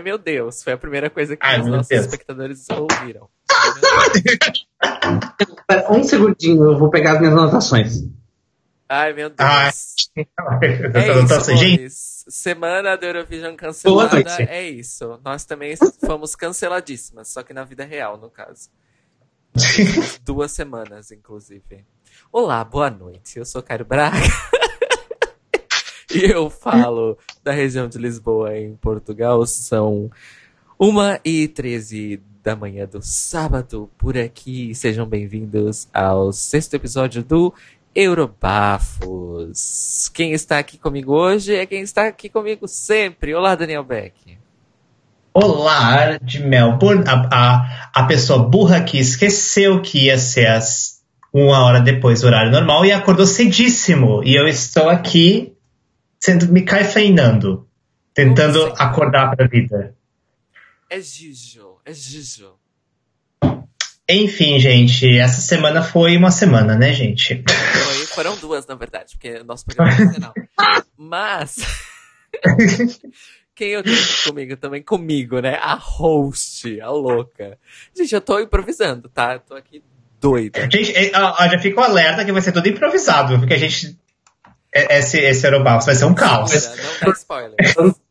Ai, meu Deus. Foi a primeira coisa que Ai, os nossos Deus. espectadores ouviram. Pera, Um segundinho, eu vou pegar as minhas anotações. Ai, meu Deus. Ah, É isso, gente. Semana do Eurovision cancelada. Boa noite. É isso. Nós também fomos canceladíssimas, só que na vida real, no caso. Duas semanas, inclusive. Olá, boa noite. Eu sou Caio Braga. E eu falo da região de Lisboa, em Portugal. São uma e 13 da manhã do sábado por aqui. Sejam bem-vindos ao sexto episódio do Eurobafos. Quem está aqui comigo hoje é quem está aqui comigo sempre. Olá, Daniel Beck. Olá, de Melbourne. A, a, a pessoa burra que esqueceu que ia ser às uma hora depois do horário normal e acordou cedíssimo. E eu estou aqui sendo me caifeinando, tentando acordar para a vida. É Gijo, é Gijo. Enfim, gente, essa semana foi uma semana, né, gente? Foi- foram duas, na verdade, porque o nosso programa é nacional. Mas. Quem eu tenho comigo também? Comigo, né? A host, a louca. Gente, eu tô improvisando, tá? Eu tô aqui doida. Gente, ó, já fico alerta que vai ser tudo improvisado, porque a gente. Eh, Esse, esse Eurobafos vai ser um caos. Não dá spoiler.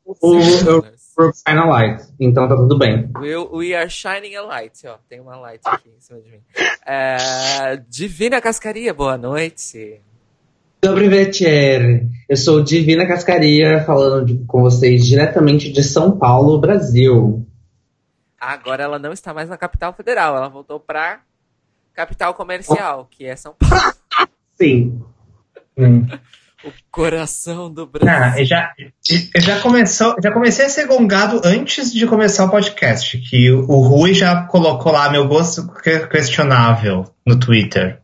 O, eu Shine a Light, então tá tudo bem. We, we are shining a light, ó. Tem uma light aqui em cima de mim. É, Divina Cascaria, boa noite. Vetier, eu sou Divina Cascaria, falando de- com vocês diretamente de São Paulo, Brasil. Agora ela não está mais na capital federal, ela voltou pra capital comercial, que é São Paulo. Sim. Hum. O coração do Ah, Brasil. eu já, eu já, começou, já comecei a ser gongado antes de começar o podcast, que o Rui já colocou lá meu gosto que- questionável no Twitter.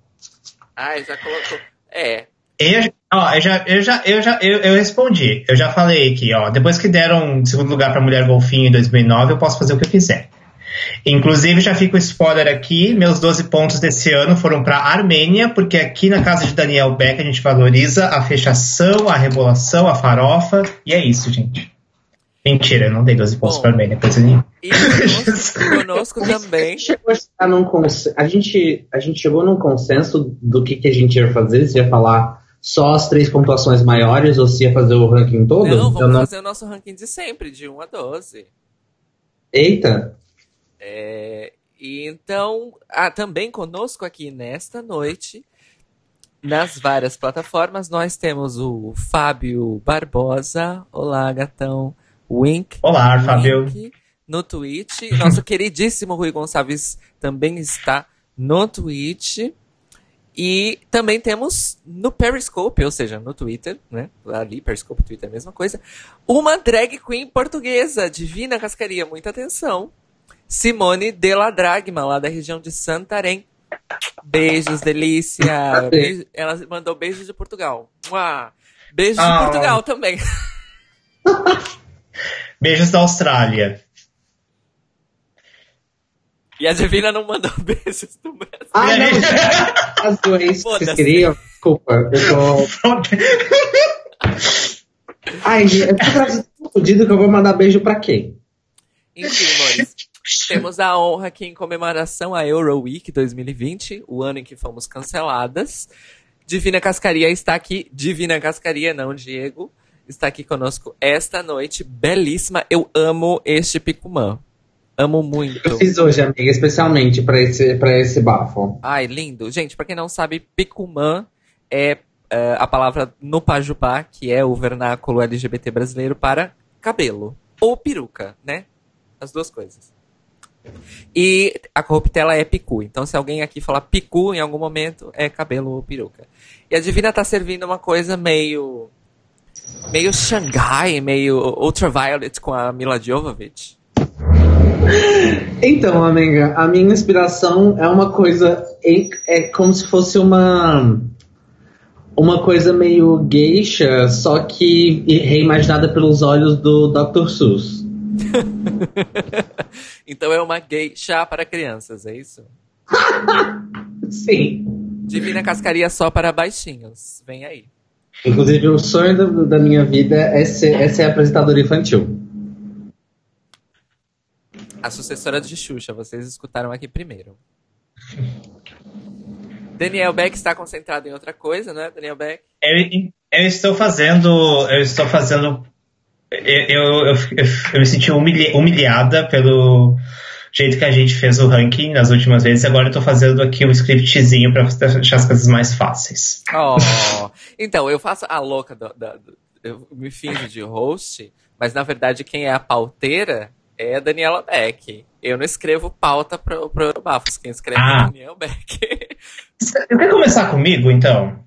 Ai, já colocou. É. Eu, ó, eu já, eu já, eu já, eu, eu respondi. Eu já falei aqui, ó. Depois que deram segundo lugar pra Mulher Golfinho em 2009, eu posso fazer o que eu quiser. Inclusive, já fica o spoiler aqui: meus 12 pontos desse ano foram pra Armênia, porque aqui na casa de Daniel Beck a gente valoriza a fechação, a rebolação, a farofa, e é isso, gente. Mentira, eu não dei 12 pontos Bom. pra Armênia, coisa nenhuma. E conosco, conosco também. A gente chegou a, chegar num conse- a, gente, a gente chegou num consenso do que, que a gente ia fazer, se ia falar só as três pontuações maiores ou se ia fazer o ranking todo? Não, vamos fazer o nosso ranking de sempre, de 1 a 12. Eita! É, e então, ah, também conosco aqui nesta noite, nas várias plataformas, nós temos o Fábio Barbosa. Olá, gatão. Wink. Olá, Fábio. Wink no Twitch. Nosso queridíssimo Rui Gonçalves também está no Twitch. E também temos no Periscope, ou seja, no Twitter, né? Ali, Periscope, Twitter, a mesma coisa. Uma drag queen portuguesa, Divina Cascaria, muita atenção. Simone de la Dragma, lá da região de Santarém. Beijos, delícia. Beijo- ela mandou beijos de Portugal. Beijos de Ah. Portugal também. Beijos da Austrália. E a Divina não mandou beijos do Brasil. Ah, não, já as duas vocês queriam. Desculpa, eu tô. Ai, eu tô fudido que eu vou mandar beijo pra quem? Enfim, amores. Temos a honra que, em comemoração à Euro Week 2020, o ano em que fomos canceladas, Divina Cascaria está aqui. Divina Cascaria, não, Diego. Está aqui conosco esta noite. Belíssima. Eu amo este Picumã. Amo muito. Eu fiz hoje, amiga, especialmente pra esse, pra esse bafo. Ai, lindo. Gente, pra quem não sabe, Picumã é, é, a palavra no Pajubá, que é o vernáculo LGBT brasileiro para cabelo. Ou peruca, né? As duas coisas. E a corruptela é picu. Então, se alguém aqui falar picu em algum momento, é cabelo ou peruca. E a Divina tá servindo uma coisa meio. meio Xangai, meio Ultraviolet com a Mila Jovovich. Então, amiga, a minha inspiração é uma coisa. em- É como se fosse uma. Uma coisa meio geisha, só que reimaginada pelos olhos do Dr. Seuss. então é uma gay chá para crianças, é isso? Sim. Divina Cascaria só para baixinhos. Vem aí. Inclusive, o sonho da, da minha vida é ser, é ser apresentador infantil. A sucessora de Xuxa, vocês escutaram aqui primeiro. Daniel Beck está concentrado em outra coisa, né, Daniel Beck? Eu, eu estou fazendo. Eu estou fazendo. Eu, eu, eu, eu me senti humilha, humilhada pelo jeito que a gente fez o ranking nas últimas vezes. Agora eu estou fazendo aqui um scriptzinho para deixar as coisas mais fáceis. Oh, então, eu faço a louca do, do, do, eu me fingo de host, mas na verdade quem é a pauteira é a Daniela Beck. Eu não escrevo pauta pro, pro Bafos, quem escreve ah. é a Daniel Beck. Você quer começar comigo, então?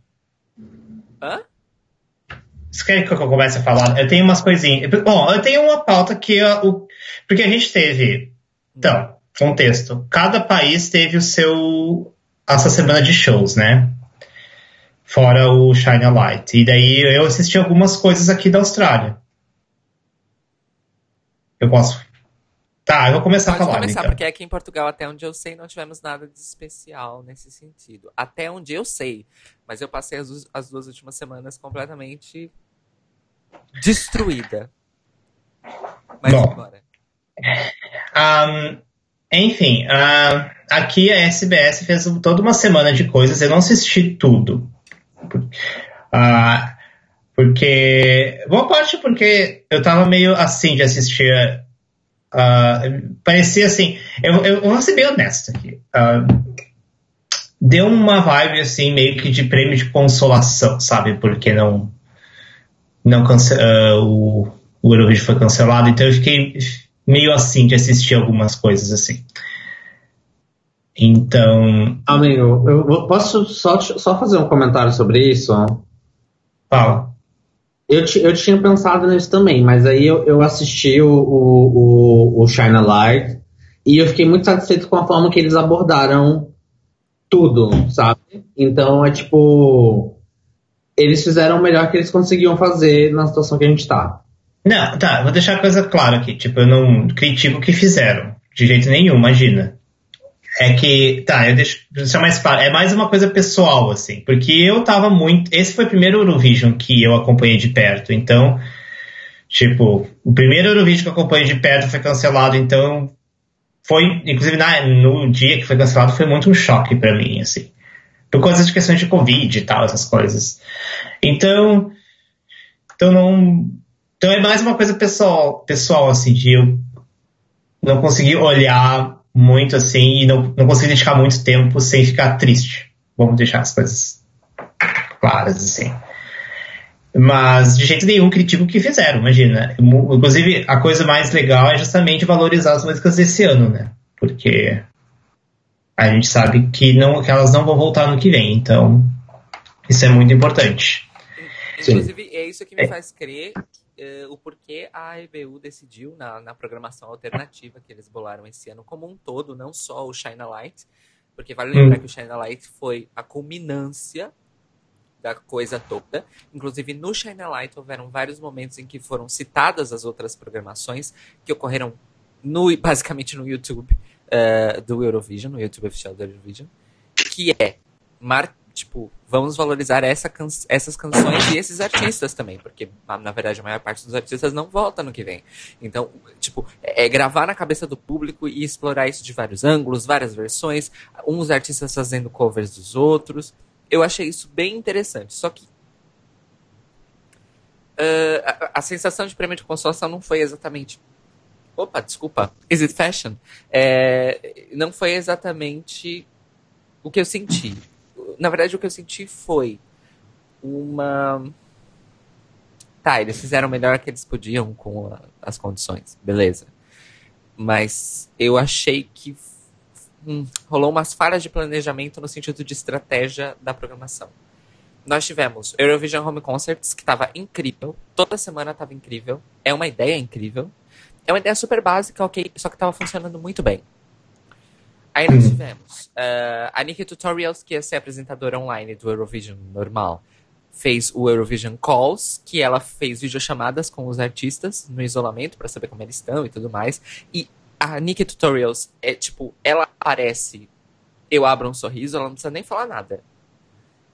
Hã? Você quer que eu comece a falar? Eu tenho umas coisinhas. Bom, eu tenho uma pauta que. Eu, porque a gente teve. Então, contexto. Cada país teve o seu. Essa semana de shows, né? Fora o Shine a Light. E daí eu assisti algumas coisas aqui da Austrália. Eu posso. Tá, eu vou começar Pode a falar. começar, então. porque aqui em Portugal, até onde eu sei, não tivemos nada de especial nesse sentido. Até onde eu sei. Mas eu passei as, as duas últimas semanas completamente destruída. Mas Bom. agora. Um, enfim, uh, aqui a SBS fez toda uma semana de coisas. Eu não assisti tudo. Uh, porque. Boa parte porque eu tava meio assim de assistir. Uh, parecia assim. Eu, eu, eu vou ser bem honesto aqui. deu uma vibe assim, meio que de prêmio de consolação, sabe? Porque não. Não cance o, o Eurovision foi cancelado, então eu fiquei meio assim de assistir algumas coisas assim. Então. Amigo, eu posso só, só fazer um comentário sobre isso? Fala. Eu, eu tinha pensado nisso também, mas aí eu, eu assisti o, o, o, Shine Light e eu fiquei muito satisfeito com a forma que eles abordaram tudo, sabe? Então é tipo. Eles fizeram o melhor que eles conseguiam fazer na situação que a gente tá. Não, tá, vou deixar a coisa clara aqui. Tipo, eu não critico o que fizeram. De jeito nenhum, imagina. É que, tá, eu deixo, deixar mais claro. É mais uma coisa pessoal, assim. Porque eu tava muito. Esse foi o primeiro Eurovision que eu acompanhei de perto. Então, tipo, o primeiro Eurovision que eu acompanhei de perto foi cancelado. Então, foi. Inclusive, na, no dia que foi cancelado, foi muito um choque para mim, assim. Por coisas de questões de Covid e tal, essas coisas. Então. Então, não então é mais uma coisa pessoal, pessoal assim, de eu não conseguir olhar muito assim e não, não conseguir dedicar muito tempo sem ficar triste. Vamos deixar as coisas claras assim. Mas de jeito nenhum critico o que fizeram, imagina. Inclusive, a coisa mais legal é justamente valorizar as músicas desse ano, né? Porque a gente sabe que, não, que elas não vão voltar no que vem, então isso é muito importante. Inclusive, Sim. é isso que me faz crer uh, o porquê a EBU decidiu, na, na programação alternativa que eles bolaram esse ano como um todo, não só o China Light, porque vale lembrar hum. que o China Light foi a culminância da coisa toda. Inclusive, no China Light houveram vários momentos em que foram citadas as outras programações que ocorreram no, basicamente no YouTube uh, do Eurovision, no YouTube oficial do Eurovision, que é mar tipo, vamos valorizar essa can essas canções e esses artistas também, porque na verdade a maior parte dos artistas não volta no que vem. Então, tipo, é, gravar na cabeça do público e explorar isso de vários ângulos, várias versões, uns artistas fazendo covers dos outros. Eu achei isso bem interessante. Só que uh, a, a, sensação de prêmio de consolação não foi exatamente. Opa, desculpa. Is it fashion? É, não foi exatamente o que eu senti na verdade, o que eu senti foi uma. Tá, eles fizeram o melhor que eles podiam com a, as condições, beleza. Mas eu achei que hum, rolou umas falhas de planejamento no sentido de estratégia da programação. Nós tivemos Eurovision Home Concerts, que estava incrível, toda semana estava incrível, é uma ideia incrível, é uma ideia super básica, ok, só que estava funcionando muito bem. Aí nós uhum. tivemos uh, a Nikki Tutorials, que ia ser apresentadora online do Eurovision normal, fez o Eurovision Calls, que ela fez videochamadas com os artistas no isolamento para saber como eles estão e tudo mais. E a Nikki Tutorials é tipo, ela aparece, eu abro um sorriso, ela não precisa nem falar nada.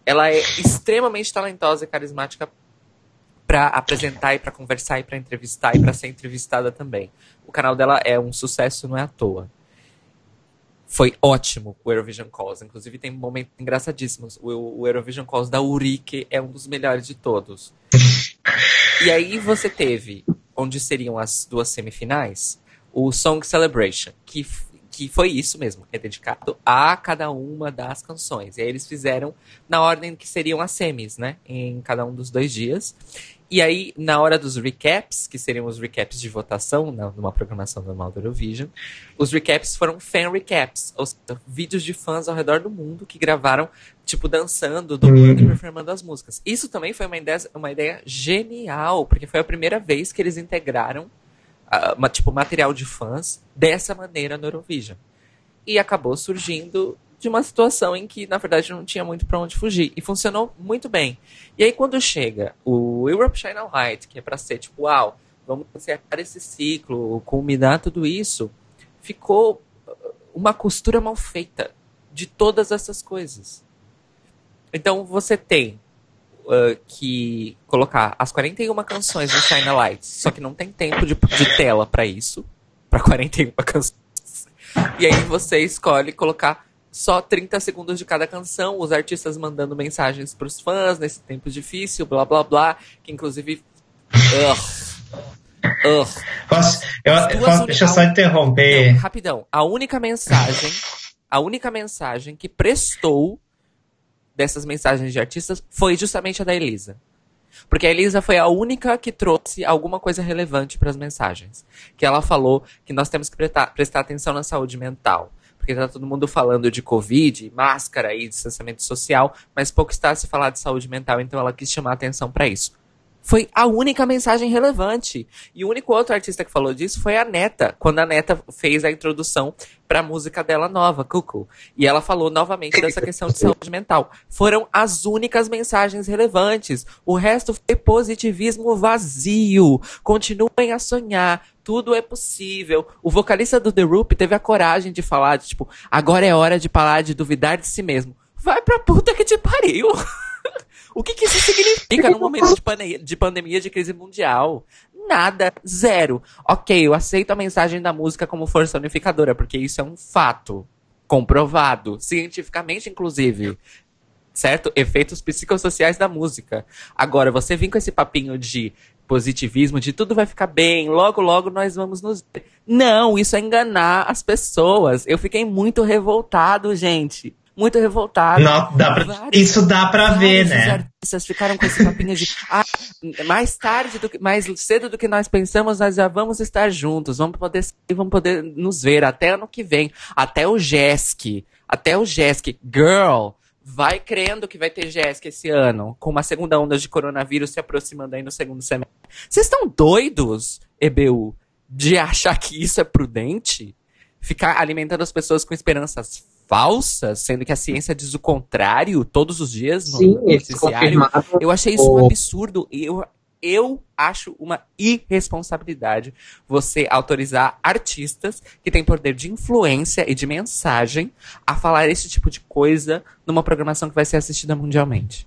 Ela é extremamente talentosa e carismática para apresentar e para conversar e para entrevistar e para ser entrevistada também. O canal dela é um sucesso, não é à toa. Foi ótimo o Eurovision Calls. Inclusive tem momentos engraçadíssimos. O, o Eurovision Calls da Urike é um dos melhores de todos. e aí você teve, onde seriam as duas semifinais, o Song Celebration, que que foi isso mesmo, é dedicado a cada uma das canções. E aí eles fizeram na ordem que seriam as semis, né? Em cada um dos dois dias. E aí, na hora dos recaps, que seriam os recaps de votação, numa programação normal do Eurovision, os recaps foram fan recaps, ou seja, vídeos de fãs ao redor do mundo que gravaram, tipo, dançando, dublando e uhum. performando as músicas. Isso também foi uma ideia, uma ideia genial, porque foi a primeira vez que eles integraram tipo, material de fãs dessa maneira no Eurovision. E acabou surgindo de uma situação em que, na verdade, não tinha muito para onde fugir. E funcionou muito bem. E aí, quando chega o Europe China Light, que é para ser tipo, uau, vamos acertar esse ciclo, culminar tudo isso, ficou uma costura mal feita de todas essas coisas. Então, você tem uh, que colocar as 41 canções no China Lights, só que não tem tempo de, de tela para isso, para 41 canções. E aí você escolhe colocar só 30 segundos de cada canção, os artistas mandando mensagens para os fãs nesse tempo difícil, blá blá blá, que inclusive. Uh, uh. Posso, eu, posso, deixa eu só interromper. Não, rapidão. A única mensagem, a única mensagem que prestou dessas mensagens de artistas foi justamente a da Elisa. Porque a Elisa foi a única que trouxe alguma coisa relevante para as mensagens. Que ela falou que nós temos que prestar, atenção na saúde mental. Porque está todo mundo falando de Covid, máscara e distanciamento social, mas pouco está a se falar de saúde mental, então ela quis chamar atenção para isso. Foi a única mensagem relevante. E o único outro artista que falou disso foi a Neta, quando a Neta fez a introdução para a música dela nova, Cuckoo. E ela falou novamente dessa questão de saúde mental. Foram as únicas mensagens relevantes. O resto foi positivismo vazio. Continuem a sonhar. Tudo é possível. O vocalista do The Roop teve a coragem de falar, de, tipo, agora é hora de parar de duvidar de si mesmo. Vai pra puta que te pariu. O que, que isso significa num momento de, pane de pandemia, de crise mundial? Nada, zero. Ok, eu aceito a mensagem da música como força unificadora, porque isso é um fato comprovado, cientificamente, inclusive. Certo? Efeitos psicossociais da música. Agora, você vem com esse papinho de positivismo, de tudo vai ficar bem, logo, logo nós vamos nos. Não, isso é enganar as pessoas. Eu fiquei muito revoltado, gente muito revoltado. Não, dá pra, vários, isso dá pra ver, né? artistas ficaram com esse papinho de ah, mais tarde, do que, mais cedo do que nós pensamos, nós já vamos estar juntos, vamos poder vamos poder nos ver até ano que vem, até o JESC, até o JESC, girl, vai crendo que vai ter JESC esse ano, com uma segunda onda de coronavírus se aproximando aí no segundo semestre. Vocês estão doidos, EBU, de achar que isso é prudente? Ficar alimentando as pessoas com esperanças falsa, sendo que a ciência diz o contrário todos os dias no Sim, noticiário. Eu achei isso um absurdo. Eu, eu acho uma irresponsabilidade você autorizar artistas que têm poder de influência e de mensagem a falar esse tipo de coisa numa programação que vai ser assistida mundialmente.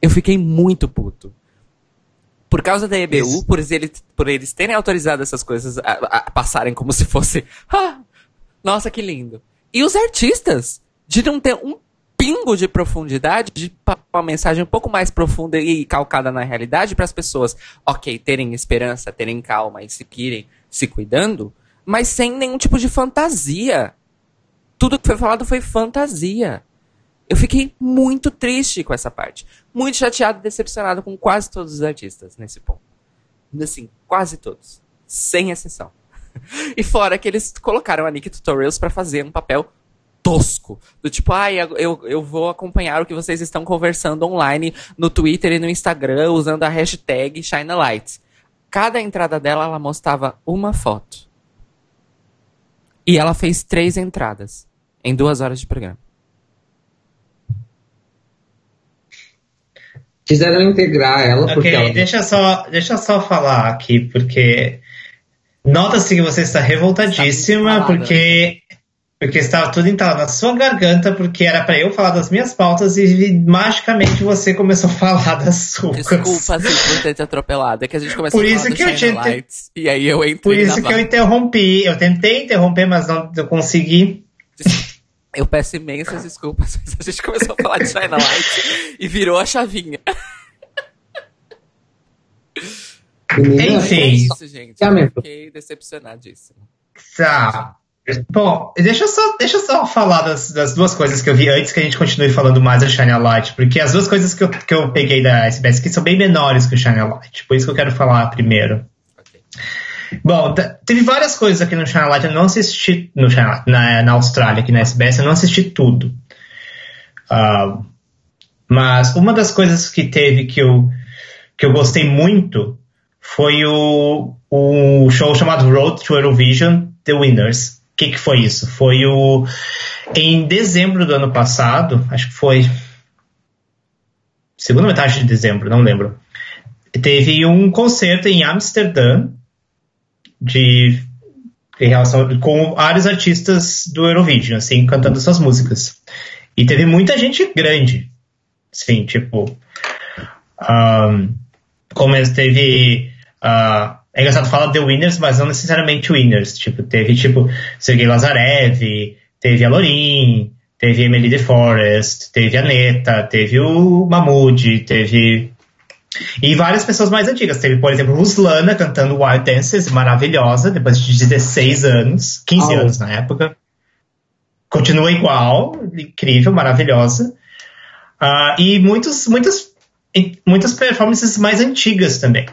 Eu fiquei muito puto. Por causa da EBU, por eles, por eles terem autorizado essas coisas a, a passarem como se fosse. Ah, nossa, que lindo. E os artistas, de não ter um pingo de profundidade, de uma mensagem um pouco mais profunda e calcada na realidade para as pessoas, ok, terem esperança, terem calma e seguirem se cuidando, mas sem nenhum tipo de fantasia. Tudo que foi falado foi fantasia. Eu fiquei muito triste com essa parte. Muito chateado e decepcionado com quase todos os artistas nesse ponto. Assim, quase todos. Sem exceção. e fora que eles colocaram a Nick Tutorials para fazer um papel tosco. Do tipo, ai, ah, eu, eu vou acompanhar o que vocês estão conversando online no Twitter e no Instagram usando a hashtag ShineLight. Cada entrada dela, ela mostrava uma foto. E ela fez três entradas em duas horas de programa. Quiseram integrar ela okay, porque. Ela... Deixa, só, deixa só falar aqui, porque Nota-se que você está revoltadíssima, está porque Porque estava tudo entalado na sua garganta, porque era para eu falar das minhas pautas e magicamente você começou a falar das suas. Desculpa, assim, por ter te atropelado. É que a gente começou Por a isso falar que eu te- Lights, e aí eu entrei Por isso que eu vibe. interrompi. Eu tentei interromper, mas não eu consegui. Eu peço imensas desculpas, mas a gente começou a falar de China Light e virou a chavinha. Menina, Enfim. É isso, gente. Eu Lamento. fiquei decepcionadíssimo. Tá. Bom, deixa eu só, deixa eu só falar das, das duas coisas que eu vi antes que a gente continue falando mais da Shine a Light, porque as duas coisas que eu, que eu peguei da SBS que são bem menores que o Shine a Light, por isso que eu quero falar primeiro. Bom, teve várias coisas aqui no Shine a Light, eu não assisti no Shine a Light, na, na Austrália, aqui na SBS, eu não assisti tudo. Ah, mas uma das coisas que teve que eu, que eu gostei muito foi o, o show chamado Road to Eurovision The Winners. O que, que foi isso? Foi o. Em dezembro do ano passado, acho que foi. Segunda metade de dezembro, não lembro. Teve um concerto em Amsterdã de em relação com vários artistas do Eurovision, assim, cantando suas músicas. E teve muita gente grande. Sim, tipo. Um, como eles teve. ah, é engraçado falar The Winners, mas não necessariamente Winners. Tipo, teve tipo Sergei Lazarev, teve a Lorin, teve Emily de Forest, teve a Neta, teve o Mahmood, teve. E várias pessoas mais antigas. Teve, por exemplo, Ruslana cantando Wild Dances, maravilhosa, depois de 16 anos, 15 Oh. anos na época. Continua igual, incrível, maravilhosa. Ah, e muitos, muitas, muitas performances mais antigas também.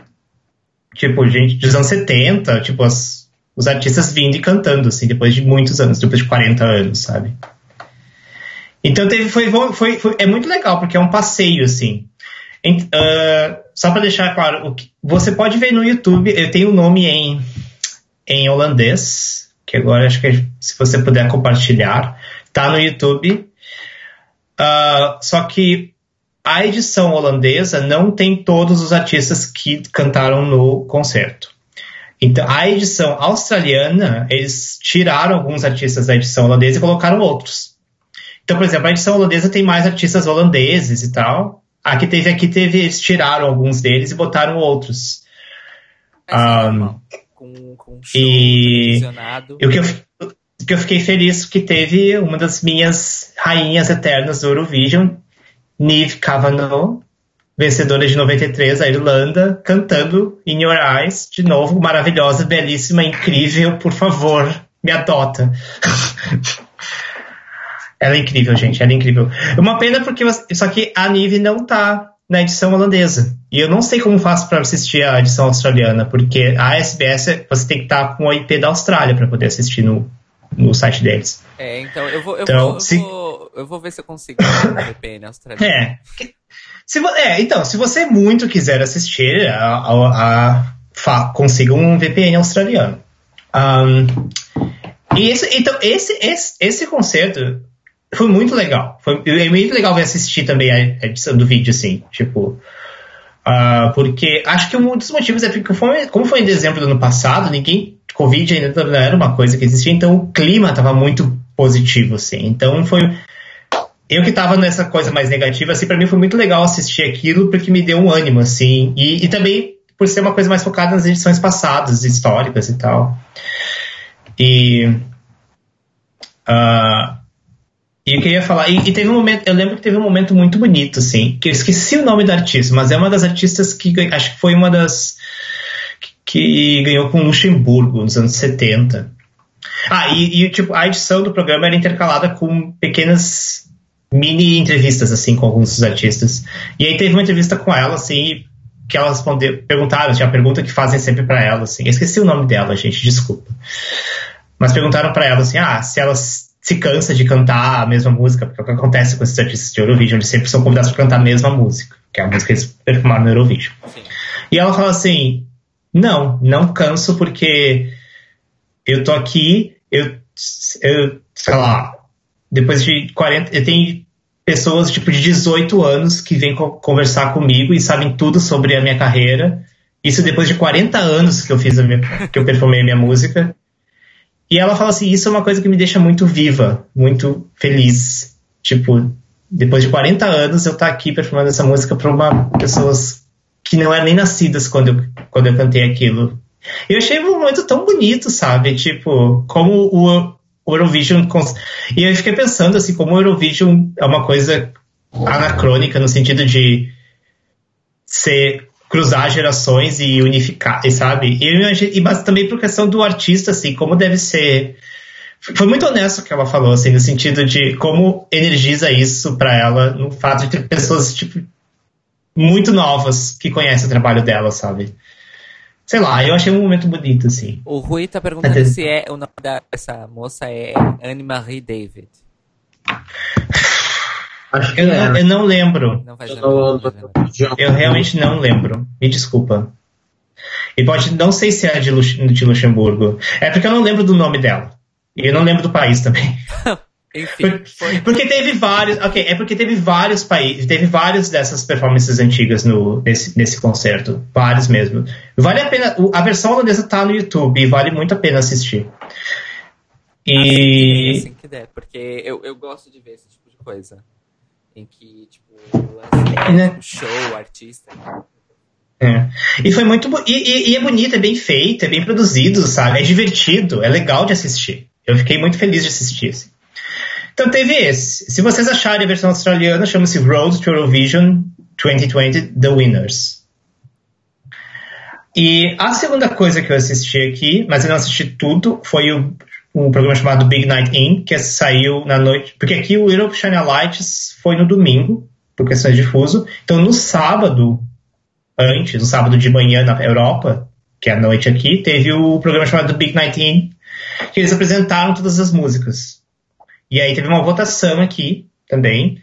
Tipo, gente dos anos 70, tipo, as- os artistas vindo e cantando, assim, depois de muitos anos, depois de 40 anos, sabe? Então teve, foi, foi, foi- é muito legal, porque é um passeio, assim. Ah, só para deixar claro, que- você pode ver no YouTube, eu tenho o nome em, em holandês, que agora acho que se você puder compartilhar, tá no YouTube. Ah, só que a edição holandesa não tem todos os artistas que cantaram no concerto. Então, a edição australiana, eles tiraram alguns artistas da edição holandesa e colocaram outros. Então, por exemplo, a edição holandesa tem mais artistas holandeses e tal. Aqui teve, aqui teve, eles tiraram alguns deles e botaram outros. Mas é. Com, com show e-. E o que eu, que eu fiquei feliz que teve uma das minhas rainhas eternas do Eurovision, Niamh Kavanagh, vencedora de 93, a Irlanda, cantando In Your Eyes, de novo, maravilhosa, belíssima, incrível, por favor, me adota. ela é incrível, gente, ela é incrível. Uma pena porque só que a Nive não tá na edição holandesa. E eu não sei como faço para assistir a edição australiana, porque a SBS você tem que estar com o IP da Austrália para poder assistir no, no site deles. É, então eu vou, eu, Então, vou, eu, se- vou, eu vou ver se eu consigo um VPN australiano. É. Se, é, então, se você muito quiser assistir, a, a- a- consiga um VPN australiano. Ahn, e esse, então, esse, esse, esse concerto foi muito legal. Foi é muito legal ver assistir também a edição do vídeo, assim, tipo. ah, porque acho que um dos motivos é porque, foi, como foi em dezembro do ano passado, ninguém. Covid ainda não era uma coisa que existia, então o clima estava muito positivo, assim. Então foi eu que tava nessa coisa mais negativa, assim, para mim foi muito legal assistir aquilo, porque me deu um ânimo, assim, e, e também por ser uma coisa mais focada nas edições passadas, históricas e tal. E. ah, e eu queria falar, e, e teve um momento, eu lembro que teve um momento muito bonito, assim, que eu esqueci o nome da artista, mas é uma das artistas que acho que foi uma das que, ganhou com Luxemburgo nos anos 70. Ah, e, e, tipo, a edição do programa era intercalada com pequenas mini entrevistas, assim, com alguns dos artistas. E aí teve uma entrevista com ela, assim, que ela respondeu, perguntaram, tinha a pergunta que fazem sempre pra ela, assim. Eu esqueci o nome dela, gente, desculpa. Mas perguntaram pra ela, assim, ah, se ela se cansa de cantar a mesma música, porque é o que acontece com esses artistas de Eurovision, eles sempre são convidados pra cantar a mesma música, que é a música que eles perfumaram no Eurovision. Sim. E ela fala assim: não, não canso porque eu tô aqui, eu, eu sei lá, depois de 40, eu tenho pessoas tipo de 18 anos que vêm co- conversar comigo e sabem tudo sobre a minha carreira. Isso depois de 40 anos que eu fiz a minha, que eu perfumei a minha música. e ela fala assim: Isso é uma coisa que me deixa muito viva, muito feliz. Tipo, depois de 40 anos eu estar tá aqui performando essa música para uma pessoas que não eram nem nascidas quando eu, quando eu cantei aquilo. Eu achei um momento tão bonito, sabe? Tipo, como o, Eurovision. Cons... E eu fiquei pensando assim, como o Eurovision é uma coisa anacrônica no sentido de ser cruzar gerações e unificar, sabe? E, e mas também por questão do artista, assim, como deve ser. Foi muito honesto o que ela falou, assim, no sentido de como energiza isso para ela, no fato de ter pessoas, tipo, muito novas que conhecem o trabalho dela, sabe? Sei lá, eu achei um momento bonito, assim. O Rui tá perguntando se é o nome dessa moça é Anne-Marie David. Acho que eu, é. não, eu não lembro. Não eu, eu realmente não lembro. Me desculpa. E pode, não sei se é de, de Luxemburgo. É porque eu não lembro do nome dela. E eu não lembro do país também. Enfim, foi. Porque teve vários. Ok, é porque teve vários países. Teve várias dessas performances antigas no, nesse, nesse concerto. Vários mesmo. Vale a pena. A versão holandesa tá no YouTube e vale muito a pena assistir. E. Assim, assim que der, porque eu, eu gosto de ver esse tipo de coisa em que, tipo, né? show, artista. É. E foi muito. E, e, e, é bonito, é bem feito, é bem produzido, sabe? É divertido, é legal de assistir. Eu fiquei muito feliz de assistir. Assim. Então teve esse. Se vocês acharem a versão australiana, chama-se Road to Eurovision 2020 The Winners. E a segunda coisa que eu assisti aqui, mas eu não assisti tudo, foi o um programa chamado Big Night In, que saiu na noite. Porque aqui o Europe Shine Lights foi no domingo, por questões de fuso. Então no sábado, antes, no sábado de manhã na Europa, que é a noite aqui, teve o programa chamado Big Night In, que eles apresentaram todas as músicas. E aí teve uma votação aqui também.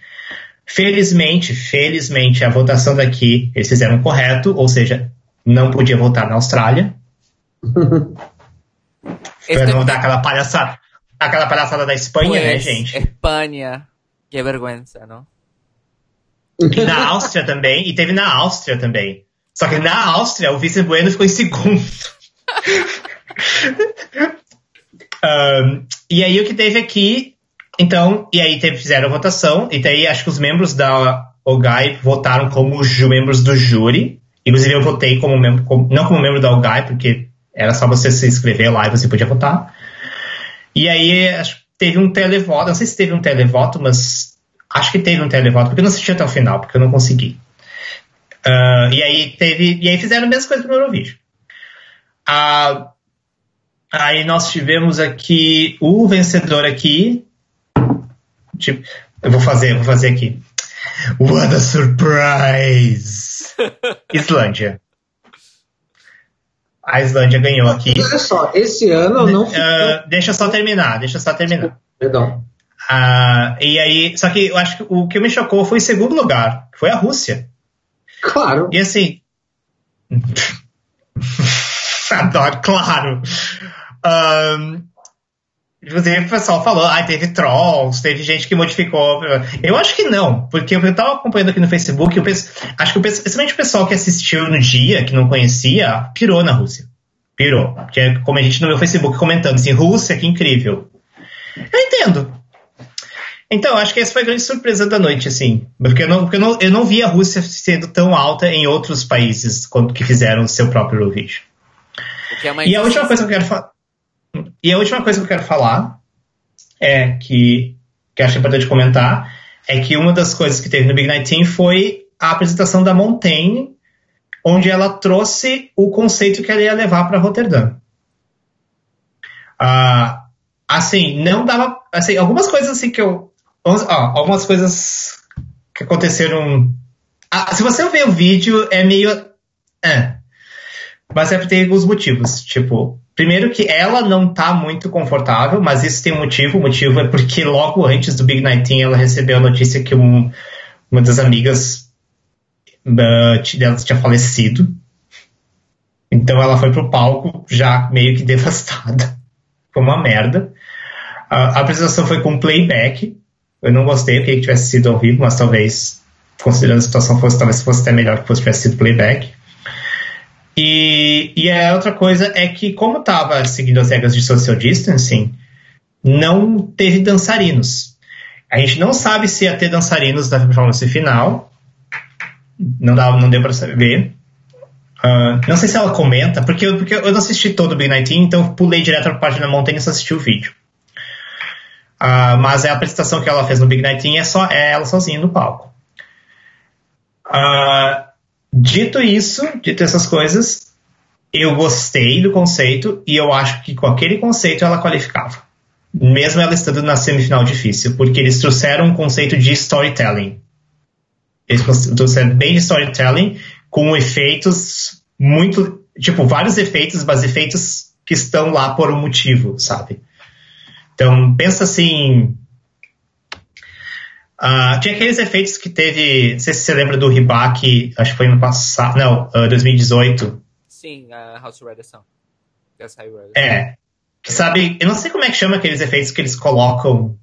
Felizmente, felizmente, a votação daqui eles fizeram correto, ou seja, não podia votar na Austrália. Pra não dar aquela palhaçada, aquela palhaçada da Espanha, pues, né, gente? Espanha. Que vergonha, não? E na Áustria também, e teve na Áustria também. Só que na Áustria, o Vice Bueno ficou em segundo. um, e aí o que teve aqui, então, e aí teve, fizeram a votação, e daí acho que os membros da OGAI votaram como membros do júri. Inclusive eu votei como membro, como, não como membro da OGAI, porque era só você se inscrever lá e você podia votar. E aí acho que teve um televoto, não sei se teve um televoto, mas acho que teve um televoto, porque eu não assisti até o final, porque eu não consegui. Uh, e aí teve. E aí fizeram a mesma coisa no Eurovision. Uh, aí nós tivemos aqui o vencedor aqui. Tipo, eu vou fazer, vou fazer aqui. What a surprise! Islândia. A Islândia ganhou aqui. Olha só, esse ano eu não. Uh, deixa eu só terminar, deixa eu só terminar. Perdão. Uh, e aí, só que eu acho que o que me chocou foi o segundo lugar, que foi a Rússia. Claro. E assim. Adoro, claro. Um, Inclusive, o pessoal falou, ah, teve trolls, teve gente que modificou. Eu acho que não, porque eu estava acompanhando aqui no Facebook, eu penso, acho que principalmente o pessoal que assistiu no dia, que não conhecia, pirou na Rússia. Pirou. Porque, é como a gente no meu Facebook comentando assim, Rússia, que incrível. Eu entendo. Então, acho que essa foi a grande surpresa da noite, assim. Porque eu não, porque eu não, eu não vi a Rússia sendo tão alta em outros países que fizeram o seu próprio Eurovision. É e a última coisa que eu quero falar. E a última coisa que eu quero falar é que, que acho importante comentar é que uma das coisas que teve no Big Night Team foi a apresentação da Montaigne, onde ela trouxe o conceito que ela ia levar para Roterdã. Uh, assim, não dava. Assim, algumas coisas assim que eu. Ó, algumas coisas que aconteceram. Ah, se você ver o vídeo, é meio. É. Mas é por ter alguns motivos. Tipo, Primeiro que ela não tá muito confortável, mas isso tem um motivo. O motivo é porque logo antes do Big 19 ela recebeu a notícia que um, uma das amigas uh, dela tinha falecido. Então ela foi pro palco já meio que devastada. Foi uma merda. Uh, a apresentação foi com playback. Eu não gostei, eu queria que tivesse sido ao vivo, mas talvez, considerando a situação, fosse, talvez fosse até melhor que fosse tivesse sido playback. E, e a outra coisa é que, como estava seguindo as regras de social distancing, não teve dançarinos. A gente não sabe se ia ter dançarinos da performance final. Não, dá, não deu para saber. Uh, não sei se ela comenta, porque eu, porque eu não assisti todo o Big 19, então pulei direto para a página Montanha e só assisti o vídeo. Uh, mas a apresentação que ela fez no Big 19 é só é ela sozinha no palco. Uh, dito isso, dito essas coisas, eu gostei do conceito e eu acho que com aquele conceito ela qualificava. Mesmo ela estando na semifinal difícil, porque eles trouxeram um conceito de storytelling. Eles trouxeram bem de storytelling com efeitos muito. Tipo, vários efeitos, mas efeitos que estão lá por um motivo, sabe? Então, pensa assim. Uh, tinha aqueles efeitos que teve. Não sei se você lembra do Ribac, acho que foi no passado. Não, uh, 2018. Sim, a House Radiation. É. Que sabe, eu não sei como é que chama aqueles efeitos que eles colocam.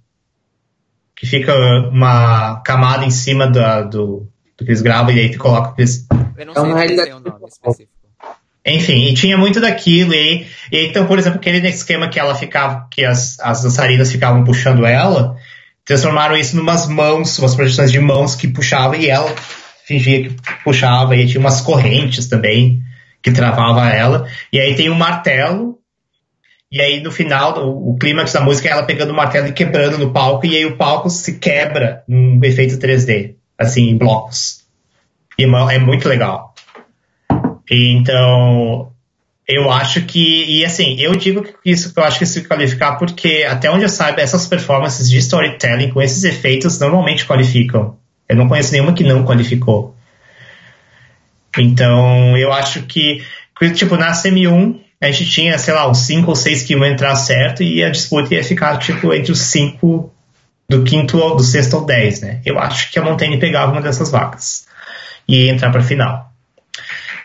Que fica uma camada em cima da, do, do que eles gravam e aí tu coloca aqueles. Eu não sei, é o nome específico. Enfim, e tinha muito daquilo, e, e então, por exemplo, aquele esquema que ela ficava, que as, as dançarinas ficavam puxando ela, transformaram isso numas mãos, umas projeções de mãos que puxavam e ela fingia que puxava, e tinha umas correntes também que travava ela, e aí tem um martelo, e aí no final, o, o clímax da música é ela pegando o martelo e quebrando no palco, e aí o palco se quebra num efeito 3D, assim, em blocos. E é muito legal. Então, eu acho que, e assim, eu digo que isso, eu acho que se qualificar porque, até onde eu saiba, essas performances de storytelling com esses efeitos normalmente qualificam. Eu não conheço nenhuma que não qualificou. Então, eu acho que, tipo, na semi-1, a gente tinha, sei lá, uns 5 ou 6 que iam entrar certo e a disputa ia ficar, tipo, entre os 5 do quinto ou do sexto ou 10, né? Eu acho que a Montaigne pegava uma dessas vacas e ia entrar pra final.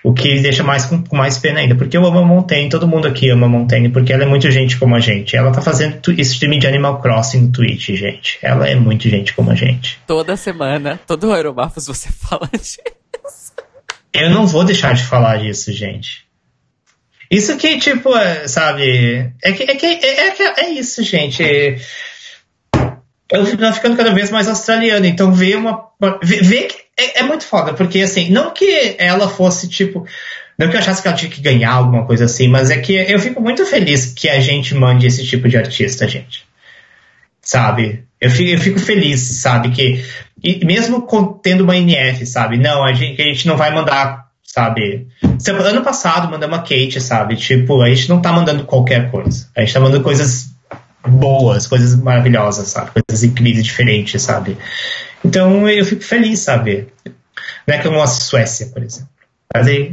O que deixa mais com, com, mais pena ainda, porque eu amo a Montaigne, todo mundo aqui ama a Montaigne, porque ela é muito gente como a gente. Ela tá fazendo streaming de Animal Crossing no Twitch, gente. Ela é muito gente como a gente. Toda semana, todo Aerobafos você fala disso. Eu não vou deixar de falar disso, gente. Isso que, tipo, é, sabe, é que é, que, é, é, é isso, gente. Eu fico ficando cada vez mais australiano, então ver uma. Ver, ver que é, é, muito foda, porque assim, não que ela fosse tipo. Não que eu achasse que ela tinha que ganhar alguma coisa assim, mas é que eu fico muito feliz que a gente mande esse tipo de artista, gente. Sabe? Eu fico, eu fico feliz, sabe? Que. E mesmo tendo uma NF, sabe? Não, a gente, a gente não vai mandar, sabe? Ano passado mandamos a Kate, sabe? Tipo, a gente não tá mandando qualquer coisa. A gente tá mandando coisas boas, coisas maravilhosas, sabe? Coisas incríveis, diferentes, sabe? Então eu fico feliz, sabe? Não é que eu não Suécia, por exemplo. Mas aí...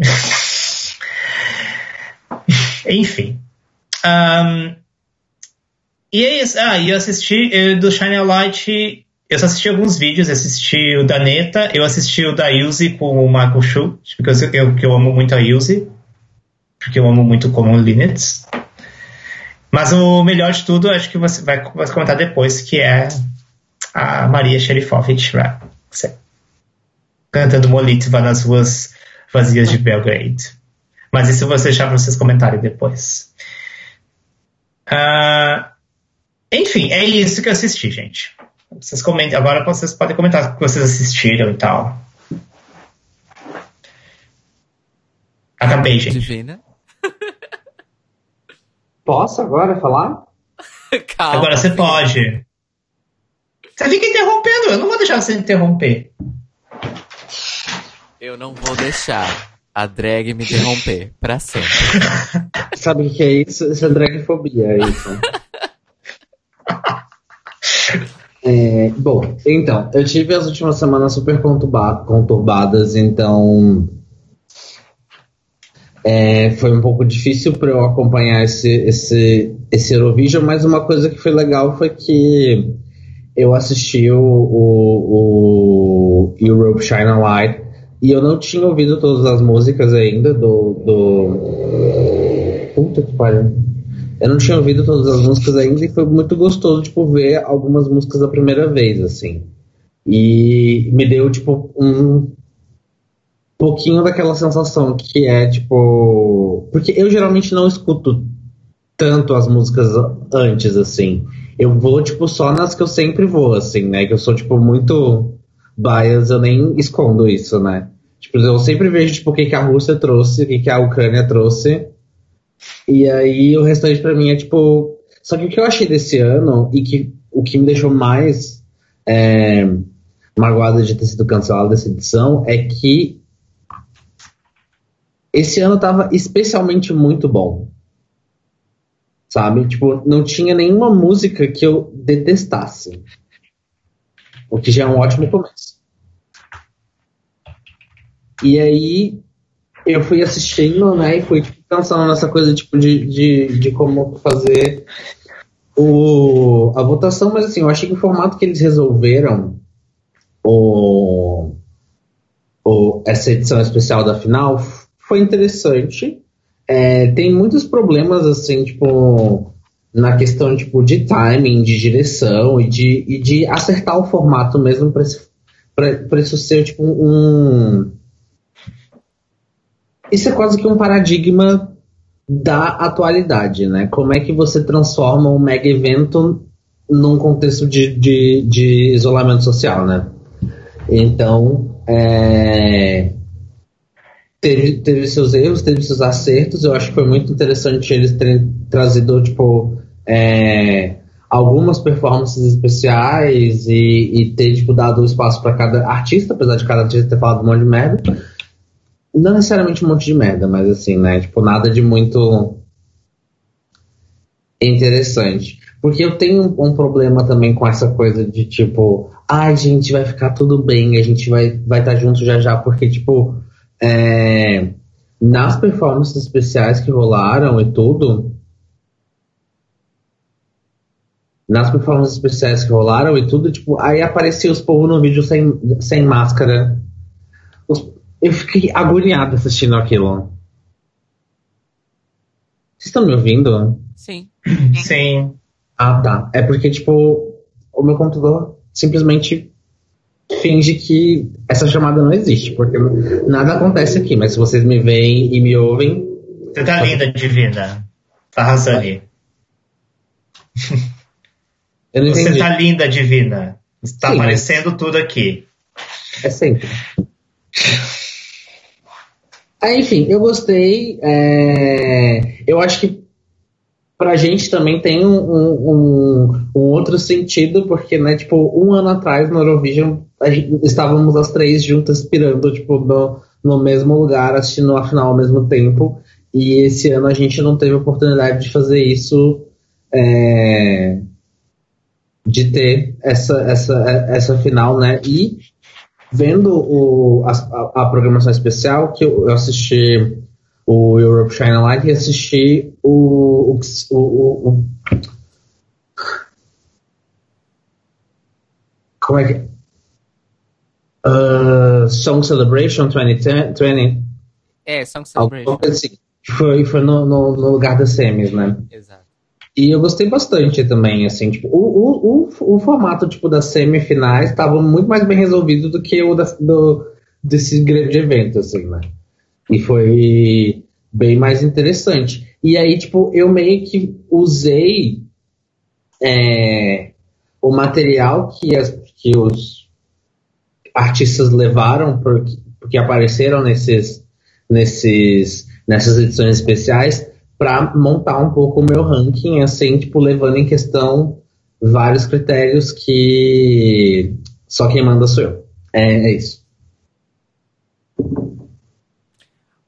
Enfim. Um, e é isso. Ah, e eu assisti eu, do Shine Light. Eu só assisti alguns vídeos. Eu assisti o da Neta, eu assisti o da Yuzi com o Michael Schultz, porque eu, eu, eu amo muito a Yuzi. Porque eu amo muito Common Linux. Mas o melhor de tudo, acho que você vai, vai comentar depois, que é a Maria Sherifovich cantando Molitva nas ruas vazias de Belgrade. Mas isso eu vou deixar para vocês comentarem depois. Uh, enfim, é isso que eu assisti, gente. Vocês comentem, agora vocês podem comentar o que vocês assistiram e tal. Acabei, gente. Divina. Posso agora falar? Calma. Agora você pode. Você fica interrompendo, eu não vou deixar você interromper. Eu não vou deixar a drag me interromper pra sempre. Sabe o que é isso? Isso é dragfobia, é isso. é, bom, então, eu tive as últimas semanas super conturbadas, então é, foi um pouco difícil para eu acompanhar esse, esse, esse Eurovision, mas uma coisa que foi legal foi que eu assisti o, o, o Europe Shine a Light e eu não tinha ouvido todas as músicas ainda do. do... Puta que pariu. Eu não tinha ouvido todas as músicas ainda e foi muito gostoso, tipo, ver algumas músicas da primeira vez, assim. E me deu, tipo, um, pouquinho daquela sensação que é tipo. Porque eu geralmente não escuto tanto as músicas antes, assim. Eu vou, tipo, só nas que eu sempre vou, assim, né? Que eu sou, tipo, muito bias, eu nem escondo isso, né? Tipo, eu sempre vejo, tipo, o que, que a Rússia trouxe, o que, que a Ucrânia trouxe. E aí o restante pra mim é, tipo. Só que o que eu achei desse ano, e que o que me deixou mais é, magoada de ter sido cancelado dessa edição, é que esse ano tava especialmente muito bom. Sabe? Tipo, não tinha nenhuma música que eu detestasse. O que já é um ótimo começo. E aí eu fui assistindo, né? E fui tipo, pensando nessa coisa tipo, de, de, de como fazer o, a votação, mas assim, eu achei que o formato que eles resolveram o, o, essa edição especial da final foi interessante. É, tem muitos problemas, assim, tipo, na questão tipo, de timing, de direção e de, e de acertar o formato mesmo para isso ser tipo um. Isso é quase que um paradigma da atualidade, né? Como é que você transforma um mega evento num contexto de, de, de isolamento social, né? Então, é, teve, teve seus erros, teve seus acertos. Eu acho que foi muito interessante eles terem trazido, tipo, é, algumas performances especiais e, e ter, tipo, dado espaço para cada artista, apesar de cada artista ter falado um monte de merda. Não necessariamente um monte de merda, mas assim, né? Tipo, nada de muito interessante. Porque eu tenho um problema também com essa coisa de tipo, ai, ah, gente, vai ficar tudo bem, a gente vai vai estar tá junto já já, porque tipo, é, nas performances especiais que rolaram e tudo, nas performances especiais que rolaram e tudo, tipo, aí aparecia os povos no vídeo sem, sem máscara. Os, eu fiquei agoniado assistindo aquilo. Vocês estão me ouvindo? Sim. Sim. Ah, tá. É porque, tipo, o meu computador simplesmente finge que essa chamada não existe, porque nada acontece aqui, mas se vocês me veem e me ouvem. Você tá linda, divina. Tá arrasando aí. Eu não Você entendi. tá linda, divina. Está Sim, aparecendo mas... tudo aqui. É sempre. ah, enfim, eu gostei. É... Eu acho que pra gente também tem um, um, um, outro sentido, porque, né, tipo, um ano atrás no Eurovision gente, estávamos as três juntas pirando, tipo, no, no mesmo lugar, assistindo a final ao mesmo tempo. E esse ano a gente não teve oportunidade de fazer isso, é, de ter essa, essa, essa final, né? E vendo o, a, a, programação especial, que eu, eu assisti o Europe Shine Light e assisti o, o, o, o como é que uh, Song Celebration 2020 é, Song Celebration assim, foi, foi no, no, no, lugar das semis, né? Exato. E eu gostei bastante também, assim, tipo, o, o, o, o formato, tipo, das semifinais estava muito mais bem resolvido do que o da, do, desse grande evento, assim, né? E foi bem mais interessante. E aí, tipo, eu meio que usei é, o material que, as, que os artistas levaram, porque, porque apareceram nesses, nesses, nessas edições especiais, para montar um pouco o meu ranking, assim, tipo, levando em questão vários critérios que só quem manda sou eu. É, é isso.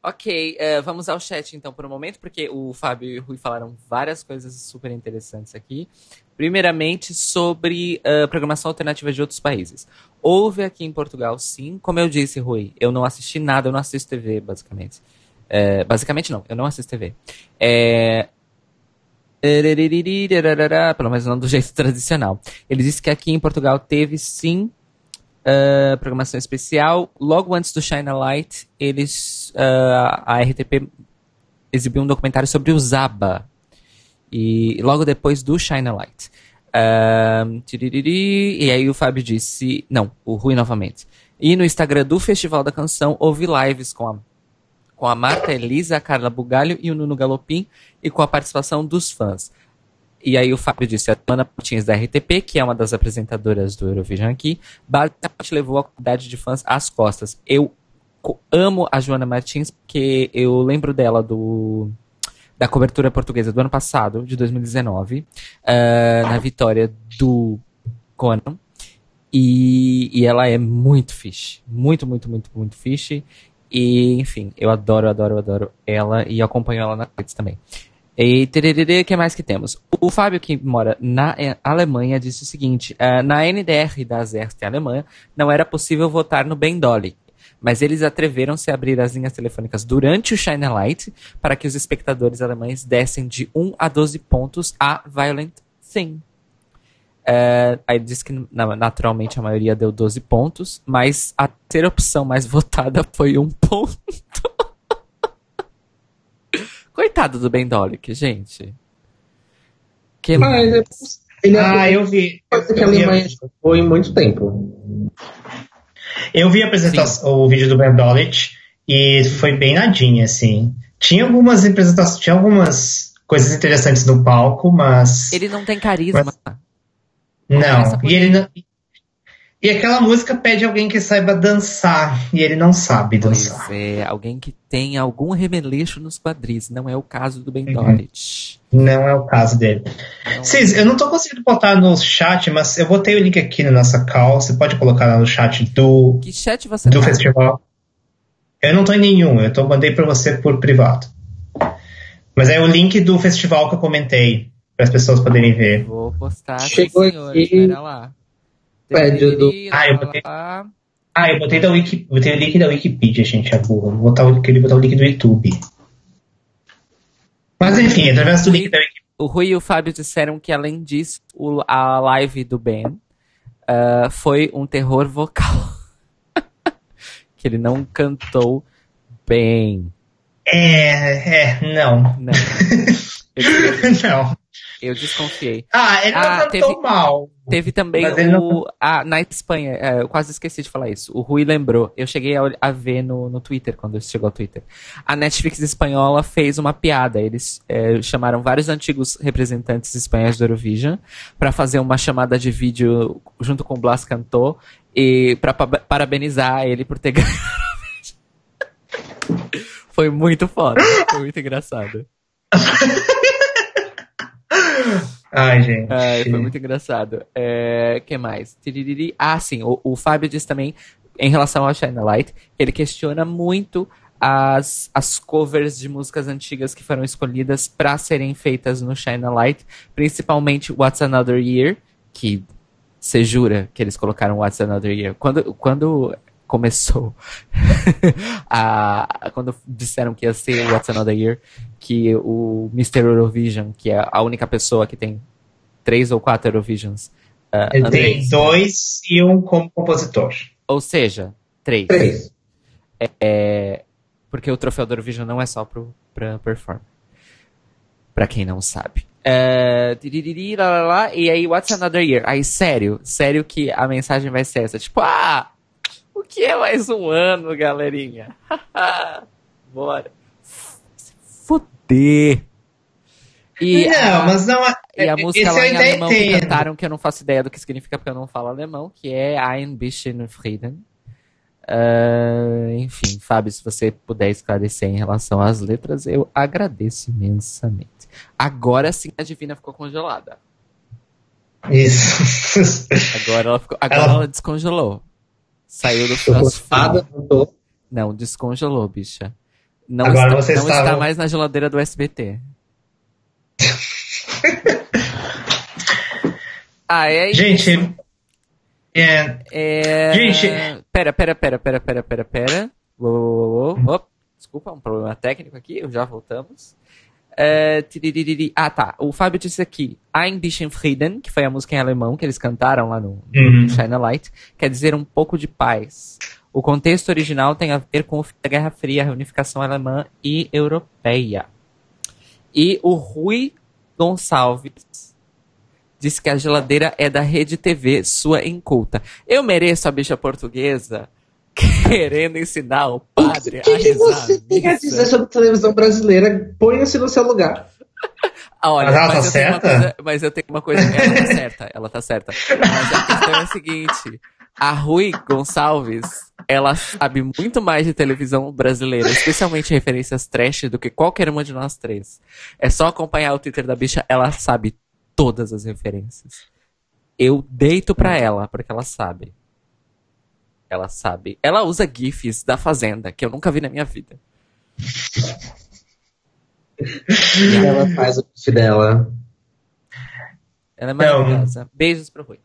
Ok, uh, vamos ao chat então por um momento, porque o Fábio e o Rui falaram várias coisas super interessantes aqui. Primeiramente, sobre uh, programação alternativa de outros países. Houve aqui em Portugal, sim. Como eu disse, Rui, eu não assisti nada, eu não assisto TV, basicamente. Uh, basicamente, não, eu não assisto TV. É... Pelo menos não do jeito tradicional. Ele disse que aqui em Portugal teve sim uh, programação especial. Logo antes do Shine a Light, eles, uh, a RTP exibiu um documentário sobre o Zaba. E logo depois do Shine a Light. E aí o Fábio disse. Não, o Rui novamente. E no Instagram do Festival da Canção houve lives com a, com a Marta Elisa, a Carla Bugalho e o Nuno Galopim, e com a participação dos fãs. E aí o Fábio disse, a Ana Martins da RTP, que é uma das apresentadoras do Eurovision aqui, basicamente levou a comunidade de fãs às costas. Eu amo a Joana Martins, porque eu lembro dela do da cobertura portuguesa do ano passado, de 2019, uh, ah, na vitória do Conan. E, e ela é muito fish. Muito, muito, muito, muito fish. E, enfim, eu adoro, adoro, adoro ela e acompanho ela na redes também. E o que mais que temos? O Fábio, que mora na eh, Alemanha, disse o seguinte: uh, na NDR da Zerst Alemanha, não era possível votar no Ben Dolly mas eles atreveram-se a abrir as linhas telefônicas durante o Shine Light para que os espectadores alemães dessem de 1 a 12 pontos a Violent Thing. É, aí diz que naturalmente a maioria deu 12 pontos, mas a terceira opção mais votada foi um ponto. Coitado do Ben Dolic, gente. Que mas é, ele ah, eu vi. Coisa que a Alemanha foi muito tempo. Eu vi a apresentação, o vídeo do Ben Dolich e foi bem nadinha, assim. Tinha algumas apresentações, tinha algumas coisas interessantes no palco, mas. Ele não tem carisma. Mas... Não, e ele não. E aquela música pede alguém que saiba dançar, e ele não sabe dançar. Pois é, alguém que tem algum remeleixo nos quadris. Não é o caso do Ben uhum. Não é o caso dele. Não Cis, é. eu não tô conseguindo botar no chat, mas eu botei o link aqui na nossa call. Você pode colocar lá no chat do, que chat você do tá? festival. Eu não tô em nenhum, eu tô, mandei para você por privado. Mas é o link do festival que eu comentei, para as pessoas poderem ver. Vou postar, Chegou senhor, aqui. espera lá. Pede do... Ah, eu botei... Ah, eu botei, da Wiki, botei o link da Wikipedia, gente, a burra. Vou botar o, queria botar o link do YouTube. Mas enfim, através do link da Wikipedia. O Rui e o Fábio disseram que, além disso, o, a live do Ben uh, foi um terror vocal. que ele não cantou bem. É, é, não. Não. não. Eu desconfiei. Ah, ele não ah, teve, mal. Teve também o. Não... Ah, na Espanha, é, eu quase esqueci de falar isso. O Rui lembrou. Eu cheguei a, a ver no, no Twitter, quando chegou ao Twitter. A Netflix espanhola fez uma piada. Eles é, chamaram vários antigos representantes espanhóis do Eurovision para fazer uma chamada de vídeo junto com o Blas Cantor e para parabenizar ele por ter ganhado. Foi muito foda. Foi muito engraçado. Ai, gente. Ai, foi muito engraçado. É, que mais? Ah, sim. O, o Fábio disse também, em relação ao China Light, ele questiona muito as, as covers de músicas antigas que foram escolhidas para serem feitas no China Light, principalmente What's Another Year, que você jura que eles colocaram What's Another Year? Quando, quando começou a, quando disseram que ia ser What's Another Year, que o Mr. Eurovision, que é a única pessoa que tem três ou quatro Eurovisions. Uh, Ele tem dois e um como compositor. Ou seja, três. Três. É, é, porque o troféu do Eurovision não é só pro, pra performer. Pra quem não sabe. É, lá, lá, lá, e aí, What's Another Year? Aí, sério, sério que a mensagem vai ser essa. Tipo, ah, que é mais um ano, galerinha? Bora. Fuder. E não, a, mas não é. E a música lá em alemão entendo. que cantaram, que eu não faço ideia do que significa porque eu não falo alemão, que é Ein bisschen Frieden. Uh, enfim, Fábio, se você puder esclarecer em relação às letras, eu agradeço imensamente. Agora sim a Divina ficou congelada. Isso. Agora ela, ficou, agora ela... ela descongelou. Saiu do crossfade. Não, descongelou, bicha. Não, Agora está, não está mais na geladeira do SBT. ah, é isso. Gente, é... é... Gente... Pera, pera, pera, pera, pera, pera, pera. Uou, Desculpa, um problema técnico aqui, já voltamos. É... Ah, tá. O Fábio disse aqui, Ein bisschen Frieden, que foi a música em alemão que eles cantaram lá no, uhum. China Light, quer dizer um pouco de paz. O contexto original tem a ver com a Guerra Fria, a reunificação alemã e europeia. E o Rui Gonçalves disse que a geladeira é da Rede TV, sua inculta. Eu mereço a bicha portuguesa querendo ensinar o padre o que, que você tem a dizer sobre televisão brasileira? Ponha-se no seu lugar. Ah, Olha, Mas ela tá eu tenho uma certa? coisa- mas eu tenho uma coisa. Ela tá certa, ela tá certa. Mas a questão é a seguinte: a Rui Gonçalves, ela sabe muito mais de televisão brasileira, especialmente referências trash, do que qualquer uma de nós três. É só acompanhar o Twitter da bicha, ela sabe todas as referências. Eu deito pra ela, porque ela sabe. Ela sabe. Ela usa GIFs da Fazenda, que eu nunca vi na minha vida. E ela faz o bife dela. Ela é maravilhosa. Beijos pro Rui.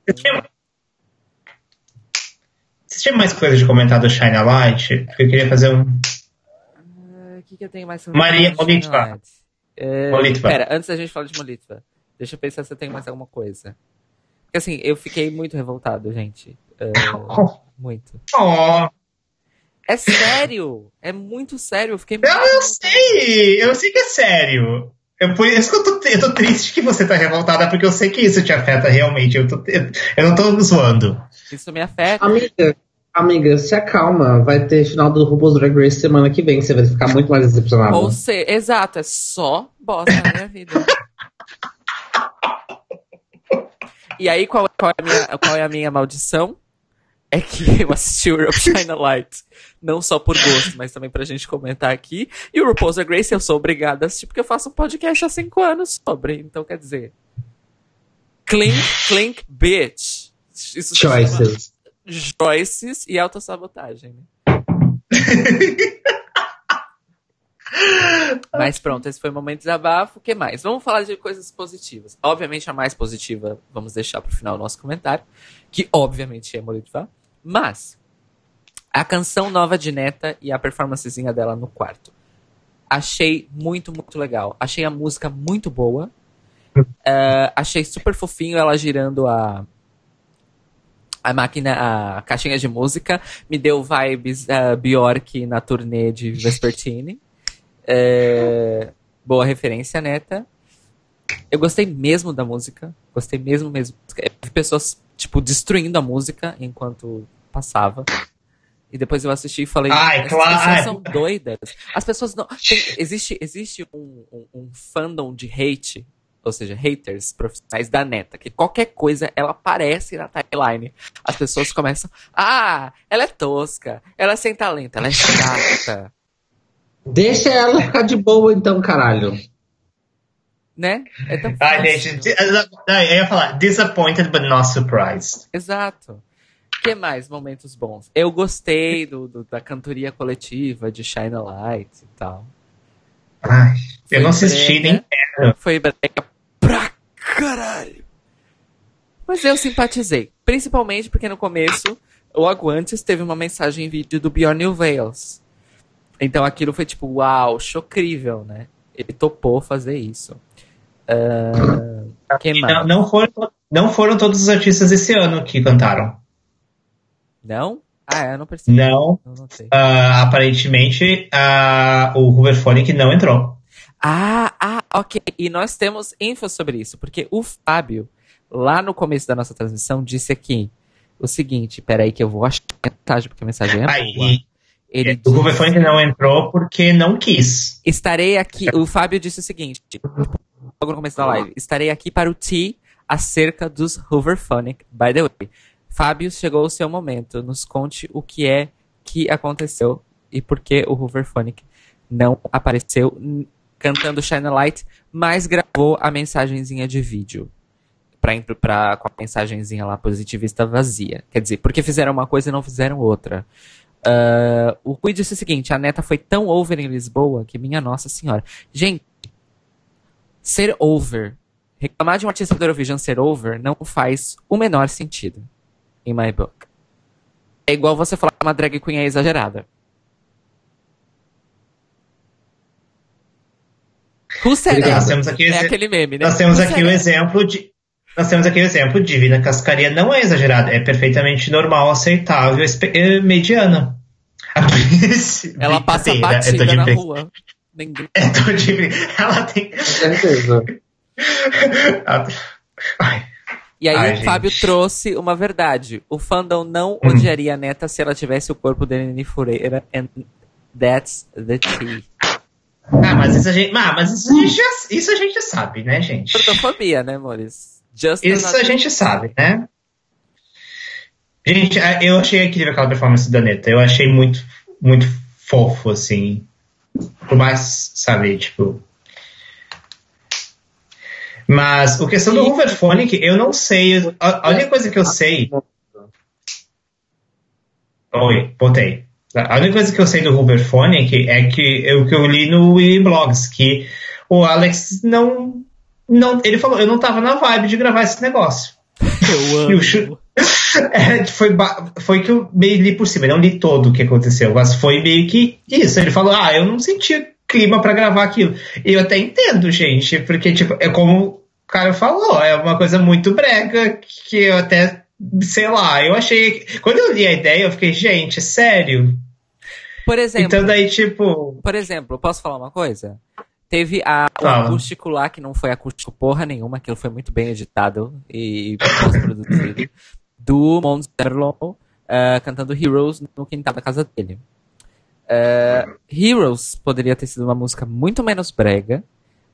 Você tinha mais coisa de comentar do Shine a Light? Porque eu queria fazer um. Ah, O que, que eu tenho mais sobre Maria Molitva. É, Molitva. Pera, antes da gente falar de Molitva, deixa eu pensar se eu tenho mais alguma coisa. Porque assim, eu fiquei muito revoltado, gente. É, muito. Oh, É sério! É muito sério. Eu fiquei muito eu, sei! Eu sei que é sério. Eu, por isso que eu tô, eu tô triste que você tá revoltada, porque eu sei que isso te afeta realmente. Eu, tô- eu, eu não tô zoando. Isso me afeta. Amiga, amiga, se acalma. Vai ter final do RuPaul's Drag Race semana que vem. Você vai ficar muito mais decepcionado. Ou seja, exato, é só bosta na minha vida. E aí, qual, qual, é a minha, qual é a minha maldição? É que eu assisti o Europe China Light. Não só por gosto, mas também pra gente comentar aqui. E o RuPaul's Drag Race eu sou obrigada a assistir porque eu faço um podcast há cinco anos sobre. Então, quer dizer... Clink, clink, bitch. Isso Choices. Choices e autossabotagem, né? Mas pronto, esse foi o momento de desabafo. O que mais? Vamos falar de coisas positivas. Obviamente, a mais positiva, vamos deixar pro final do nosso comentário, que obviamente é Molitva. Mas, a canção nova de Neta e a performancezinha dela no quarto. Achei muito, muito legal. Achei a música muito boa. Eh, achei super fofinho ela girando a. A máquina, a caixinha de música me deu vibes uh, Bjork na turnê de Vespertine. É, boa referência, neta. Eu gostei mesmo da música. Gostei mesmo, mesmo. Vi pessoas, tipo, destruindo a música enquanto passava. E depois eu assisti e falei, Ai, essas claro. pessoas são doidas. As pessoas não. tem- existe existe um, um, um fandom de hate, ou seja, haters profissionais da neta, que qualquer coisa ela aparece na timeline. As pessoas começam, ah, ela é tosca, ela é sem talento, ela é chata. Deixa ela ficar de boa então, caralho. Né? É tão Ai, fácil. gente, eu ia falar, disappointed but not surprised. Exato. O que mais momentos bons? Eu gostei do, do- da cantoria coletiva de Shine a Light e tal. Ai, eu não assisti brega. nem. Foi brega pra caralho. Mas eu simpatizei. Principalmente porque no começo, logo antes, teve uma mensagem em vídeo do Bjorn New Veils. Então aquilo foi tipo, uau, chocrível, né? Ele topou fazer isso. Ah, Não, não foram, não foram todos os artistas esse ano que cantaram. Não? Ah, é, eu não percebi. Não, Não ah, aparentemente ah, o Hooverphonic não entrou. Ah, ah, ok. E nós temos info sobre isso, porque o Fábio, lá no começo da nossa transmissão, disse aqui o seguinte: peraí, que eu vou achar a mensagem, porque a mensagem é boa. Aí, Ele o disse, Hooverphonic não entrou porque não quis. estarei aqui. O Fábio disse o seguinte, logo no começo da live: estarei aqui para o T acerca dos Hooverphonic. By the way, Fábio, chegou o seu momento. Nos conte o que é que aconteceu e por que o Hooverphonic não apareceu cantando Shine a Light, mas gravou a mensagenzinha de vídeo. Pra, pra, com a mensagenzinha lá positivista vazia. Quer dizer, porque fizeram uma coisa e não fizeram outra. Ah, o Rui disse o seguinte: a neta foi tão over em Lisboa que, minha Nossa Senhora. Gente, ser over, reclamar de um artista do Eurovision ser over não faz o menor sentido. In my book. É igual você falar que uma drag queen é exagerada. Who said Obrigado. Nós temos aqui, É aquele meme, né? nós temos Who aqui o exemplo de. Nós temos aqui o exemplo de Divina Cascaria não é exagerada, é perfeitamente normal, aceitável, é mediana. Ela passa é batida na brin- É de brin- Ela tem. Com certeza. Ai. E aí Ai, o Fábio gente. trouxe uma verdade. O fandom não Hum. odiaria a neta se ela tivesse o corpo de Nini Fureira. And that's the tea. Ah, mas isso a gente, ah, mas isso a gente, já, isso a gente sabe, né, gente? Gordofobia, né, Maurício? Just Isso a gente sabe, né? Gente, eu achei incrível aquela performance da Neta. Eu achei muito, muito fofo, assim. Por mais, sabe, tipo. Mas o questão do Hooverphonic, eu não sei. A, a única coisa que eu sei. Oi, botei. A única coisa que eu sei do Hooverphonic é que eu, que eu li no Blogs, que o Alex não, não. Ele falou, eu não tava na vibe de gravar esse negócio. Eu o amo. É, foi, foi que eu meio li por cima, eu não li todo o que aconteceu, mas foi meio que isso. Ele falou, ah, eu não senti clima pra gravar aquilo. E eu até entendo, gente, porque, tipo, é como o cara falou, é uma coisa muito brega que eu até, sei lá, eu achei. Quando eu li a ideia, eu fiquei, gente, sério? Por exemplo, Então daí, tipo. por exemplo, posso falar uma coisa? Teve a, o Fala. acústico lá, que não foi acústico porra nenhuma, aquilo foi muito bem editado e pós-produzido, do Mons Derlo eh, cantando Heroes no quintal da casa dele. Eh, Heroes poderia ter sido uma música muito menos brega,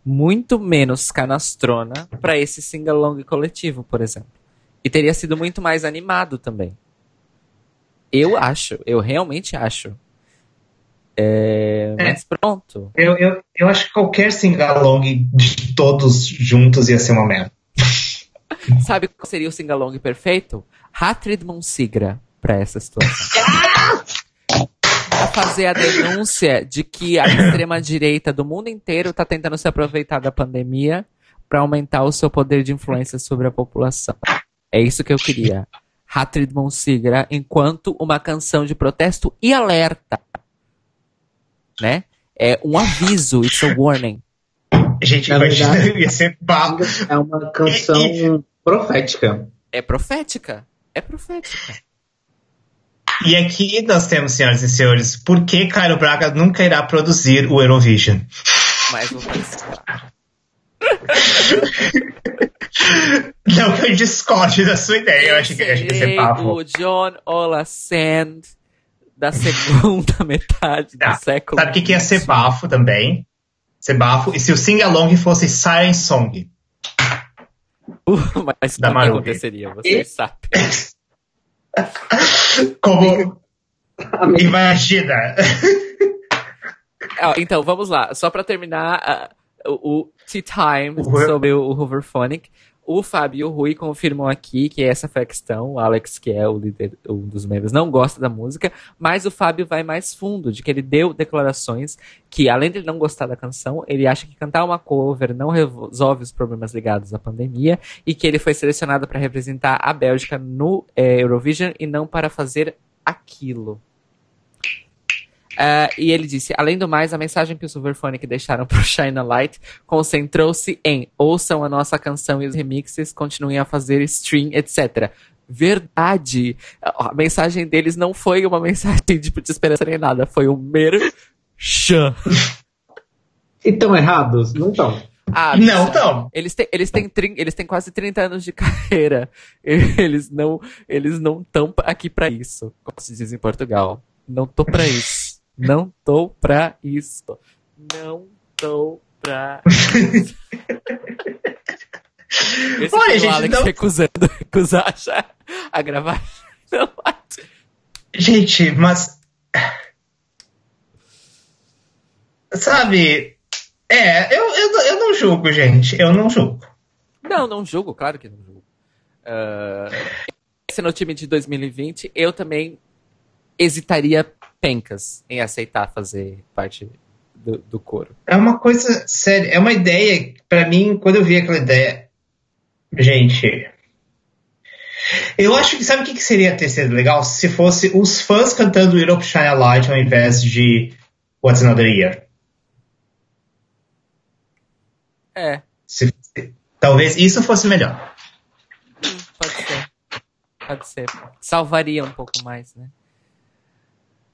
muito menos canastrona pra esse sing-along coletivo, por exemplo. E teria sido muito mais animado também. Eu acho, eu realmente acho. É, É. Mas pronto. Eu, eu, eu acho que qualquer sing-along de todos juntos ia ser uma merda. Sabe qual seria o singalong perfeito? Hatred Monsigra pra essa situação. pra fazer a denúncia de que a extrema-direita do mundo inteiro tá tentando se aproveitar da pandemia pra aumentar o seu poder de influência sobre a população. É isso que eu queria. Hatred Monsigra enquanto uma canção de protesto e alerta. Né? É um aviso, it's a warning. Gente, Na imagina, verdade- ia ser papo. É uma canção profética. É profética. É profética. E aqui nós temos, senhoras e senhores, por que Cairo Braga nunca irá produzir o Eurovision? Mas vou pensar. Não que eu discorde da sua ideia, eu acho que, ia ser Serei papo. o John Olasand da segunda metade do Tá. século Sabe o que, que ia ser bafo também? Ser bafo. E se o sing-along fosse Siren Song? Uh, Mas Da o que aconteceria? Vocês sabem. Como. Imagina! Ah, Então, vamos lá. Só pra terminar ah, o, o Tea Time O- sobre o, o Hoverphonic. O Fábio e o Rui confirmam aqui que essa foi a questão. O Alex, que é o líder, um dos membros, não gosta da música, mas o Fábio vai mais fundo, de que ele deu declarações que, além de ele não gostar da canção, ele acha que cantar uma cover não resolve os problemas ligados à pandemia e que ele foi selecionado para representar a Bélgica no eh, Eurovision e não para fazer aquilo. Ah, e ele disse, além do mais, a mensagem que os Silverphonic deixaram pro Shine a Light concentrou-se em ouçam a nossa canção e os remixes, continuem a fazer stream, etc. Verdade. A mensagem deles não foi uma mensagem tipo, de esperança nem nada, foi um mero chã. E tão errados? Não estão. Ah, Não, então. Eles têm, eles, têm, eles têm quase 30 anos de carreira. Eles não eles não estão aqui pra isso, como se diz em Portugal. Não tô pra isso. Não tô pra isso. Não tô pra isso. Esse Olha, o gente, Alex então- recusando recusar a gravar. Não, Gente, mas. Sabe. É, eu, eu, eu não julgo, gente. Eu não julgo. Não, não julgo, claro que não julgo. Ah, esse no time de 2020, eu também hesitaria pencas em aceitar fazer parte do, do coro. É uma coisa séria. É uma ideia. Pra mim, quando eu vi aquela ideia. Gente. Eu acho que sabe o que que seria ter sido legal? Se fosse os fãs cantando Europe Shine a Light ao invés de What's Another Year. É, Se- talvez isso fosse melhor. pode ser. Pode ser. Salvaria um pouco mais, né?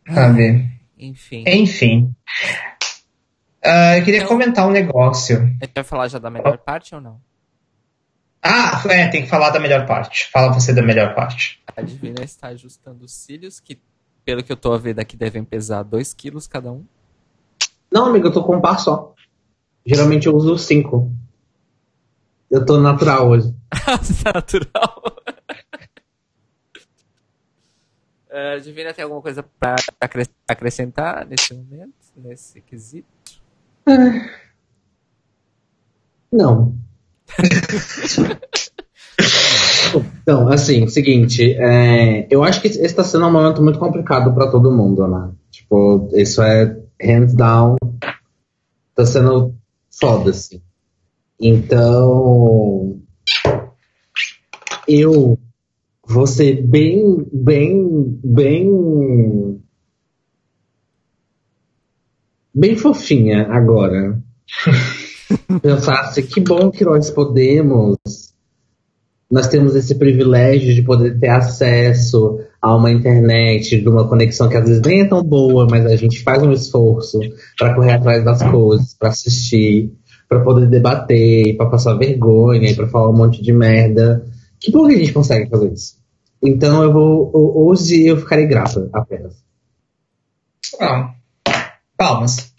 Sabe? Enfim. Enfim. Ah, eu queria Então- comentar um negócio. A gente vai falar já da melhor parte ou não? Ah, é, tem que falar da melhor parte. Fala você da melhor parte. A Divina está ajustando os cílios, que pelo que eu tô a ver daqui devem pesar 2 quilos cada um. Não, amigo, eu tô com um par só. Geralmente eu uso cinco. Eu tô natural hoje. Você tá natural. Uh, Divina tem alguma coisa pra acres- acrescentar nesse momento, nesse quesito? Não. então, assim, seguinte, é, eu acho que está sendo um momento muito complicado para todo mundo, né? Tipo, isso é hands down, tá sendo foda, assim. Então, eu ser bem, bem, bem, bem fofinha agora. Pensar assim, que bom que nós podemos, nós temos esse privilégio de poder ter acesso a uma internet, de uma conexão que às vezes nem é tão boa, mas a gente faz um esforço para correr atrás das coisas, para assistir, para poder debater, para passar vergonha, para falar um monte de merda. Que bom que a gente consegue fazer isso. Então eu vou, ho- hoje eu ficarei grata apenas. Ah, palmas.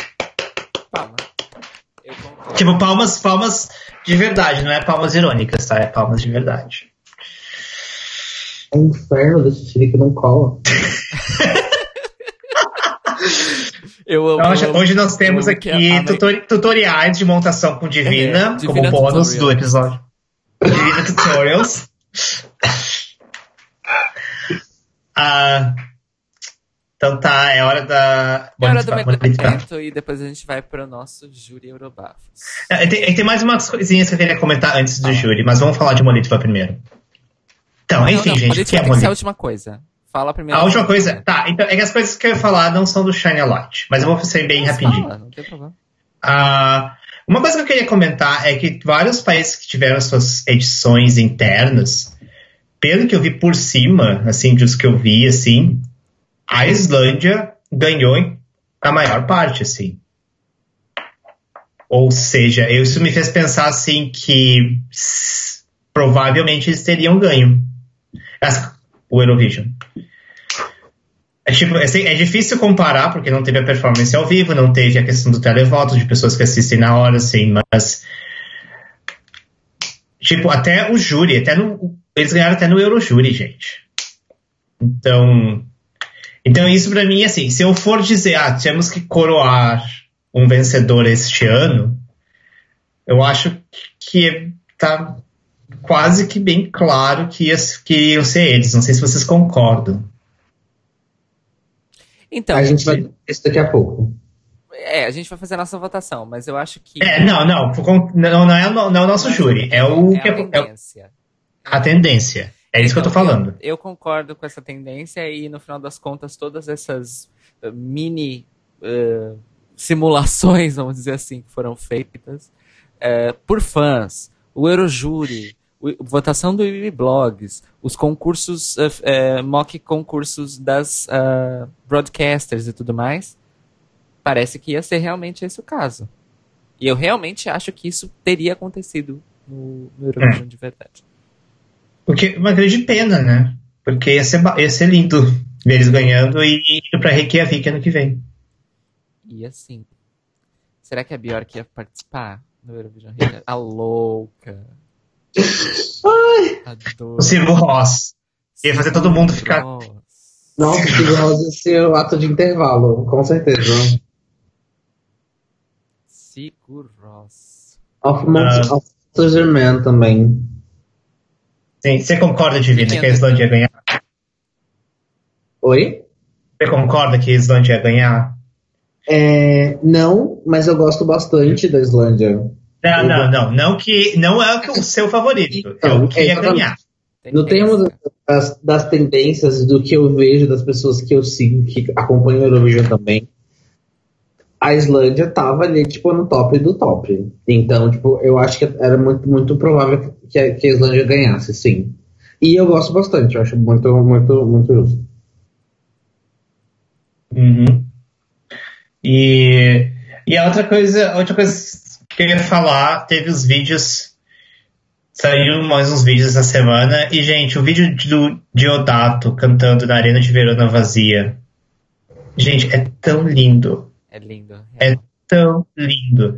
Palma. Eu concordo. Tipo, palmas, palmas de verdade, não é palmas irônicas, tá? É palmas de verdade. É um inferno desse filho que não cola. Eu amo, Então, hoje, eu amo- hoje nós temos aqui a- tutori- tutoriais de montação com Divina, É, como Divina bônus Tutorial. do episódio. Divina Tutorials. Ah, então tá, é hora da. É hora do medicamento e depois a gente vai pro nosso júri Eurobafos. É, Tem, tem mais umas coisinhas que eu queria comentar antes do júri, mas vamos falar de Molitva primeiro. Então, enfim, não, não, gente, o que é que ser a Molitva? última coisa. Fala primeiro. A última coisa, tá, então é que as coisas que eu ia falar não são do Shine a Light, mas eu vou ser bem Mas rapidinho. Fala, não tem problema. Ah, uma coisa que eu queria comentar é que vários países que tiveram suas edições internas, pelo que eu vi por cima, assim, dos que eu vi, assim, a Islândia ganhou a maior parte, assim. Ou seja, isso me fez pensar, assim, que provavelmente eles teriam ganho o Eurovision. É, tipo, é, é difícil comparar, porque não teve a performance ao vivo, não teve a questão do televoto, de pessoas que assistem na hora, assim, mas. Tipo, até o júri, até no, eles ganharam até no Eurojúri, gente. Então. Então, isso pra mim, assim, se eu for dizer, ah, temos que coroar um vencedor este ano, eu acho que tá quase que bem claro que, que iriam ser eles. Não sei se vocês concordam. Então, a gente vai isso daqui a pouco. é, a gente vai fazer a nossa votação, mas eu acho que. É, não, não, não, não é, não é o nosso júri, é o é que a é, é tendência. a tendência. É isso que eu tô Então, falando. Eu, concordo com essa tendência e, no final das contas, todas essas eh, mini eh, simulações, vamos dizer assim, que foram feitas eh, por fãs, o Eurojúri, a votação do Blogs, os concursos, eh, mock concursos das ah, broadcasters e tudo mais, parece que ia ser realmente esse o caso. E eu realmente acho que isso teria acontecido no, no Eurovision de verdade. O que, uma grande pena, né? Porque ia ser, ia ser lindo ver eles ganhando e indo pra Reykjavik ano que vem. E assim, será que a Bjork ia participar do Eurovision? A louca. A doida. O Silvio Ross. Ia fazer todo mundo ficar- Nossa. Nossa, que rosa esse é o ato de intervalo, com certeza. Sigur Ross. Of Ah. Monsters Man também. Sim, você concorda, Divina, que a Islândia ia ganhar? Oi? Você concorda que a Islândia ia ganhar? É, não, mas eu gosto bastante da Islândia. Não, não, não. Não, que, não é o, que, o seu favorito. É o que ia Exatamente. ganhar. No termos das, das tendências do que eu vejo das pessoas que eu sigo, que acompanham o Eurovision também, a Islândia tava ali, tipo, no top do top. Então, tipo, eu acho que era muito, muito provável que a, que a Islândia ganhasse, sim. E eu gosto bastante, eu acho muito, muito, muito justo. Uhum. E, e a outra coisa, a outra coisa que eu ia falar, teve os vídeos Saíram mais uns vídeos essa semana. E, gente, o vídeo do Diodato cantando na Arena de Verona vazia. Gente, é tão lindo. É lindo. É tão lindo.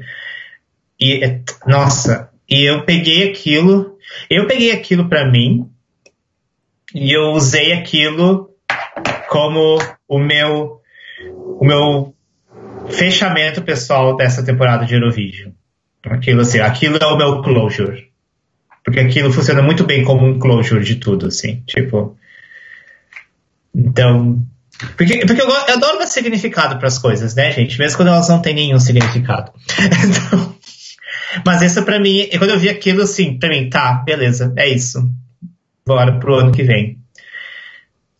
E, é, nossa, e eu peguei aquilo. Eu peguei aquilo para mim. E eu usei aquilo como o meu, o meu fechamento pessoal dessa temporada de Eurovision. Aquilo assim, aquilo é o meu closure. Porque aquilo funciona muito bem como um closure de tudo, assim. Tipo. Então. Porque, porque eu, eu adoro dar significado para as coisas, né, gente? Mesmo quando elas não têm nenhum significado. Então, mas isso para mim, quando eu vi aquilo assim, pra mim, tá, beleza, é isso. Bora pro ano que vem.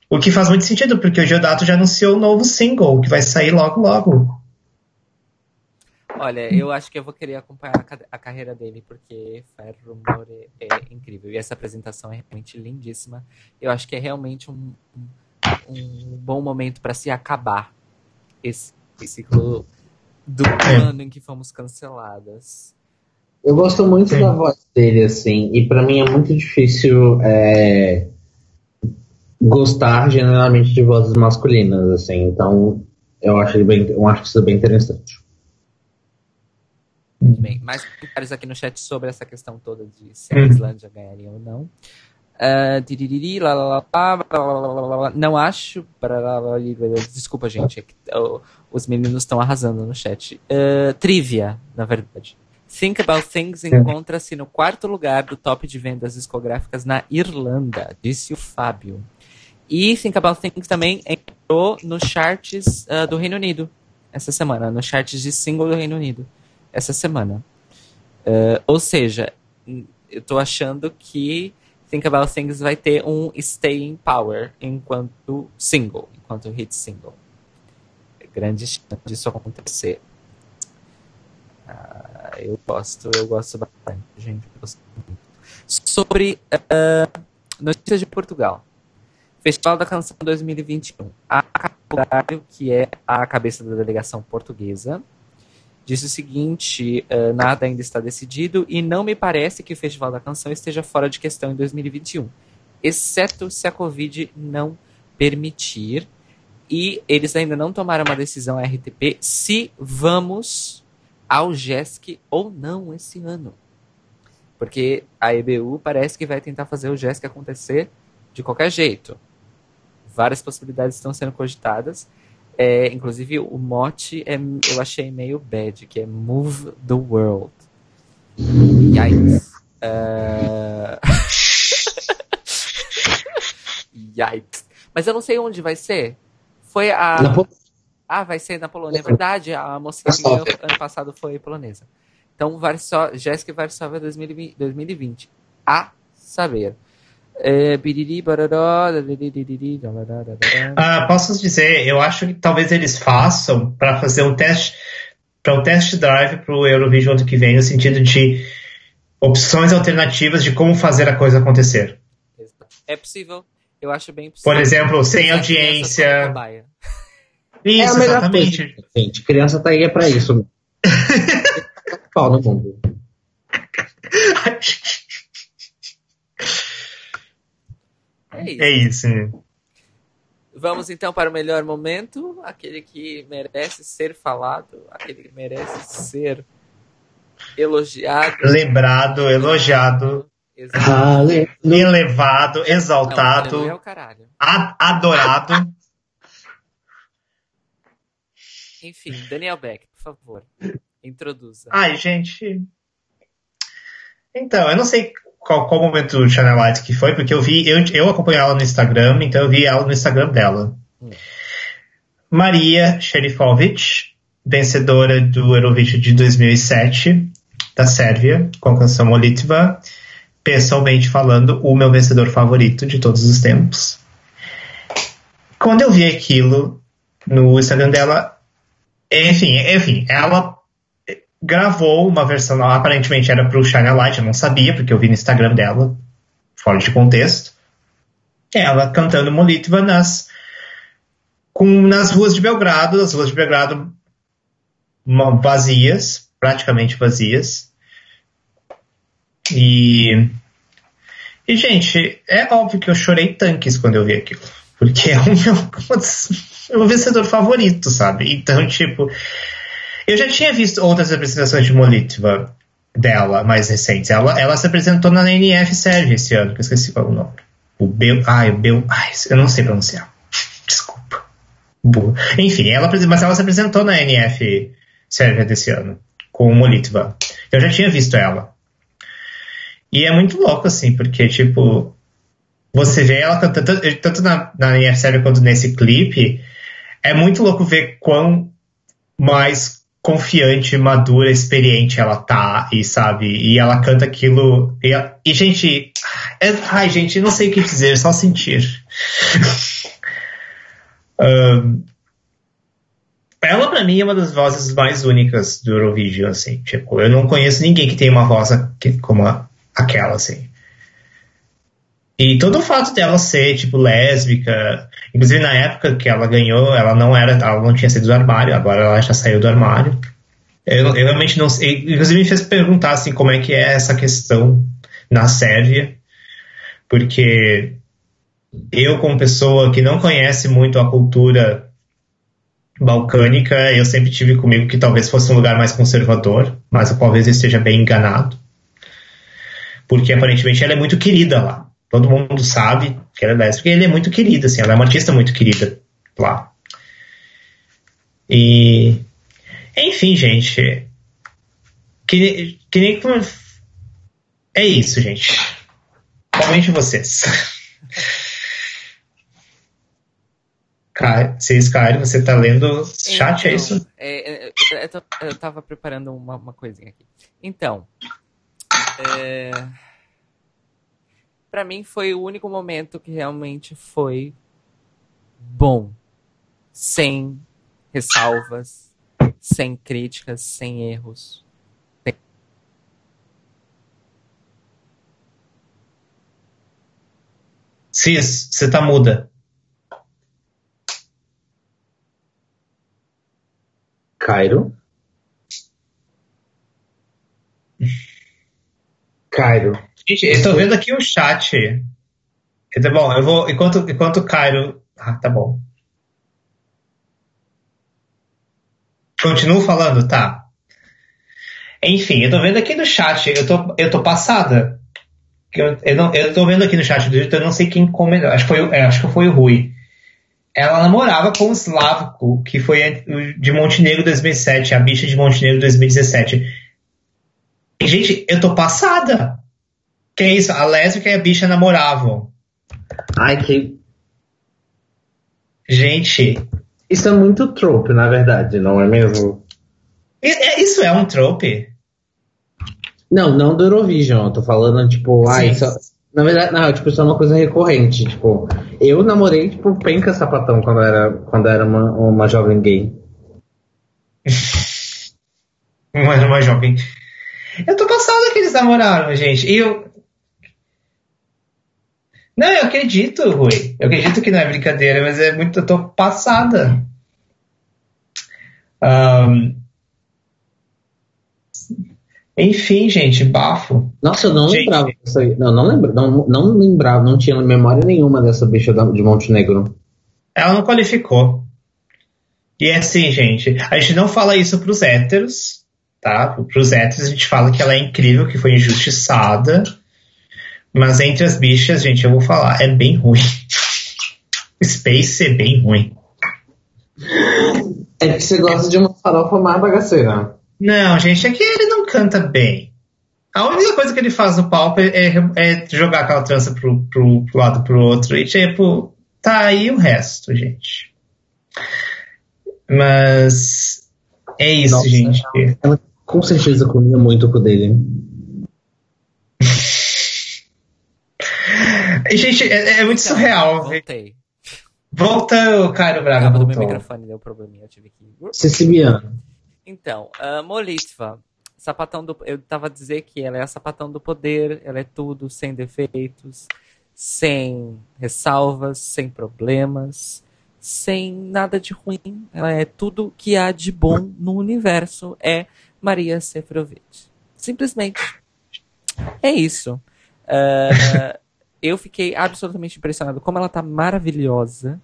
O que faz muito sentido, porque o Geodato já anunciou um novo single, que vai sair logo, logo. Olha, eu acho que eu vou querer acompanhar a, a carreira dele, porque Fire Rumor é, incrível. E essa apresentação é realmente lindíssima. Eu acho que é realmente um, um, um bom momento para se acabar esse, esse ciclo do é. ano em que fomos canceladas. Eu gosto muito Sim. da voz dele, assim, e para mim é muito difícil é, gostar generalmente de vozes masculinas, assim, então eu acho ele bem, um artista bem interessante. Mais comentários aqui no chat sobre essa questão toda de se a Islândia ganharia ou não. Uh, tiririri, lá, lá, lá, não acho. Desculpa, gente. É os meninos estão arrasando no chat. Uh, trivia, na verdade. Think About Things encontra-se no quarto lugar do top de vendas discográficas na Irlanda, disse o Fábio. E Think About Things também entrou nos charts uh, do Reino Unido essa semana, nos charts de single do Reino Unido essa semana. Uh, ou seja, eu tô achando que Think About Things vai ter um Staying Power enquanto single, enquanto hit single. Grande chance disso acontecer. Uh, eu gosto, eu gosto bastante, gente. Sobre uh, notícias de Portugal. Festival da Canção 2021. A Capulário, que é a cabeça da delegação portuguesa, disse o seguinte: uh, nada ainda está decidido e não me parece que o Festival da Canção esteja fora de questão em 2021, exceto se a Covid não permitir. E eles ainda não tomaram uma decisão RTP se vamos ao GESC ou não esse ano. Porque a EBU parece que vai tentar fazer o GESC acontecer de qualquer jeito. Várias possibilidades estão sendo cogitadas. É, inclusive, o mote é, eu achei meio bad, que é Move the World. Yikes. Uh... Yikes. Mas eu não sei onde vai ser. Foi a. Ah, vai ser na Polônia. É verdade, a moça que ganhou ano passado foi polonesa. Então, Varsóvia, Jéssica Varsóvia 2020. A saber. É, ah, posso dizer, eu acho que talvez eles façam para fazer um teste para um test drive para o Eurovision ano que vem, no sentido de opções alternativas de como fazer a coisa acontecer. É possível, eu acho bem possível. Por exemplo, sem audiência. Isso, é a melhor exatamente. Coisa, gente. Criança tá aí é para isso. Pau no mundo. É isso. É isso. Vamos então para o melhor momento, aquele que merece ser falado, aquele que merece ser elogiado. Lembrado, elogiado. Elevado, exaltado. Não, é adorado. Enfim, Daniel Beck, por favor, introduza. Ai, gente. Então, eu não sei qual, qual momento do Channel Light que foi, porque eu vi, eu, eu acompanho ela no Instagram, então eu vi ela no Instagram dela. Hum. Maria Sherifovic, vencedora do Eurovision de 2007, da Sérvia, com a canção Molitva, pessoalmente falando, o meu vencedor favorito de todos os tempos. Quando eu vi aquilo no Instagram dela, enfim, enfim, ela gravou uma versão, aparentemente era pro Shine a Light, eu não sabia, porque eu vi no Instagram dela, fora de contexto. Ela cantando Molitva nas, com, nas ruas de Belgrado, as ruas de Belgrado vazias, praticamente vazias. E E, gente, é óbvio que eu chorei tanques quando eu vi aquilo. Porque é o meu, meu vencedor favorito, sabe? Então, tipo. Eu já tinha visto outras apresentações de Molitva dela, mais recentes. Ela, ela se apresentou na NF Serve esse ano, que eu esqueci qual é o nome. O Bel. Ai, o Bel. Ai, eu não sei pronunciar. Desculpa. Enfim, ela, mas ela se apresentou na NF Sérvia desse ano, com Molitva. Eu já tinha visto ela. E é muito louco, assim, porque, tipo, você vê ela cantando, tanto na, na NF Sérvia quanto nesse clipe, é muito louco ver quão mais confiante, madura, experiente ela tá, e sabe, e ela canta aquilo. E, e gente, é, ai, gente, não sei o que dizer, só sentir. um, ela, pra mim, é uma das vozes mais únicas do Eurovision, assim. Tipo, eu não conheço ninguém que tenha uma voz como a, aquela, assim. E todo o fato dela ser, tipo, lésbica, inclusive na época que ela ganhou, ela não era, ela não tinha saído do armário, agora ela já saiu do armário. Eu, eu realmente não sei, inclusive me fez perguntar, assim, como é que é essa questão na Sérvia, porque eu, como pessoa que não conhece muito a cultura balcânica, eu sempre tive comigo que talvez fosse um lugar mais conservador, mas eu talvez esteja bem enganado. Porque aparentemente ela é muito querida lá. Todo mundo sabe que ela é lésbica e ele é muito querido, assim, ela é uma artista muito querida lá. E. Enfim, gente. Que, que nem. É isso, gente. Comente vocês. Vocês, Caio, você tá lendo chat, então, é isso? É, é, eu, eu tava preparando uma, uma coisinha aqui. Então, é, para mim foi o único momento que realmente foi bom, sem ressalvas, sem críticas, sem erros. Cis, você tá muda. Cairo. Cairo. Gente, eu tô vendo aqui o chat. Tá bom, eu vou. Enquanto, enquanto o Cairo. Ah, tá bom. Continuo falando, tá. Enfim, eu tô vendo aqui no chat, eu tô, eu tô passada. Eu, eu, não, eu tô vendo aqui no chat do YouTube, eu não sei quem comentou. Acho que foi, é, acho que foi o Rui. Ela namorava com o Slavko, que foi de Montenegro 2007, a bicha de Montenegro 2017. E, gente, eu tô passada. Que é isso? A lésbica e a bicha namoravam. Ai, que. Gente. Isso é muito trope, na verdade, não é mesmo? É, isso é um trope? Não, não do Eurovision. Eu tô falando, tipo, ai, isso, na verdade, não, tipo, isso é uma coisa recorrente. Tipo, eu namorei, tipo, penca sapatão quando era, quando era uma, uma jovem gay. uma, uma jovem. Eu tô passado que eles namoraram, gente. E eu, não, eu acredito, Rui. Eu acredito que não é brincadeira, mas é muito. Eu tô passada. Um, enfim, gente, bafo. Nossa, eu não gente, lembrava disso aí. Não, não, lembra, não, não lembrava, não tinha memória nenhuma dessa bicha de Montenegro. Ela não qualificou. E é assim, gente, a gente não fala isso pros héteros, tá? Pros héteros a gente fala que ela é incrível, que foi injustiçada mas entre as bichas, gente, eu vou falar, é bem ruim. Space é bem ruim. É que você gosta de uma farofa mais bagaceira. Não, gente, é que ele não canta bem. A única coisa que ele faz no palco é, é, é jogar aquela trança pro, pro, pro, lado pro outro. E tipo, tá aí o resto, gente. Mas é isso, Nossa, gente. Ela com certeza comia muito com o dele. Gente, é, é muito então, surreal. Voltei. Volta o Caio Braga. Do meu microfone deu probleminha, eu tive que. Siciliano. Então, uh, Molitva, sapatão do. Eu tava a dizer que ela é a sapatão do poder, ela é tudo sem defeitos, sem ressalvas, sem problemas, sem nada de ruim. Ela é tudo que há de bom no universo. É Maria Sefrovic. Simplesmente. É isso. Uh, eu fiquei absolutamente impressionado como ela tá maravilhosa.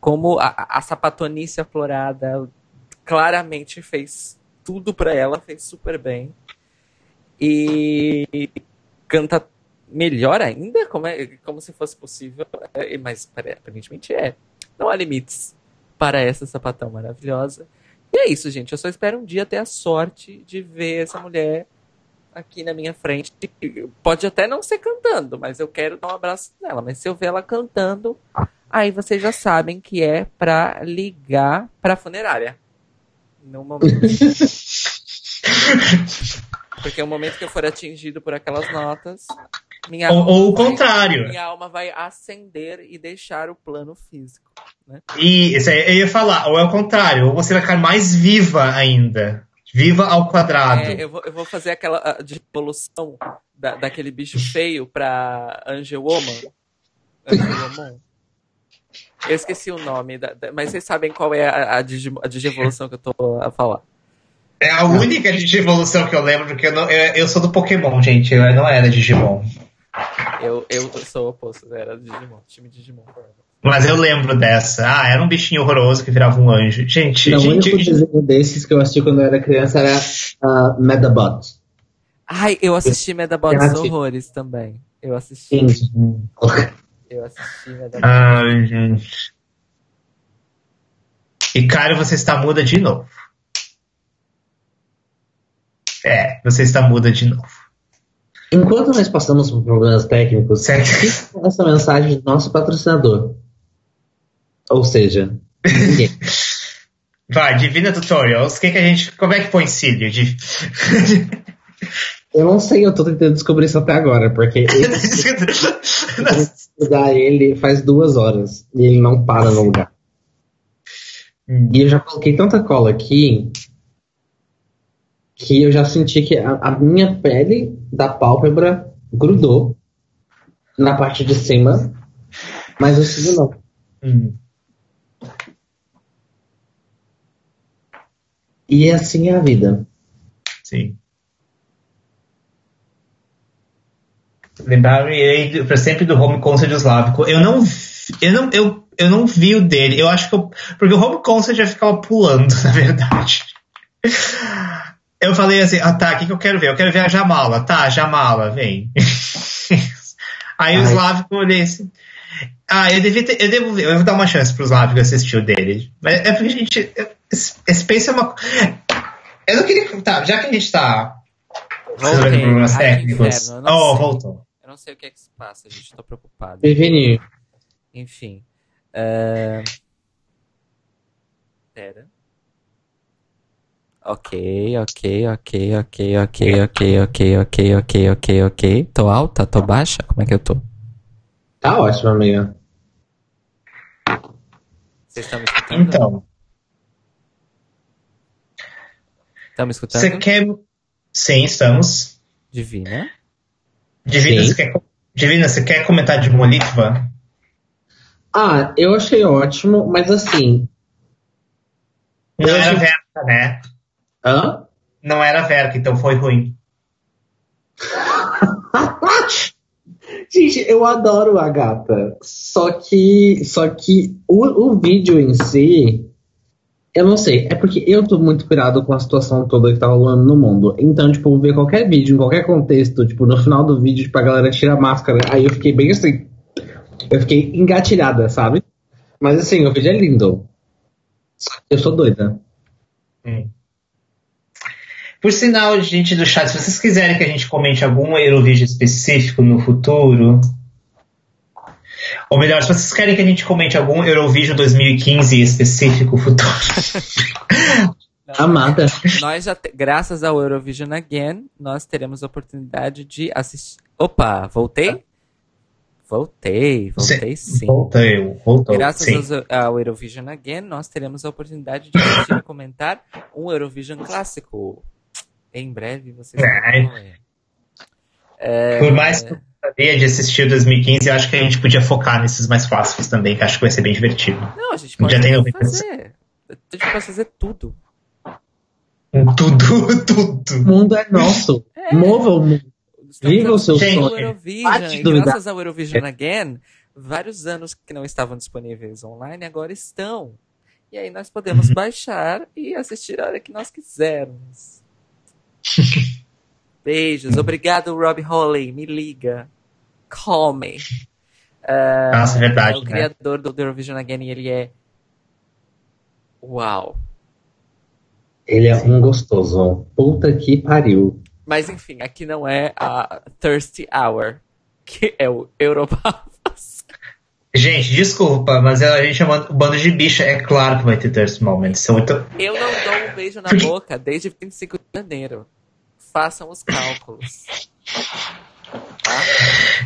Como a, a sapatonice aflorada claramente fez tudo pra ela, fez super bem. E canta melhor ainda, como, é, como se fosse possível. É, mas aparentemente é. Não há limites para essa sapatão maravilhosa. E é isso, gente. Eu só espero um dia ter a sorte de ver essa mulher aqui na minha frente. Pode até não ser cantando, mas eu quero dar um abraço nela. Mas se eu ver ela cantando, aí vocês já sabem que é pra ligar pra funerária. No momento. Porque o momento que eu for atingido por aquelas notas. Minha ou, ou o contrário. Minha alma vai ascender e deixar o plano físico. Né? E isso aí, eu ia falar, ou é o contrário, ou você vai ficar mais viva ainda. Viva ao quadrado. É, eu, vou, eu vou fazer aquela devolução da, daquele bicho feio pra Angel Woman. Angel Woman. Eu esqueci o nome, da, da, mas vocês sabem qual é a, a, digi, a digievolução que eu tô a falar. É a única digievolução que eu lembro, porque eu, não, eu, eu sou do Pokémon, gente. Eu não era Digimon. Eu, eu sou o oposto, era Digimon, time Digimon. Mas eu lembro dessa. Ah, era um bichinho horroroso que virava um anjo. Gente, não, gente. O único desenho desses que eu assisti quando eu era criança era uh, Medabot. Ai, eu assisti Medabot horrores também. Eu assisti. Sim. Eu assisti Medabot. Ai, gente. E cara, você está muda de novo. É, você está muda de novo. Enquanto nós passamos por problemas técnicos, essa mensagem do nosso patrocinador. Ou seja, ninguém. Vai, Divina Tutorials, que que a gente, como é que põe cílio? De... eu não sei, eu tô tentando descobrir isso até agora, porque ele, ele faz duas horas e ele não para no lugar. Hum. E eu já coloquei tanta cola aqui que eu já senti que a, a minha pele da pálpebra grudou na parte de cima, mas o cílio não. Hum. E E assim é a vida. Sim. Lembrarei para sempre do Home Concert Slávico. Eu não, eu não, eu, eu não vi o dele. Eu acho que eu, porque o Home Concert já ficava pulando, na verdade. Eu falei assim, ah tá, o que, que eu quero ver? Eu quero ver a Jamala. Tá, Jamala, vem. Aí o Slávico olhei assim. Ah, eu devia ter, eu devo eu vou dar uma chance pro Slávico assistir o dele. Mas é porque a gente. Space é uma. Eu não queria. Tá, já que a gente tá. Voltei. problemas técnicos. inferno, eu não Oh, sei. voltou. Eu não sei o que é que se passa, gente. Tô preocupado. Preveni. Enfim. é, Pera. Ok, ok, ok, ok, ok, ok, ok, ok, ok, ok, ok. Tô alta? Tô baixa? Como é que eu tô? Tá ótimo, amiga. Vocês estão me escutando? Então, Estão me escutando? você quer. Sim, estamos. Divina? Divina, Sim. você quer, Divina, você quer comentar de Molitva? Ah, eu achei ótimo, mas assim. Não era achei- Verka, né? Hã? Não era Verka, então foi ruim. Gente, eu adoro a gata. Só que. Só que o, o vídeo em si. Eu não sei. É porque eu tô muito pirado com a situação toda que tá rolando no mundo. Então, tipo, ver qualquer vídeo, em qualquer contexto, tipo, no final do vídeo, tipo, a galera tira a máscara. Aí eu fiquei bem assim. Eu fiquei engatilhada, sabe? Mas assim, o vídeo é lindo. Eu sou doida. Hum. Por sinal, gente do chat, se vocês quiserem que a gente comente algum Eurovision específico no futuro, ou melhor, se vocês querem que a gente comente algum Eurovision 2015 específico futuro, Amada. Nós já, te- graças ao Eurovision Again, nós teremos a oportunidade de assistir. Opa, voltei? Voltei, voltei sim. voltou, voltou. Graças sim. aos- ao Eurovision Again, nós teremos a oportunidade de assistir e comentar um Eurovision clássico. Em breve vocês É. vão ver. É, Por mais que eu gostaria de assistir o 2015, eu acho que a gente podia focar nesses mais fáceis também, que acho que vai ser bem divertido. Não, a gente pode Já tem fazer. A gente pode fazer tudo. Tudo, tudo. O mundo é nosso. É. Mova o mundo. Viva o seu sonho. E graças ao Eurovision Again, vários anos que não estavam disponíveis online agora estão. E aí nós podemos baixar e assistir a hora que nós quisermos. Beijos. Obrigado, Rob Holly. Me liga. Call me. Ah, Nossa, é verdade, é o né? criador do Eurovision Again e ele é. Uau. Ele é um gostoso. Puta que pariu. Mas enfim, aqui não é a Thirsty Hour, que é o Europavas. Gente, desculpa, mas a gente chamando o bando de bicha, é claro que vai ter thirst moments. São muito... Eu não dou um beijo na boca desde 25 de janeiro. Façam os cálculos. Tá?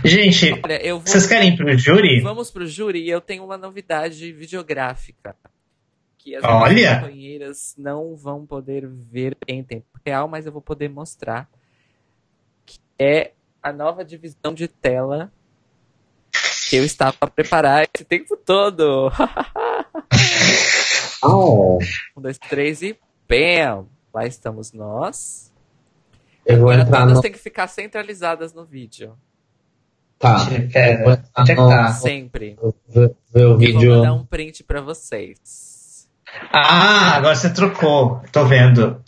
Gente, Olha, eu vou. vocês querem ir pro júri? Vamos pro júri e eu tenho uma novidade videográfica. Que as Olha! companheiras não vão poder ver em tempo real, mas eu vou poder mostrar. Que é a nova divisão de tela que eu estava a preparar esse tempo todo. Oh, Um, dois, três e bam! Lá estamos nós. Eu vou Agora entrar todas no. têm que ficar centralizadas no vídeo. Tá. Vou entrar é que no- tá? Sempre. vou ver- ver o Eu vou vídeo. mandar um print pra vocês. Ah, agora você trocou. Tô vendo.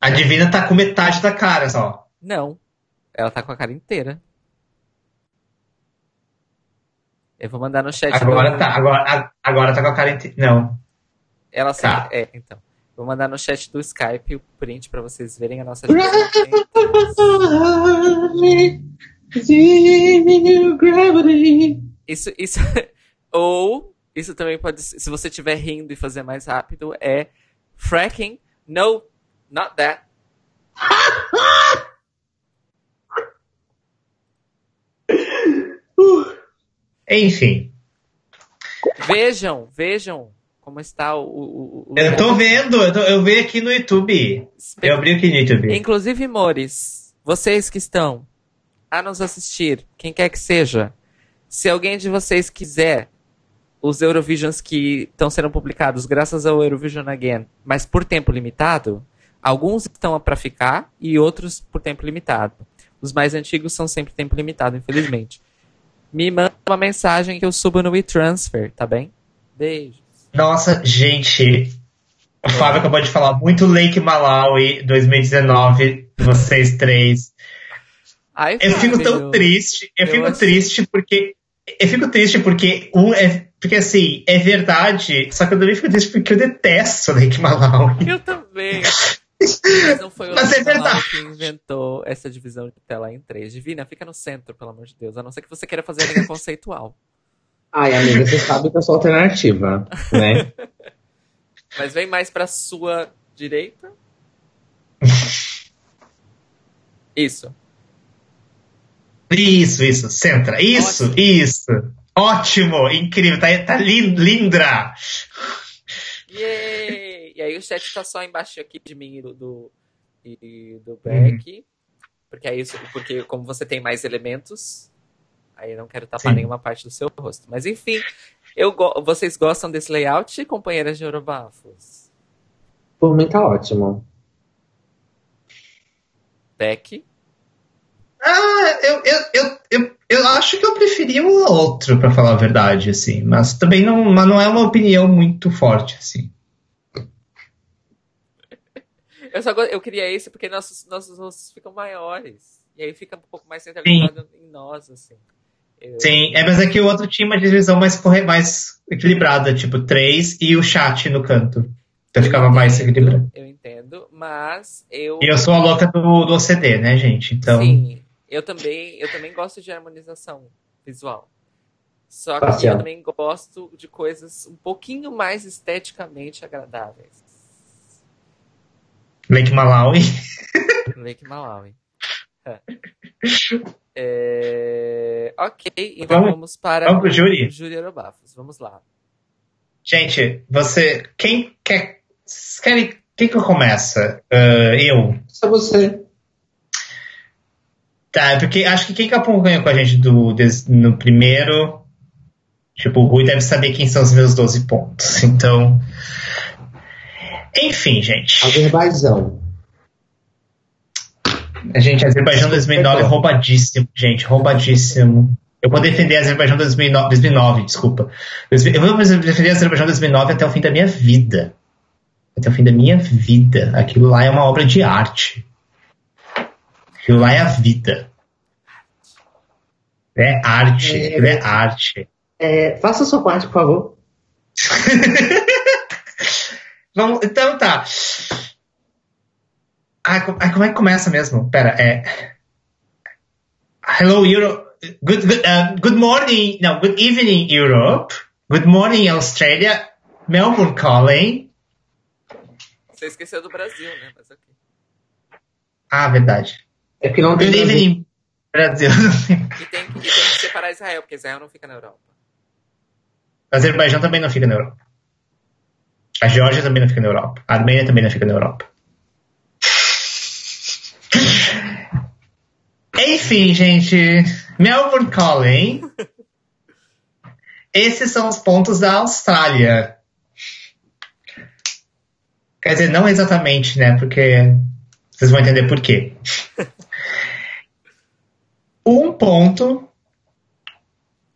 A Divina tá com metade da cara só. Não. Ela tá com a cara inteira. Eu vou mandar no chat. Agora do- tá, agora, agora tá com a cara inteira. Não. Ela. Tá. É, então. Vou mandar no chat do Skype o print pra vocês verem a nossa. Gravity. Isso, isso. Ou, isso também pode ser, se você estiver rindo e fazer mais rápido, é fracking. No, not that. Enfim. Vejam, vejam como está o. o, o- Eu tô vendo, eu, tô- eu vi aqui no YouTube. Eu abri aqui no YouTube. Inclusive, Mores, vocês que estão a nos assistir, quem quer que seja, se alguém de vocês quiser os Eurovisions que estão sendo publicados graças ao Eurovision Again, mas por tempo limitado, alguns estão para ficar e outros por tempo limitado. Os mais antigos são sempre tempo limitado, infelizmente. Me manda uma mensagem que eu subo no WeTransfer, tá bem? Beijos. Nossa, gente. O Fábio acabou de falar muito Lake Malawi 2019, vocês três. Ai, Eu fico tão triste, eu, Eu fico triste porque. Eu fico triste porque um é. Porque assim, é verdade, só que eu também fico triste porque eu detesto Lake Malawi. Eu também. Mas não foi o Mas é verdade. que inventou essa divisão de tela em três. Divina, fica no centro, pelo amor de Deus. A não ser que você queira fazer a linha conceitual. Ai, amiga, você sabe que eu sou alternativa, né? Mas vem mais pra sua direita. Isso. Isso, isso, centra. Isso, Ótimo. isso. Ótimo, incrível, tá, tá lin- linda. Yay! E aí o chat tá só embaixo aqui de mim e do, do, e do Beck. Porque é isso, porque como você tem mais elementos, aí eu não quero tapar Sim. nenhuma parte do seu rosto. Mas enfim, eu go- vocês gostam desse layout, companheiras de Eurobafos? Por mim tá ótimo. Beck? Ah, eu, eu, eu, eu, eu acho que eu preferia o outro, pra falar a verdade, assim. Mas também não, mas não é uma opinião muito forte, assim. Eu, só eu queria esse porque nossos, nossos rostos ficam maiores. E aí fica um pouco mais centralizado em nós, assim. Sim, é, mas é que o outro tinha uma divisão mais, mais equilibrada, tipo, três e o chat no canto. Então eu ficava mais entendo, equilibrado. Eu entendo, mas eu. E eu sou a louca do, do OCD, né, gente? Então. Sim, eu também, eu também gosto de harmonização visual. Só que Parcial. eu também gosto de coisas um pouquinho mais esteticamente agradáveis. Lake Malawi. Lake Malawi. É. É, Ok, então Vamos- vamos, para vamos pro o júri? júri Eurobafos. Vamos lá. Gente, você. Quem quer. Quem, quem que começa? Ah, eu. Só você. Tá, porque acho que quem que acompanhou com a gente do, des- no primeiro. Tipo, o Rui deve saber quem são os meus 12 pontos. Então. Enfim, gente. Azerbaijão. Gente, Azerbaijão 2009 é roubadíssimo, gente, roubadíssimo. Eu vou defender a Azerbaijão 2009, 2009, desculpa. Eu vou defender a Azerbaijão 2009 até o fim da minha vida. Até o fim da minha vida. Aquilo lá é uma obra de arte. Aquilo lá é a vida. É arte, é, é arte. É, faça a sua parte, por favor. Vamos, então tá. Ah, como é que começa mesmo? Pera, é. Hello, Europe. Good, good, uh, good morning. No, good evening, Europe. Good morning, Australia. Melbourne calling. Você esqueceu do Brasil, né? Mas aqui. Ah, verdade. É que não tem. Good evening, Brasil. e, tem, e tem que separar Israel, porque Israel não fica na Europa. Azerbaijão também não fica na Europa. A Geórgia também não fica na Europa. A Armênia também não fica na Europa. Enfim, gente. Melbourne Calling. Esses são os pontos da Austrália. Quer dizer, não exatamente, né? Porque vocês vão entender por quê. Um ponto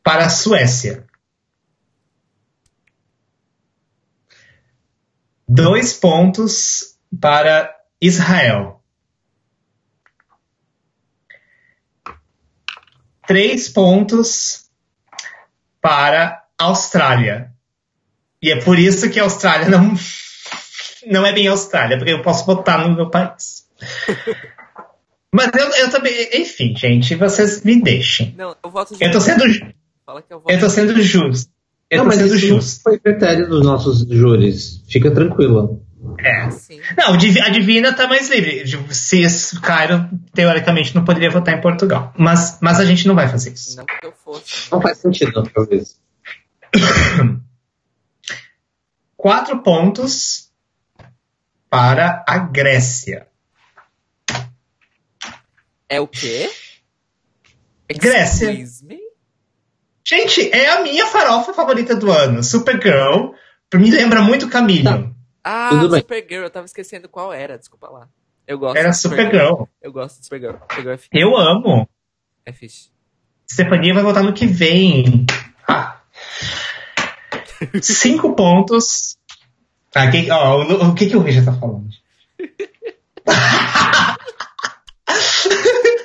para a Suécia. Dois pontos para Israel. Três pontos para Austrália. E é por isso que a Austrália não, não é bem Austrália, porque eu posso botar no meu país. Mas eu, eu também. Enfim, gente, vocês me deixem. Não, eu voto Eu tô sendo. Fala que eu, voto eu tô sendo justo. Eu não, tô mas sendo isso justo. foi critério dos nossos júris. Fica tranquila. É. Sim. Não, a Divina tá mais livre. Se esse Cairo, teoricamente, não poderia votar em Portugal. Mas, mas a gente não vai fazer isso. Não que eu fosse. Não faz sentido, talvez. Quatro pontos para a Grécia. É o quê? Grécia. Gente, é a minha farofa favorita do ano. Supergirl. Me lembra muito Camille. Tá. Ah, Tudo bem. Supergirl, eu tava esquecendo qual era, desculpa lá. Eu gosto Era de Supergirl. Supergirl. Eu gosto de Supergirl. Supergirl é fixe. Eu amo. É fixe. Stefania vai votar no que vem. Ah. Cinco pontos. Ah, que, ó, o, o que, que o Richard tá falando?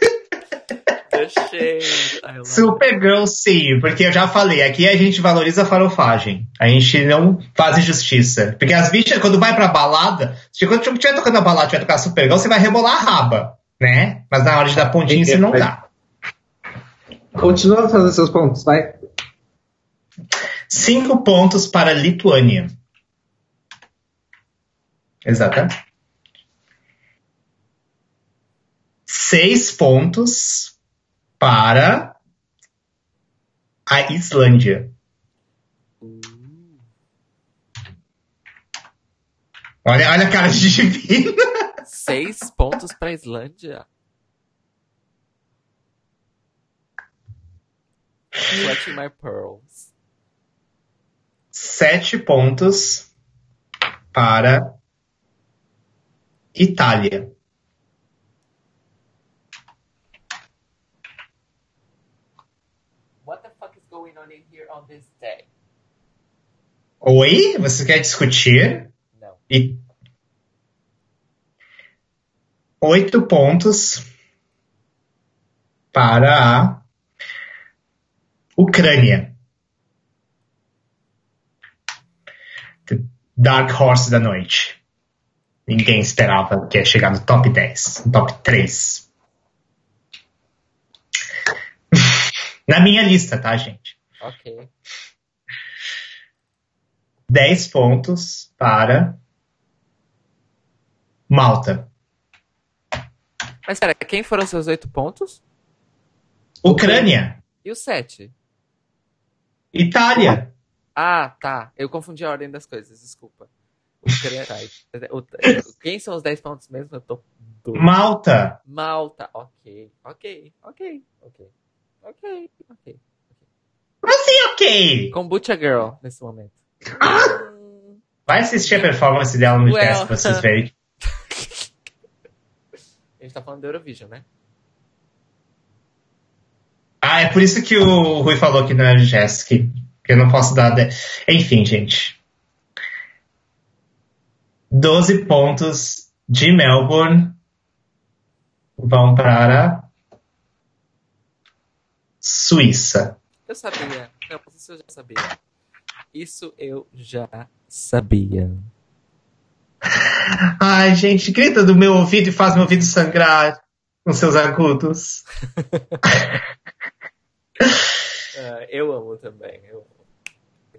Eu Supergirl, sim, porque eu já falei, aqui a gente valoriza a farofagem. A gente não faz injustiça. Porque as bichas, quando vai pra balada, se quando estiver tocando a balada tiver tocar Supergirl, você vai rebolar a raba, né? Mas na hora de dar pontinho, você não dá. Continua fazer seus pontos, vai. Cinco pontos para a Lituânia. Exatamente. Seis pontos para a Islândia. Olha, olha a cara de divina. Seis pontos pra Islândia. Clutching my pearls. Sete pontos para Itália. What the fuck is going on in here on this day? Oi? Você quer discutir? Não. E oito pontos para a Ucrânia. The Dark Horse da noite. Ninguém esperava que ia chegar no top 10, no top 3. Na minha lista, tá, gente? Ok. 10 pontos para Malta. Mas pera, quem foram seus oito pontos? Ucrânia. E os sete? Itália. Ah, tá. Eu confundi a ordem das coisas, desculpa. Ucrânia. tá. O- Quem são os dez pontos mesmo? Eu tô doido. Malta. Malta. Ok. Ok. Ok. Ok. Ok. Ok. Assim, ok. Kombucha Girl, nesse momento. Vai assistir a performance dela no Well. teste pra vocês verem. A gente tá falando do Eurovision, né? Ah, é por isso que o Rui falou que não é Jéssica. Que eu não posso dar. De... Enfim, gente. 12 pontos de Melbourne vão para Suíça. Eu sabia. Eu eu já sabia. Isso eu já sabia. Ai, gente, grita do meu ouvido e faz meu ouvido sangrar com seus agudos. uh, eu amo também. Eu amo.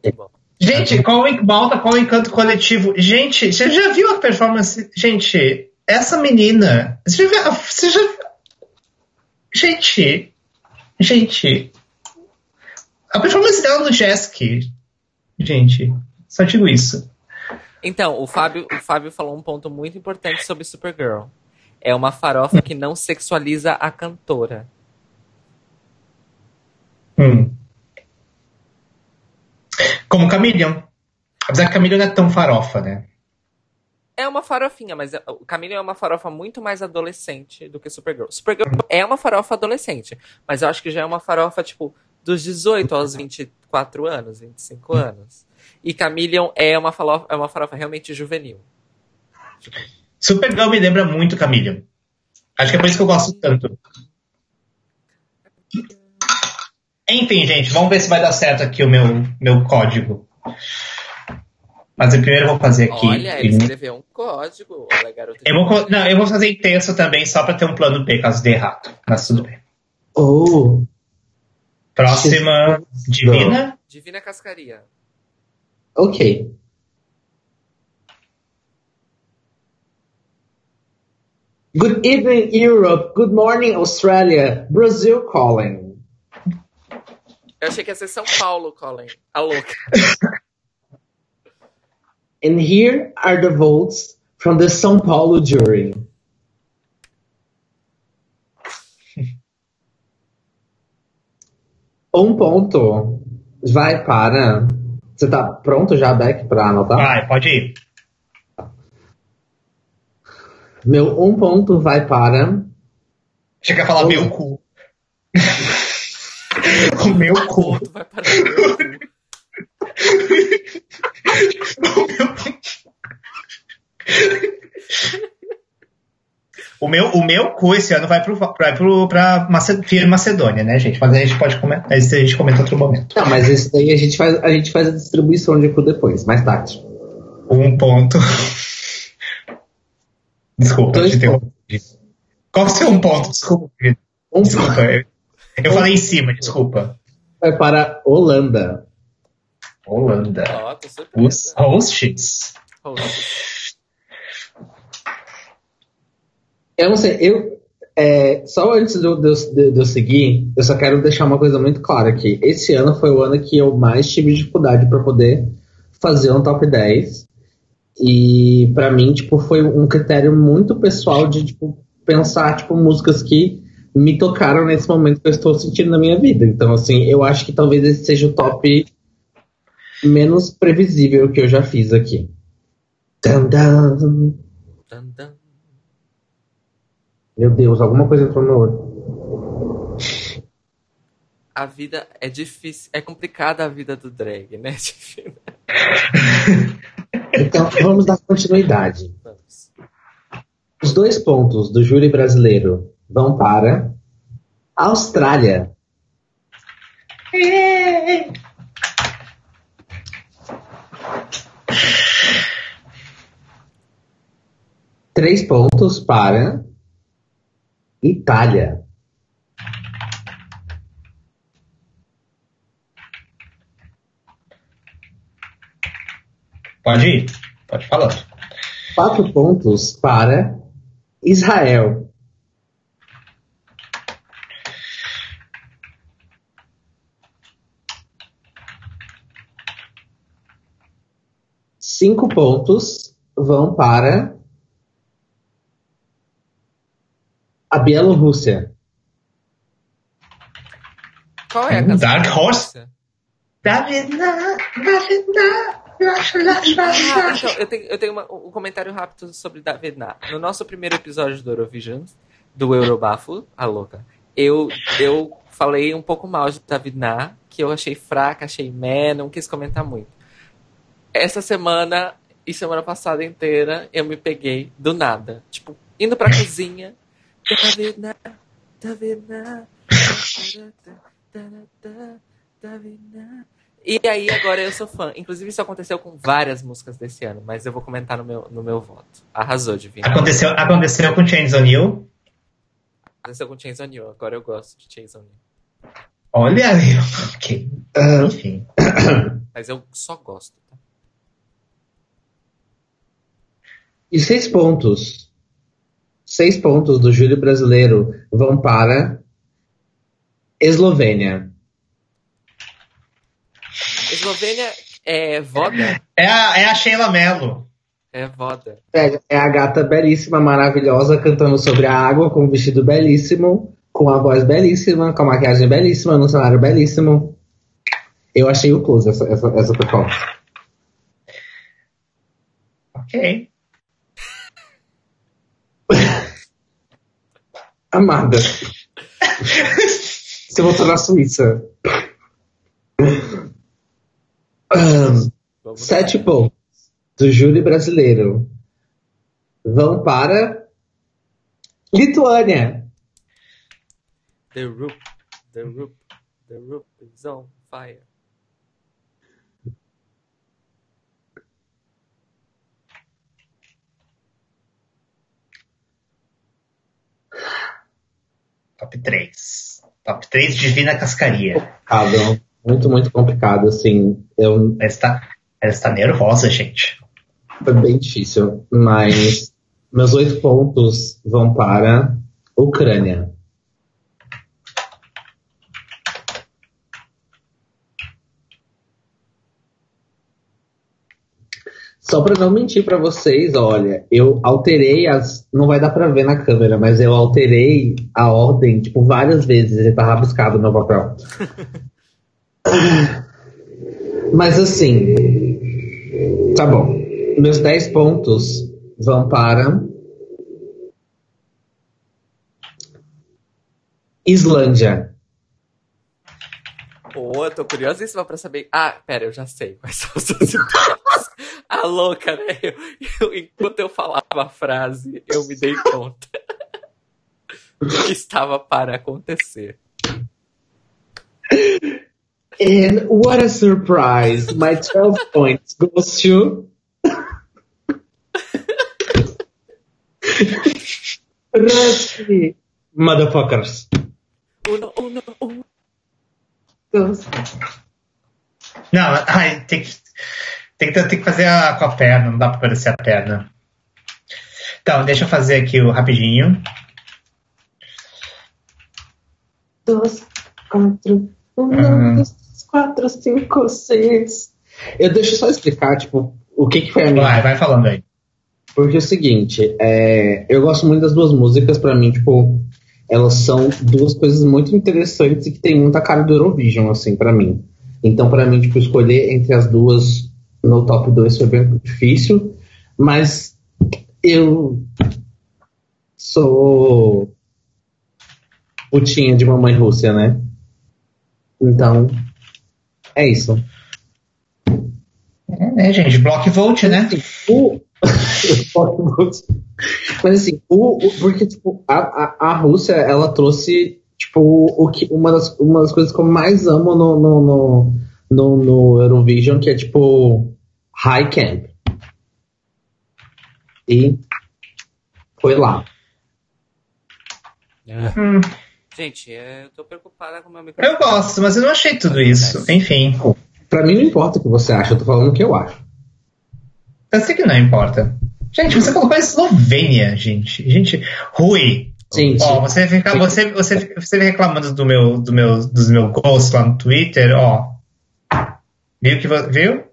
Muito bom. Gente, qual o Malta, qual o encanto coletivo? Gente, você já viu a performance? Gente, essa menina. Você já viu? Você já... Gente. Gente. A performance dela no Jesk. Gente, só digo isso. Então, o Fábio, o Fábio falou um ponto muito importante sobre Supergirl. É uma farofa que não sexualiza a cantora. Hum. Como Camillion. Apesar que Camillion não é tão farofa, né? É uma farofinha, mas o Camillion é uma farofa muito mais adolescente do que Supergirl. Supergirl é uma farofa adolescente, mas eu acho que já é uma farofa, tipo, dos 18 aos 24 anos, 25 anos. E Camillion é uma farofa, é uma farofa realmente juvenil. Supergirl me lembra muito Camillion. Acho que é por isso que eu gosto tanto. Enfim, gente, vamos ver se vai dar certo aqui o meu, meu código. Mas eu primeiro vou fazer aqui. Olha, ele escreveu um código. Olha, garota eu vou, não, eu vou fazer intenso também, só para ter um plano B caso dê errado. Mas tudo bem. Oh. Próxima, Divina. Divina Cascaria. Ok. Good evening, Europe. Good morning, Australia. Brazil calling. Eu achei que ia ser São Paulo calling. A louca. And here are the votes from the São Paulo jury. Um ponto vai para. Você tá pronto já, Beck, para anotar? Vai, pode ir. Meu um ponto vai para. Você quer falar o... meu cu? o meu Um cu. ponto vai para o meu cu. O meu, o meu cu esse ano vai pro, vai pro, pra Maced Macedônia, né, gente? Mas a gente pode comentar. Isso a gente comenta em outro momento. Não, mas isso daí a gente faz a, gente faz a distribuição de cu depois, mais tarde. Um ponto. Desculpa, Dois te interrompi. Qual o seu um ponto? Desculpa. Um Desculpa. Eu, eu falei em cima, desculpa. vai para Holanda. Holanda. Os surpresa. hosts. Host. Eu não sei, eu. é, só antes de eu, seguir, eu só quero deixar uma coisa muito clara aqui. Esse ano foi o ano que eu mais tive dificuldade para poder fazer um top 10. E pra mim, tipo, foi um critério muito pessoal de tipo, pensar, tipo, músicas que me tocaram nesse momento que eu estou sentindo na minha vida. Então, assim, eu acho que talvez esse seja o top menos previsível que eu já fiz aqui. Dun. Dun, dun. Meu Deus, alguma coisa entrou no olho. A vida é difícil, é complicada a vida do drag, né? Então, vamos dar continuidade. Vamos. Os dois pontos do júri brasileiro vão para Austrália. Três pontos para Itália. Pode ir. Pode falar. Quatro pontos para Israel. Cinco pontos vão para a Bielorrússia. Qual é a canção? Dark Horse? Ah, então, eu tenho, eu tenho uma- um comentário rápido sobre David Na. No nosso primeiro episódio do Eurovision, do Eurobafo, a louca, eu, eu falei um pouco mal de Daviná, que eu achei fraca, achei meh, não quis comentar muito. Essa semana e semana passada inteira eu me peguei do nada. Tipo, indo pra cozinha. Daviná, Daviná. Daviná. E aí agora eu sou fã. Inclusive isso aconteceu com várias músicas desse ano, mas eu vou comentar no meu, no meu voto. Arrasou, Divina. Aconteceu, aconteceu com Chains O'Neill? Aconteceu com Chains O'Neill. Agora eu gosto de Chains O'Neill. Olha aí, ok. Uh, Enfim. Mas eu só gosto. Tá? E seis pontos. Seis pontos do Júlio Brasileiro vão para Eslovênia. Eslovênia é voda? É a, é a Sheila Mello. É voda. É, é a gata belíssima, maravilhosa, cantando sobre a água, com um vestido belíssimo, com a voz belíssima, com a maquiagem belíssima, no cenário belíssimo. Eu achei o close essa, essa, essa performance. Ok. Amada. Você voltou na Suíça. Um, sete pontos do júri brasileiro vão para Lituânia. The roof, the roof, the roof is on fire. Top 3. Top 3 Divina Cascaria. Complicado. Muito, muito complicado, assim. Eu... Ela está, ela está nervosa, gente. Foi bem difícil, mas meus oito pontos vão para Ucrânia. Só para não mentir para vocês, olha, eu alterei as. Não vai dar para ver na câmera, mas eu alterei a ordem, tipo, várias vezes. Ele tá rabiscado no papel. mas assim. Tá bom. Meus 10 pontos vão para. Islândia. Pô, eu tô curiosíssima pra saber. Ah, pera, eu já sei quais são os seus A louca, né? Eu, eu, enquanto eu falava a frase, eu me dei conta do que estava para acontecer. And what a surprise! My 12 points goes to. Rusty, motherfuckers. Uno, uno, uno. Não, ai, tem que, tem que, tem que fazer a, com a perna, não dá pra parecer a perna. Então, deixa eu fazer aqui o rapidinho. Dois, quatro, um, uhum. dois, quatro, cinco, seis. Eu deixo só explicar, tipo, o que, que foi a minha. Vai, vai falando aí. Porque é o seguinte, é, eu gosto muito das duas músicas, para mim, tipo, elas são duas coisas muito interessantes e que tem muita cara do Eurovision, assim, para mim. Então, para mim, tipo, escolher entre as duas no top 2 foi bem difícil, mas eu sou putinha de mamãe Rússia, né? Então, é isso. É, né, gente? Block vote, né? O, Mas assim, o, o porque tipo, a, a, a, Rússia, ela trouxe tipo, o que, uma, das, uma das coisas que eu mais amo no, no, no, no, no Eurovision, que é tipo High Camp. E foi lá. É. Hum. Gente, eu tô preocupada com o meu microfone. Eu gosto, mas eu não achei tudo isso. Enfim. Pra mim não importa o que você acha, eu tô falando o que eu acho. Eu sei que não importa. Gente, você colocou a Eslovênia, gente. Gente, Rui. Sim, ó, você fica, você, você, você reclamando do meu, do meu, dos meus ghosts lá no Twitter, ó. Viu que viu?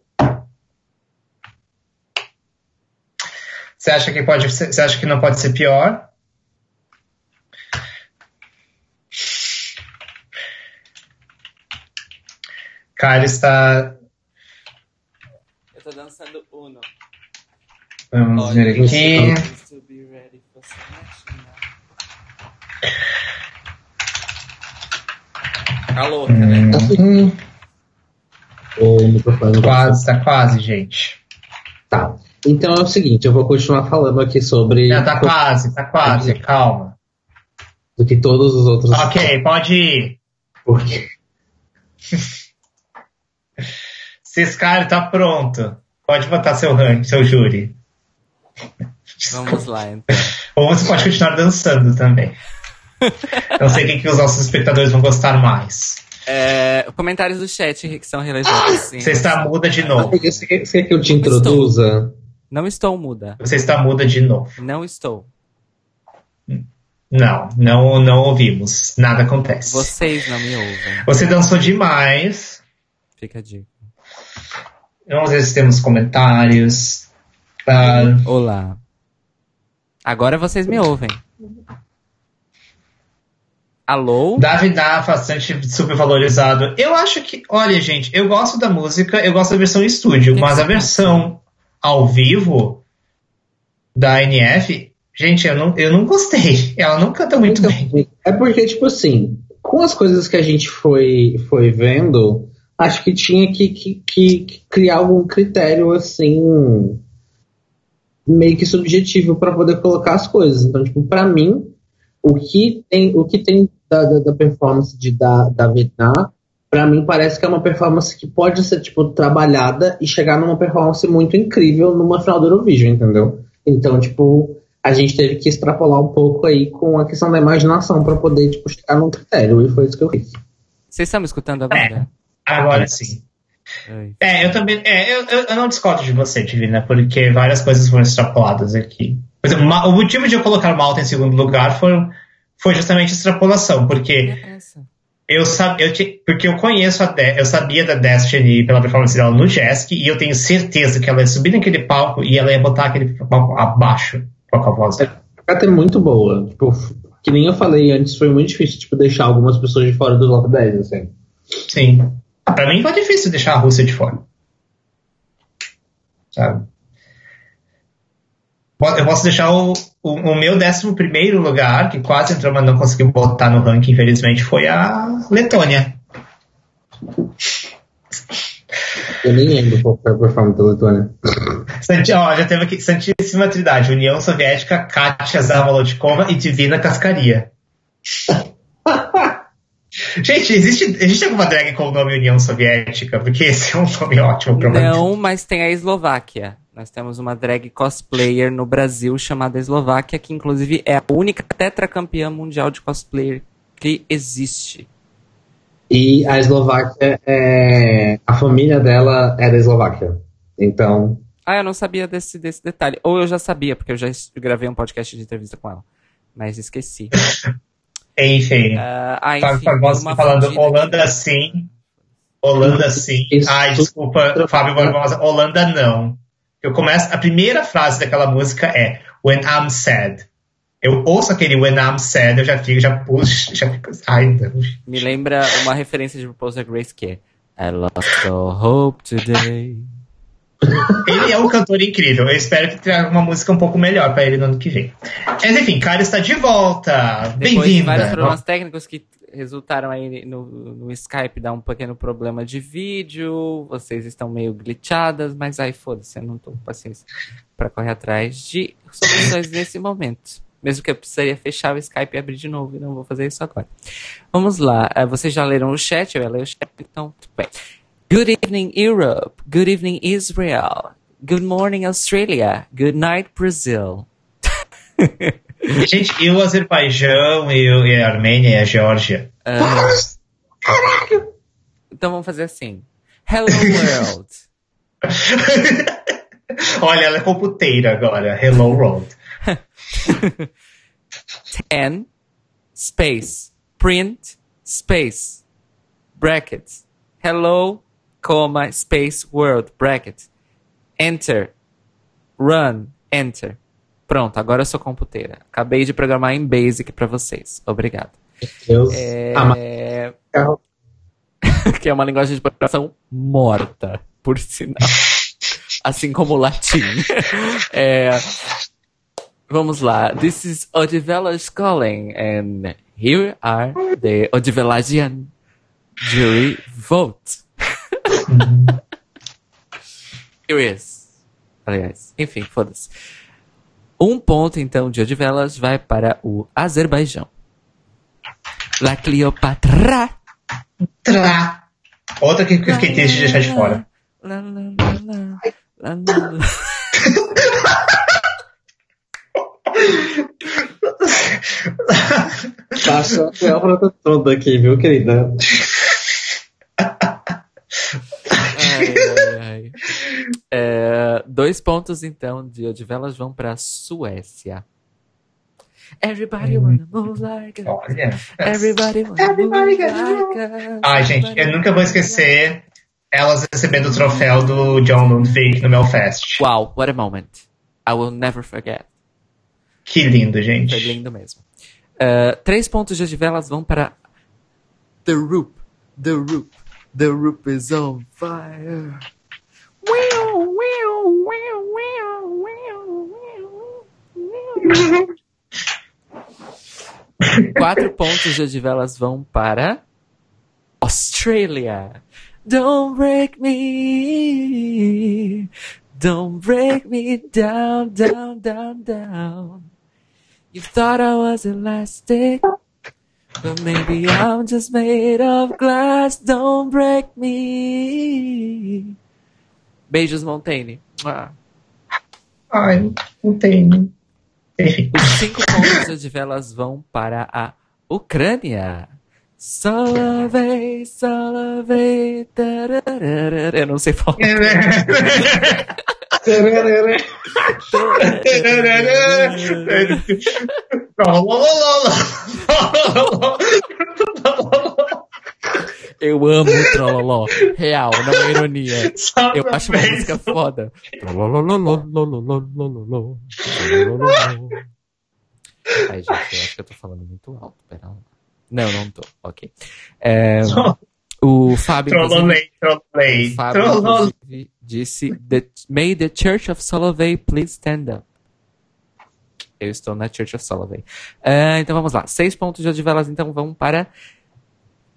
Você acha que pode, você acha que não pode ser pior? Cara está. Eu tô dançando Uno. Vamos ver tá- aqui. Tá louca, né? hum. né? Tá Quase, tá quase, gente. Tá. Então é o seguinte, eu vou continuar falando aqui sobre Não, tá quase, tá quase, calma. do que todos os outros. Ok, pode ir. Porque Ciscar tá pronto. Pode botar seu rank, seu júri. Vamos lá, então. Ou você pode continuar dançando também. Não sei o que, que os nossos espectadores vão gostar mais. É, comentários do chat que são relevantes, sim. Você está muda de novo. você quer você quer que eu te introduza? Não estou muda. Você está muda de novo. Não estou. Não, não, não ouvimos. Nada acontece. Vocês não me ouvem. Você dançou demais. Fica a dica. Vamos ver se temos comentários. Ah, Olá. Agora vocês me ouvem. Alô? Davi dá bastante supervalorizado. Eu acho que, olha, gente, eu gosto da música, eu gosto da versão estúdio, mas a versão ao vivo da NF, gente, eu não, eu não gostei. Ela não canta muito Então, bem. É porque, tipo assim, com as coisas que a gente foi, foi vendo, acho que tinha que, que, que- criar algum critério, assim, meio que subjetivo para poder colocar as coisas. Então, tipo, pra mim, o que tem, o que tem da, da, da performance de, da, da Vietnã, pra mim parece que é uma performance que pode ser, tipo, trabalhada e chegar numa performance muito incrível numa final do Eurovision, entendeu? Então, tipo, a gente teve que extrapolar um pouco aí com a questão da imaginação pra poder, tipo, chegar num critério, e foi isso que eu fiz. Vocês estão me escutando agora? Agora sim. É, eu também. É, eu, eu, eu não discordo de você, Divina, porque várias coisas foram extrapoladas aqui. Por exemplo, o motivo de eu colocar Malta em segundo lugar foi, foi justamente extrapolação, porque É. eu sabia, eu porque eu conheço a De eu sabia da Destiny pela performance dela no Jesk, e eu tenho certeza que ela ia subir naquele palco e ela ia botar aquele palco abaixo com a voz dela. A é muito boa. Tipo, que nem eu falei antes, foi muito difícil, tipo, deixar algumas pessoas de fora do top 10, assim. Sim. Ah, pra mim foi difícil deixar a Rússia de fora. Sabe? Eu posso deixar o, o, o meu 11 primeiro lugar, que quase entrou, mas não conseguiu botar no ranking, infelizmente, foi a Letônia. Eu nem lembro qual foi a performance da Letônia. Santi, ó, já teve aqui Santíssima Trindade, União Soviética, Katia Zavolotkova e Divina Cascaria. Gente, existe, existe alguma drag com o nome União Soviética? Porque esse é um nome ótimo pra uma Não, mas tem a Eslováquia. Nós temos uma drag cosplayer no Brasil chamada Eslováquia, que inclusive é a única tetracampeã mundial de cosplayer que existe. E a Eslováquia é. A família dela é da Eslováquia. Então. Ah, eu não sabia desse, desse detalhe. Ou eu já sabia, porque eu já gravei um podcast de entrevista com ela. Mas esqueci. Enfim. Ah, ah, Fábio enfim, Barbosa uma falando Holanda aqui. sim. Holanda sim. Ai, desculpa, Fábio Barbosa. Holanda não. Eu começo. A primeira frase daquela música é When I'm sad. Eu ouço aquele When I'm sad, eu já fico, já puxo, já fico. Ai. Me lembra uma referência de Proposal Grace que é I lost all hope today. Ele é um cantor incrível. Eu espero que traga uma música um pouco melhor pra ele no ano que vem. Mas enfim, Cara está de volta. De vários problemas técnicos que resultaram aí no, no Skype dar um pequeno problema de vídeo, vocês estão meio glitchadas, mas aí foda-se, eu não tô com paciência pra correr atrás de soluções nesse momento. Mesmo que eu precisaria fechar o Skype e abrir de novo, e não vou fazer isso agora. Vamos lá, eh, vocês já leram o chat, eu ia ler o chat, então tudo bem. Good evening, Europe. Good evening, Israel. Good morning, Australia. Good night, Brazil. Gente, e o Azerbaijão, e, o- e a Armênia e a Geórgia? Ah, então vamos fazer assim. Hello, world. Olha, ela é computeira agora. Hello World. 10 space print space brackets hello comma space world bracket enter run enter Pronto, agora eu sou computeira. Acabei de programar em Basic para vocês. Obrigado. Deus. É... Ah, que é uma linguagem de programação morta, por sinal. assim como o latim. é... Vamos lá. This is Odivelas calling, and here are the Odivelagian jury vote. Here uhum. is. Aliás, enfim, foda-se. Um ponto, então, de Odivelas vai para o Azerbaijão. La Cleopatra. Tra. Outra que, eu fiquei triste de deixar de fora. Lá, lá, lá, lá, lá, lá. Passa a toda aqui, viu, querida? É, dois pontos, então, de Odivelas vão para a Suécia. Everybody hum. wanna move like a... Olha. É. Everybody wanna Everybody move like a... Ai, gente, eu nunca vou esquecer elas recebendo o troféu do John Lundvik no Melfest. Wow, what a moment. I will never forget. Que lindo, gente. Foi lindo mesmo. Uh, três pontos de Odivelas vão para The Roop. The Roop. The Roop is on fire. Quatro pontos de Velas vão para Australia. Don't break me. Don't break me down, down, down, down. You thought I was elastic, but maybe I'm just made of glass. Don't break me. Beijos, Montaigne. Ah. Ai, Montaigne. Os cinco pontos de velas vão para a Ucrânia. Solavei, solavei, tararara. Eu não sei falar. Eu amo o Trololó. Real, não é ironia. Eu acho uma música foda. Ai, gente, eu acho que eu tô falando muito alto. Pera lá. Não, não tô. Ok. É, o Fábio. Trololei. Fábio disse: the, May the Church of Solovey please stand up. Eu estou na Church of Solovey. Uh, é, então vamos lá. Seis pontos de odivelas, então vamos para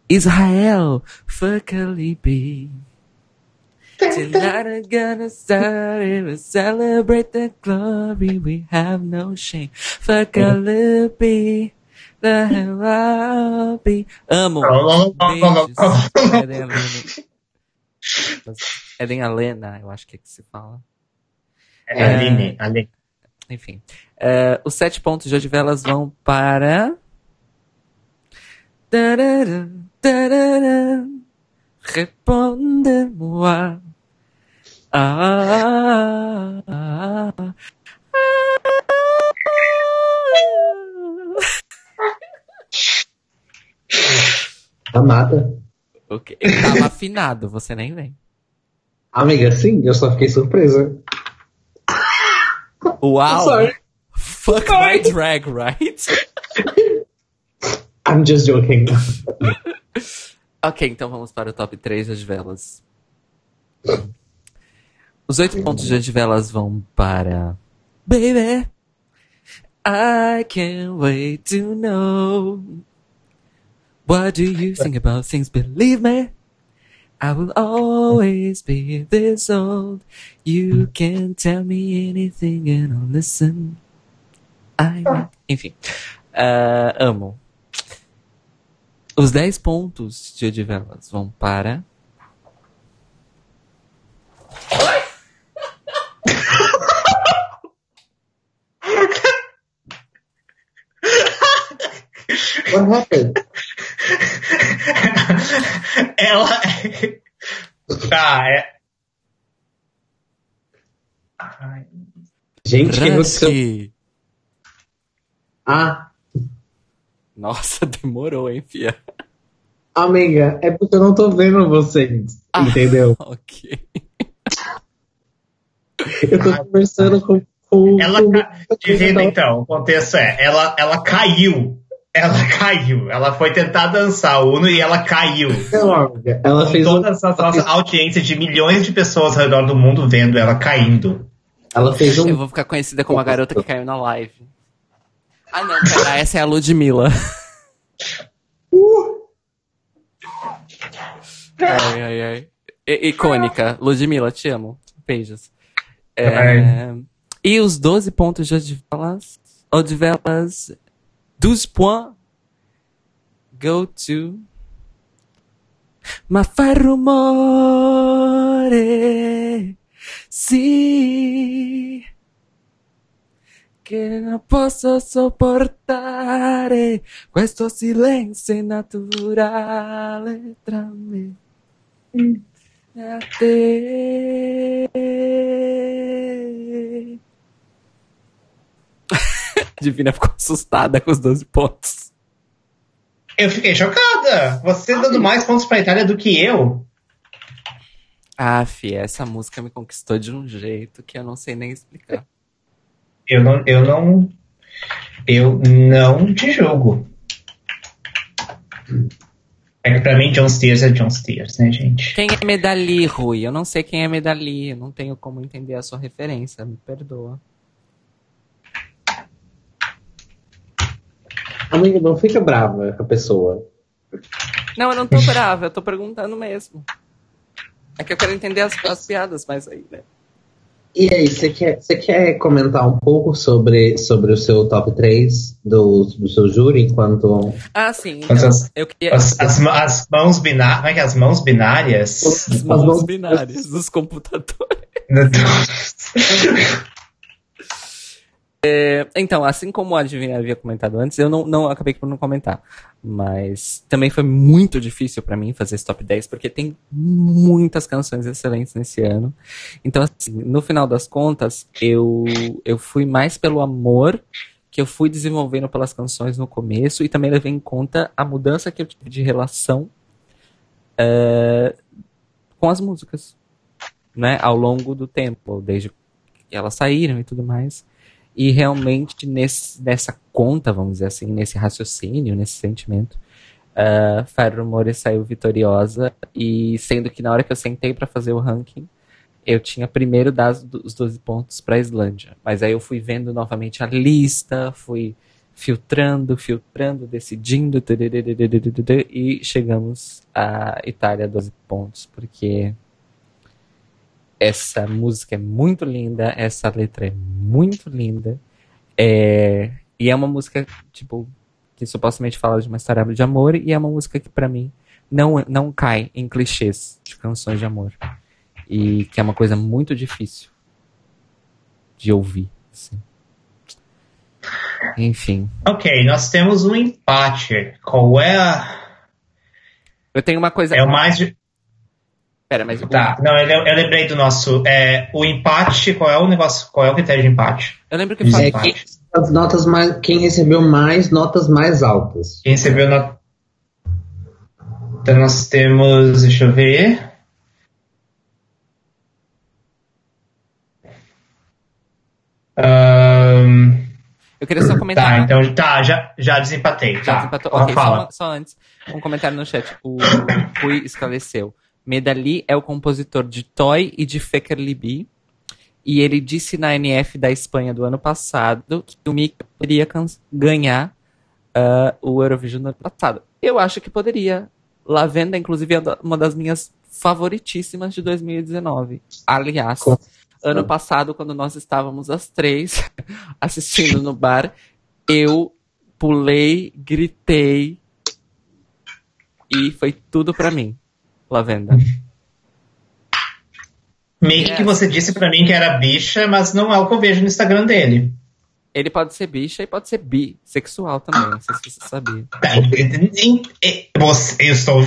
Israel. Fuck a Libby. Tonight I'm gonna start it and celebrate the glory. We have no shame. Fuck a Libby. The hell I'll be. Amo. Beijos. Eden Alena. Alena, eu acho que é que se fala. É, Aline, Aline. Enfim. É, os sete pontos de Odivelas vão para. Tarará, Responde-moi. Ah, ah, ah, Amada. Ok. Ele tava afinado, você nem vem. Amiga, sim, eu só fiquei surpresa. Uau! Sorry. Fuck my drag, right? I'm just joking. Ok, então vamos para o top 3 das velas. Os oito pontos de velas vão para. Baby, I can't wait to know. What do you think about things? Believe me, I will always be this old. You can tell me anything and I'll listen. I... Enfim, ah, amo. Os 10 pontos de Odivelas vão para. What happened? Ela. Tá, é. Ai, Gente, que aconteceu? Rusky. Ah, Nossa, demorou, hein, Fia? amiga, é porque eu não tô vendo vocês. Ah. Entendeu? Ok. Eu tô conversando com, com, Ela com ca... Divida, então, o contexto é, ela, ela caiu. Ela caiu. Ela foi tentar dançar Uno e ela caiu. Não, amiga, Ela Com fez, um, todas as nossas audiências de milhões de pessoas ao redor do mundo vendo ela caindo. ela fez Eu um. vou ficar conhecida como a garota que caiu na live. Ah, não, pera, essa é a Ludmilla. Uh. Ai, ai, ai. I icônica. Ludmilla, te amo. Beijos. É... E os 12 pontos de Odivelas, Odivelas 12 points go to Mafarrumore. che non posso sopportare eh, questo silenzio naturale tra me mm. e te. Divina ficou assustada com os 12 pontos. Eu fiquei chocada. Você dando mais pontos pra Itália do que eu. Ah, fi, essa música me conquistou de um jeito que eu não sei nem explicar. Eu não, eu não, eu não te julgo. É que pra mim John Steers é John Steers, né, gente? Quem é Medali, Rui? Eu não sei quem é Medali, eu não tenho como entender a sua referência, me perdoa. Amigo, não fica brava com a pessoa. Não, eu não tô brava, eu tô perguntando mesmo. É que eu quero entender as, as piadas mais aí, né? E aí, você quer, você quer comentar um pouco sobre, sobre o seu top 3 do, do seu júri enquanto. Ah, sim. Então, as, eu queria... as, as, as mãos binárias. Como é que é? as mãos binárias? As mãos binárias dos computadores. É, então, assim como o Adivinha havia comentado antes, eu não, não acabei por não comentar. Mas também foi muito difícil para mim fazer esse top 10, porque tem muitas canções excelentes nesse ano. Então, assim, no final das contas, eu, eu fui mais pelo amor que eu fui desenvolvendo pelas canções no começo e também levei em conta a mudança que eu tive de relação uh, com as músicas, né, ao longo do tempo, desde que elas saíram e tudo mais. E realmente nesse, nessa conta, vamos dizer assim, nesse raciocínio, nesse sentimento, ah, uh, Fire saiu vitoriosa. E sendo que na hora que eu sentei para fazer o ranking, eu tinha primeiro dado os 12 pontos para a Islândia. Mas aí eu fui vendo novamente a lista, fui filtrando, filtrando, decidindo, e chegamos à Itália 12 pontos, porque essa música é muito linda, essa letra é muito linda. É, e é uma música, tipo, que supostamente fala de uma história de amor, e é uma música que, para mim, não, não cai em clichês de canções de amor. E que é uma coisa muito difícil de ouvir. Assim. Enfim. Ok, nós temos um empate. Qual é a. Eu tenho uma coisa. É o mais. Pera, mas. Tá, não, eu, eu lembrei do nosso. É, o empate, qual é o negócio? Qual é o critério de empate? Eu lembro que fala. É, quem, as notas mais, quem recebeu mais notas mais altas. Quem recebeu not... Então nós temos. Deixa eu ver. Um... Eu queria só comentar. Tá, então tá, já, já desempatei. Já tá. desempatou. Ok, só, só, antes, um comentário no chat. O Rui esclareceu. Medali é o compositor de Toy e de Fekerlibi. E ele disse na NF da Espanha do ano passado que o Mick poderia ganhar uh, o Eurovision do ano passado. Eu acho que poderia. Lavenda, inclusive, é uma das minhas favoritíssimas de 2019. Aliás, Com ano passado, quando nós estávamos as três assistindo no bar, eu pulei, gritei e foi tudo para mim, Lavenda. Meio que você disse para mim que era bicha, mas não é o que eu vejo no Instagram dele. Ele pode ser bicha e pode ser bissexual também, não sei se você sabia. Tá, eu estou,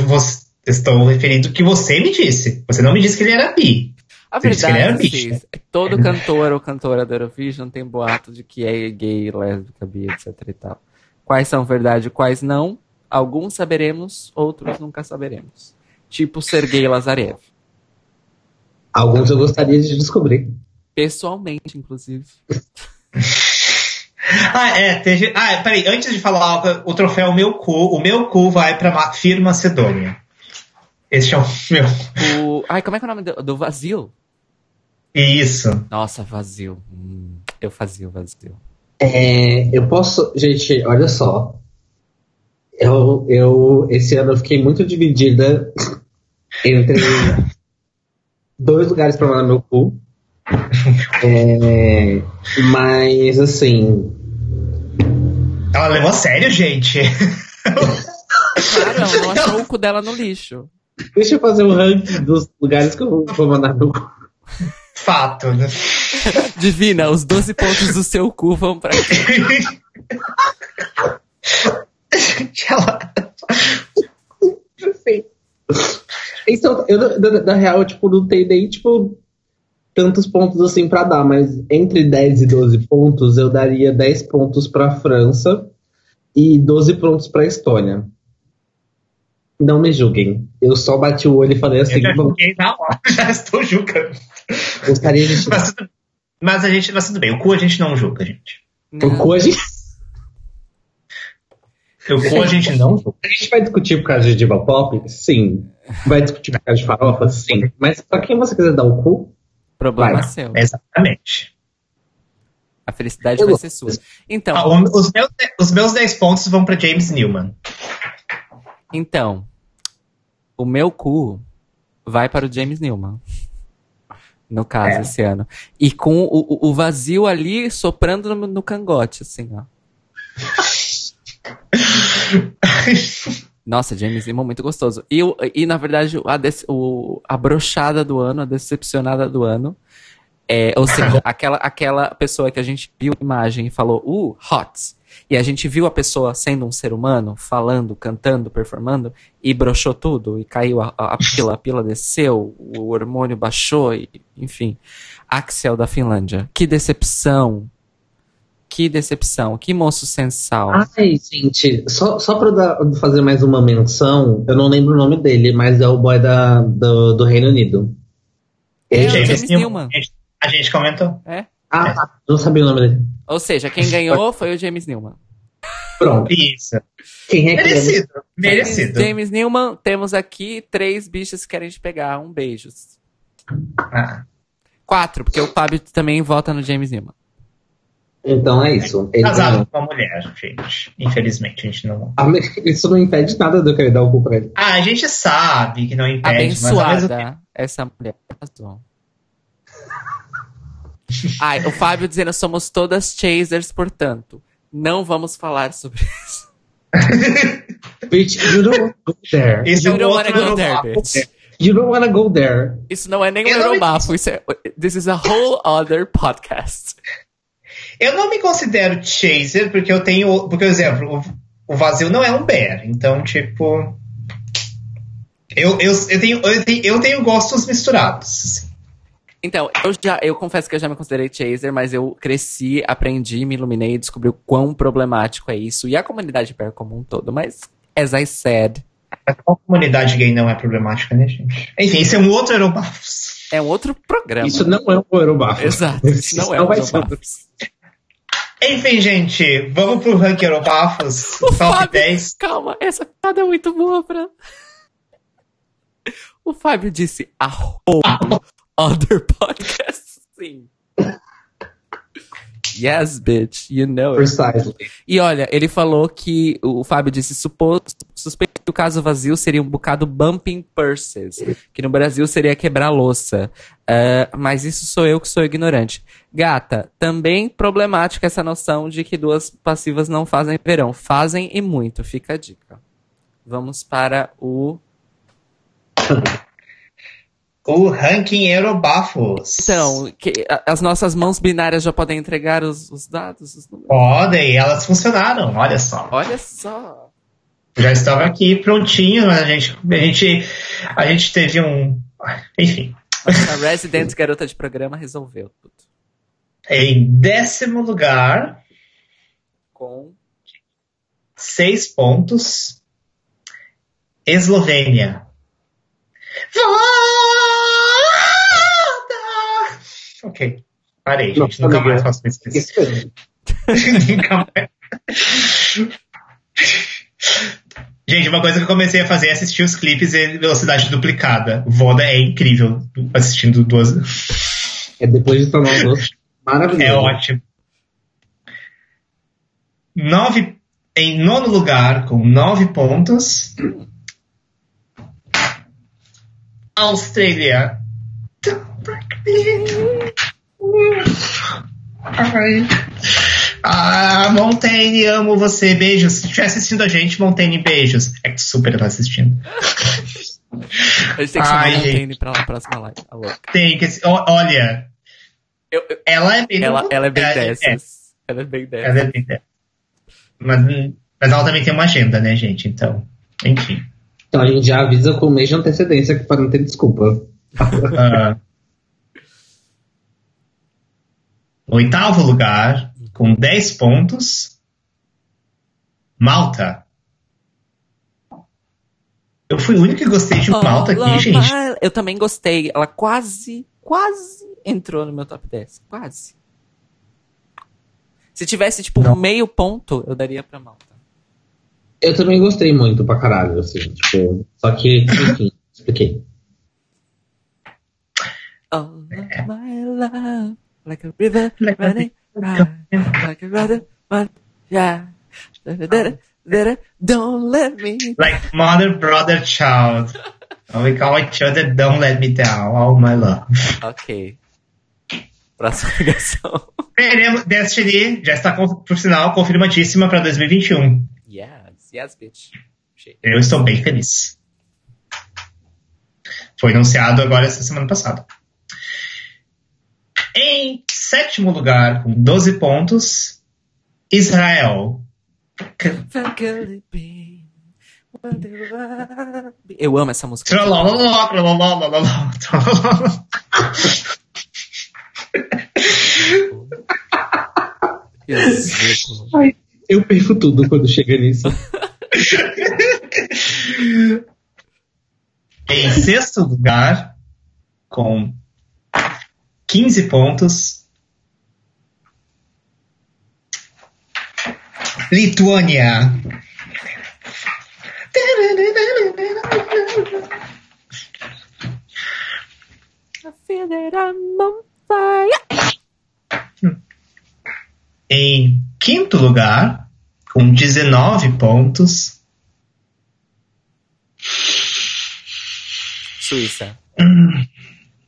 estou referindo o que você me disse. Você não me disse que ele era bi. A verdade é que é todo cantor ou cantora do Eurovision tem boato de que é gay, lésbica, bi, etc e tal. Quais são verdade, quais não? Alguns saberemos, outros nunca saberemos. Tipo Sergei Lazarev. Alguns eu gostaria de descobrir. Pessoalmente, inclusive. ah, é. Teve... Ah, peraí, antes de falar o troféu Meu Cu, o Meu Cu vai pra Firma Macedônia. Esse é o meu. O... Ai, como é que é o nome do, do vazio? Isso. Nossa, vazio. Hum, eu fazia o vazio. É, eu posso. Gente, olha só. Eu, eu, esse ano eu fiquei muito dividida Entre dois lugares pra mandar meu cu. É, mas assim. Ela levou a sério, gente. Claro, ela não achou o cu dela no lixo. Deixa eu fazer um ranking dos lugares que eu vou mandar meu cu. Fato, né? Divina, os 12 pontos do seu cu vão pra Ela... Sim. Então, eu, na, na real, tipo, não tem nem, tipo, tantos pontos assim pra dar, mas entre 10 e 12 pontos, eu daria 10 pontos pra França e 12 pontos pra Estônia. Não me julguem. Eu só bati o olho e falei assim, Eu já "Bom, julguei na hora, já estou julgando. gostaria de Mas, mas a gente, mas tudo bem, o cu a gente não julga, gente. O cu a gente, O cu a gente não julga. a gente vai discutir por causa de diva pop? Sim. Vai discutir por causa de farofa? Sim. Mas pra quem você quiser dar o cu, Problema Vai. seu. Exatamente. A felicidade Eu vai ser sua. Então, Ah, o- os, meus, os meus 10 pontos vão pra James Newman. então, o meu cu vai para o James Newman. No caso, É. esse ano. E com o, o- o vazio ali soprando no, no cangote, assim, ó. Nossa, James Newman muito gostoso. E, e na verdade, a, dece- o- a brochada do ano, a decepcionada do ano, é, ou seja, aquela, aquela pessoa que a gente viu a imagem e falou, uh, hot. E a gente viu a pessoa sendo um ser humano, falando, cantando, performando, e brochou tudo, e caiu a, a, a pila, a pila desceu, o hormônio baixou, e, enfim. Axel da Finlândia. Que decepção. Que decepção. Que moço sensal. Ai, gente, só, só pra dar- fazer mais uma menção, eu não lembro o nome dele, mas é o boy da, do, do Reino Unido. É, Ele o James Newman. A gente, a gente comentou. É? Ah, tá, não sabia o nome dele. Ou seja, quem ganhou foi o James Newman. Pronto. Isso. Quem é que Merecido. James, Merecido. James Newman, temos aqui três bichas que querem te pegar. Um beijo. Ah, Quatro, porque o Fábio também vota no James Newman. Então é isso. Ele casado ganhou. com uma mulher, gente. Infelizmente, a gente não. Mas Isso não impede nada de eu querer dar o cu pra ele. Ah, a gente sabe que não impede, mas ao mesmo Abençoada essa mulher. Arrasou. Ai, o Fábio dizendo somos todas chasers, portanto. Não vamos falar sobre isso. Bitch, you don't wanna go there. É You don't wanna go there, Eurobafo. bitch. You don't wanna go there. Isso não é nem um Eu não Eurobafo, isso é. This is a whole other podcast. Eu não me considero chaser porque eu tenho. Porque, por exemplo, o, o vazio não é um bear. Então, tipo. Eu, eu, eu, tenho, eu, tenho, eu tenho gostos misturados. assim. Então, eu já, eu confesso que eu já me considerei chaser, mas eu cresci, aprendi, me iluminei e descobri o quão problemático é isso. E a comunidade pé como um todo. Mas, as I said, A comunidade gay não é problemática, né, gente? Enfim, isso é um outro Eurobafos. é um outro programa. Isso não é um Eurobafo. Exato, isso não é um Eurobafos. Enfim, gente, vamos pro ranking Eurobafos. O Top Fábio, 10. calma, essa piada é muito boa pra... O Fábio disse a whole other podcast. Sim. Yes, bitch, you know it. Precisely. E olha, ele falou que o Fábio disse suspeito que o caso vazio seria um bocado bumping purses, que no Brasil seria quebrar louça. Ah, mas isso sou eu que sou ignorante. Gata, também problemática essa noção de que duas passivas não fazem verão. Fazem e muito, fica a dica. Vamos para o. O ranking Eurobafos. Então, que- as nossas mãos binárias já podem entregar os, os dados, os números. Podem, elas funcionaram, olha só. Olha só. Já estava aqui prontinho, mas a gente, a gente, a gente teve um. Enfim. A Resident Garota de Programa resolveu tudo. Em décimo lugar, Com seis pontos. Eslovênia. Volta! Ok. Parei, gente. Nossa, Nunca amiga. mais faço isso. Nunca mais. Gente, uma coisa que eu comecei a fazer é assistir os clipes em velocidade duplicada. Voda é incrível assistindo duas. É depois de tomar um doce. Maravilhoso. É ótimo. Nove, em nono lugar, com nove pontos. Austrália. Ai. Ah, Montaigne, amo você. Beijos. Se estiver assistindo a gente, Montaigne, beijos. É que super tá assistindo. A gente tem que chamar Ai, Montaigne pra lá, próxima live. Tá louca. Tem que. Olha, Eu- eu- ela é bem. ela, ela é bem é, dessas. Ela é bem é, dessas. ela é bem dessas. Mas, mas ela também tem uma agenda, né, gente? Então, enfim. Então a gente já avisa com um mês de antecedência que para não ter desculpa. Ah, oitavo lugar, com 10 pontos, Malta. Eu fui o único que gostei de Malta aqui, gente. Eu também gostei. Ela quase, quase entrou no meu top 10. Quase. Se tivesse, tipo, Não. meio ponto, eu daria pra Malta. Eu também gostei muito pra caralho, assim, tipo. Só que, enfim, expliquei. All of my love, like a river running, like a river, run, yeah. Don't let me. Like mother, brother, child. We call each other Don't Let Me Down, All My Love. Ok. Próxima ligação. Veremos, Destiny já está, por sinal, confirmadíssima para 2021. Yes, yes, bitch. Eu estou bem feliz. Foi anunciado agora essa semana passada. Em sétimo lugar, com 12 pontos, Israel. Eu amo essa música. Ai, eu perco tudo quando chega nisso. Em sexto lugar, com 15 pontos, Lituânia. Em quinto lugar, com 19 pontos, Suíça.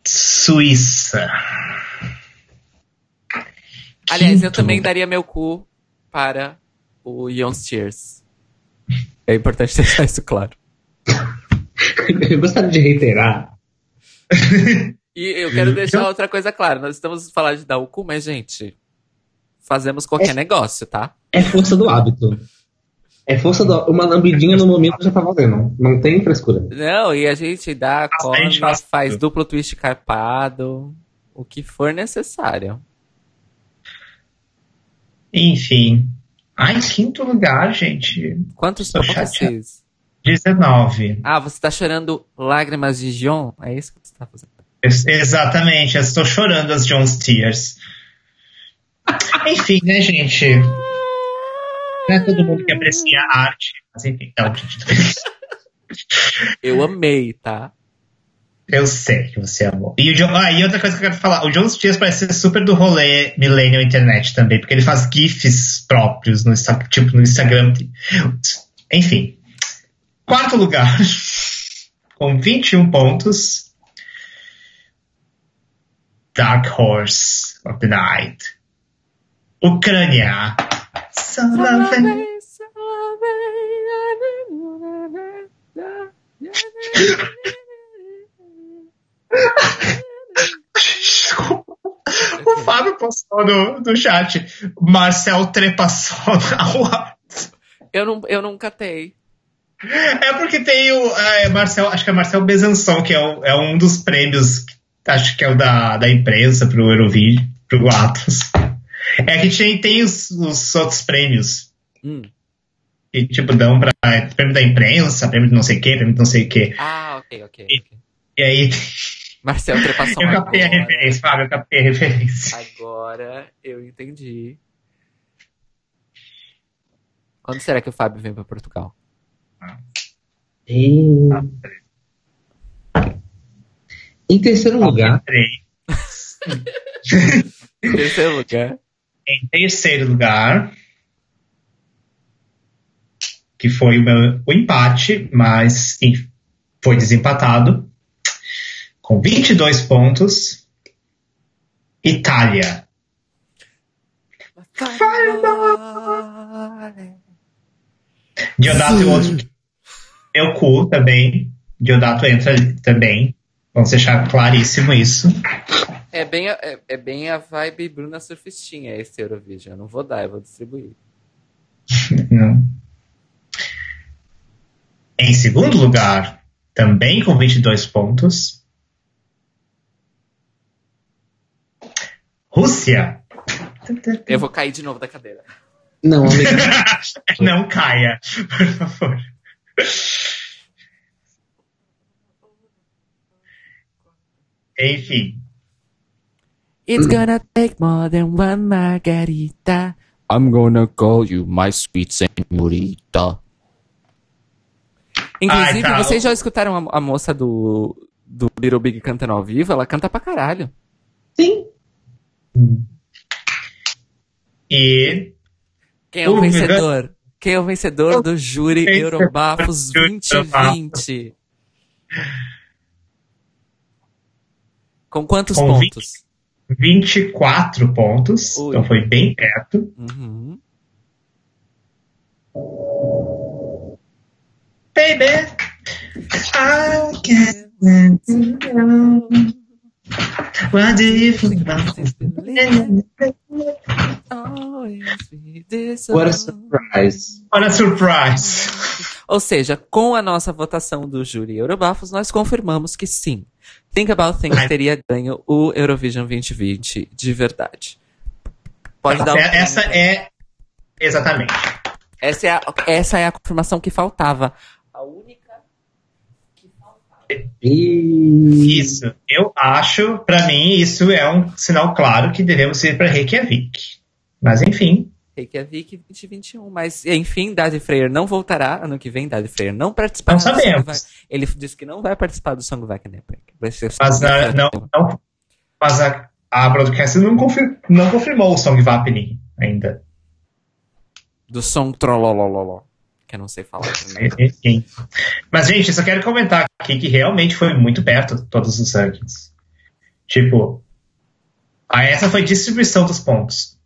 Suíça. Aliás, eu Quinto também lugar. daria meu cu para o Young's Cheers. É importante deixar isso claro. Eu gostaria de reiterar. E eu quero deixar outra coisa clara. Nós estamos falando de dar o cu, mas, gente, fazemos qualquer negócio, tá? É força do hábito. É força do Uma lambidinha no momento já tá valendo. Não tem frescura. Não, e a gente dá, a gente faz duplo twist carpado, o que for necessário. Enfim. Ai, quinto lugar, gente. Quantos pontos chateado. vocês? 19. Ah, você tá chorando lágrimas de John? É isso que você tá fazendo? Ex- Exatamente, eu estou chorando as John's Tears. Enfim, né, gente? Não é todo mundo que aprecia a arte, mas enfim, então, gente, Eu amei, tá? eu sei que você amou. E, o John, ah, e outra coisa que eu quero falar, o John's Tears parece ser super do rolê Millennial Internet também, porque ele faz GIFs próprios no, tipo, no Instagram. Enfim. Quarto lugar, com 21 pontos, Dark Horse of the Night. Ucrânia. Salve- O Fábio postou no, no chat. Marcel Trepassou na. Eu, não, eu nunca tenho. É porque tem o é, Marcel, acho que é Marcel Besançon, que é, o- é um dos prêmios, acho que é o da, da imprensa pro Eurovídeo, pro Atos. É que tem, tem os, os outros prêmios. Hum. Que, tipo, dão pra prêmio da imprensa, prêmio de não sei o que, prêmio de não sei o que. Ah, ok, ok. ok. E aí, Marcel Trepassão eu captei a referência, Fábio, eu captei a referência. Agora eu entendi. Quando será que o Fábio vem pra Portugal? E... Em terceiro lugar. Em terceiro lugar. Em terceiro lugar, que foi o, meu, o empate, mas foi desempatado. com 22 pontos. Itália. Diodato e o outro. Meu cu também. Diodato entra também. Vamos deixar claríssimo isso. É bem, a, é, é bem a vibe Bruna Surfistinha esse Eurovision. Eu não vou dar, eu vou distribuir. Não. Em segundo lugar, também com 22 pontos, Rússia. Eu vou cair de novo da cadeira. Não, amiga. Não caia, por favor. Enfim, It's gonna take more than one margarita. I'm gonna call you my sweet senorita. Inclusive, Ai, tá. vocês já escutaram a, a moça do, do Little Big cantando ao vivo? Ela canta pra caralho. Sim. e Quem é o vencedor? Quem é o vencedor do júri Eurobafos do júri 2020? Com quantos Com pontos? 24 pontos, Ui. então foi bem perto. Uhum. Baby, I can't let you go. What do you think about What a surprise. What a surprise! Ou seja, com a nossa votação do júri Eurobafos, nós confirmamos que sim. Think About Things teria ganho o Eurovision 2020 de verdade. Pode dar um É- Essa é. Exatamente. essa é, a, essa é a confirmação que faltava. A única. E... Isso. Eu acho, pra mim, isso é um sinal claro que devemos ir pra Reykjavik. Mas enfim. Reykjavik 2021. Mas, enfim, Dade Freire não voltará ano que vem. Dade Freire não participará Não do Song sabemos. Vai- Ele disse que não vai participar do Song Wacken Vai ser Mas, ah, não, não, mas a, a broadcast não, confir- não confirmou o Song Vapning ainda. Do som Trollolololó. Que eu não sei falar. também. Enfim. Mas, gente, só quero comentar aqui que realmente foi muito perto de todos os rankings. Tipo, a essa foi distribuição dos pontos.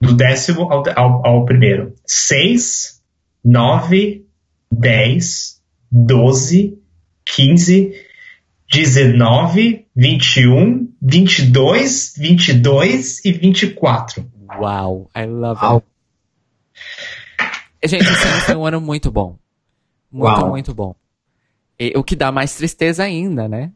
Do décimo ao, ao, ao primeiro. 6, 9, 10, 12, 15, 19, 21, 22, 22 e 24. Uau, I love Uau. it. Gente, esse ano foi um ano muito bom. Muito, Uau. muito bom. E, o que dá mais tristeza ainda, né?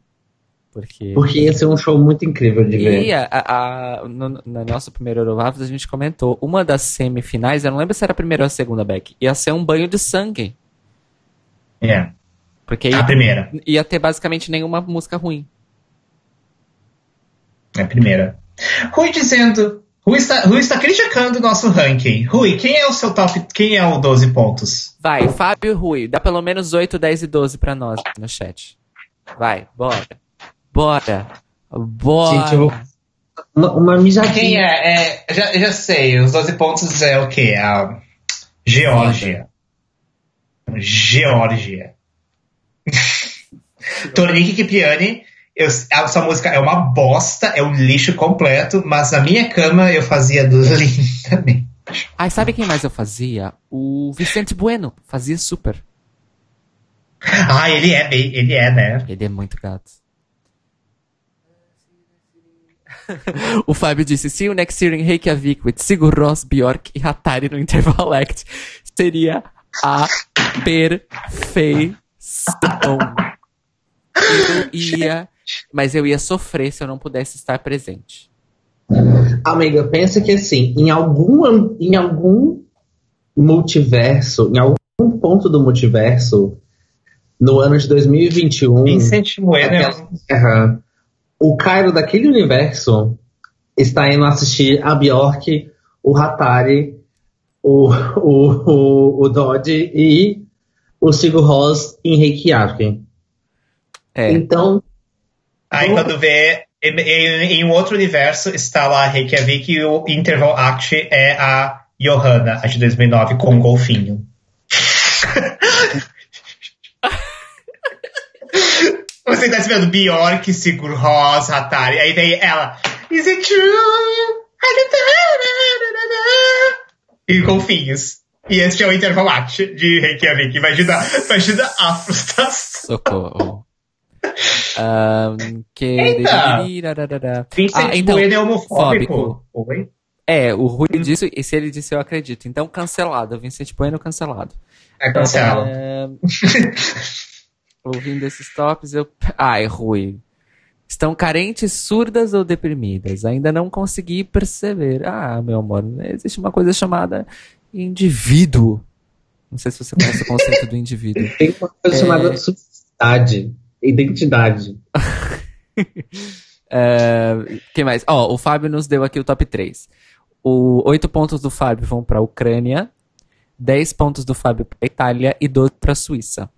Porque. Porque ia ser um show muito incrível de ver. E a, a, a- no, no nosso primeiro Eurovavos a gente comentou, uma das semifinais, eu não lembro se era a primeira ou a segunda, Beck, ia ser um banho de sangue. É, Porque a ia, primeira. ia ter basicamente nenhuma música ruim. É a primeira. Rui dizendo. Rui está, Rui está criticando o nosso ranking. Rui, quem é o seu top? Quem é o 12 pontos? Vai, Fábio e Rui, dá pelo menos 8, 10 e 12 pra nós no chat. Vai, bora. Bora. Bora. Gente, vou- Uma, uma mijadinha. Quem é? é já, já sei, os 12 pontos é o quê? A Geórgia. Geórgia. Tornique Kipiani, eu, essa música é uma bosta, é um lixo completo, mas na minha cama eu fazia lindamente. Ai, sabe quem mais eu fazia? O Vicente Bueno. Fazia super. Ah, ele é, bem- ele é, né? Ele é muito gato. o Fábio disse: se o Next Year em Reykjavik with Sigur Rós, Bjork e Hatari no Interval Act seria a perfeição. Eu ia, mas eu ia sofrer se eu não pudesse estar presente. Amiga, pensa que assim, em algum, em algum multiverso, em algum ponto do multiverso, no ano de 2021, Vincent Bueno é aquela terra, o Cairo daquele universo está indo assistir a Bjork, o Hatari, o, o, o, o Dodge e o Sigur Rós em Reykjavik. É, Então, Aí quando vê, em, em- em um outro universo está lá Reykjavik e o Interval Act é a Johanna, a de 2009, com um golfinho. Você tá esperando Bjork, Sigur Rós, Hatari. Aí vem ela. Is it true? E golfinhos. E este é o Intervalact de Reykjavik. Imagina, imagina a frustração. Socorro. Um, que... Eita! Vincent Ah, então, Bueno é homofóbico. fóbico. É, o Rui disse, e se ele disse, eu acredito. Então, cancelado. Vincent Bueno cancelado. É cancela. É, ouvindo esses tops, eu. Ai, Rui. Estão carentes, surdas ou deprimidas? Ainda não consegui perceber. Ah, meu amor, existe uma coisa chamada indivíduo. Não sei se você conhece o conceito do indivíduo. Tem uma coisa É. chamada substidade, identidade. É, que mais? Ó, o Fábio nos deu aqui o top 3. O, oito pontos do Fábio vão para a Ucrânia, 10 pontos do Fábio para Itália e 12 para a Suíça.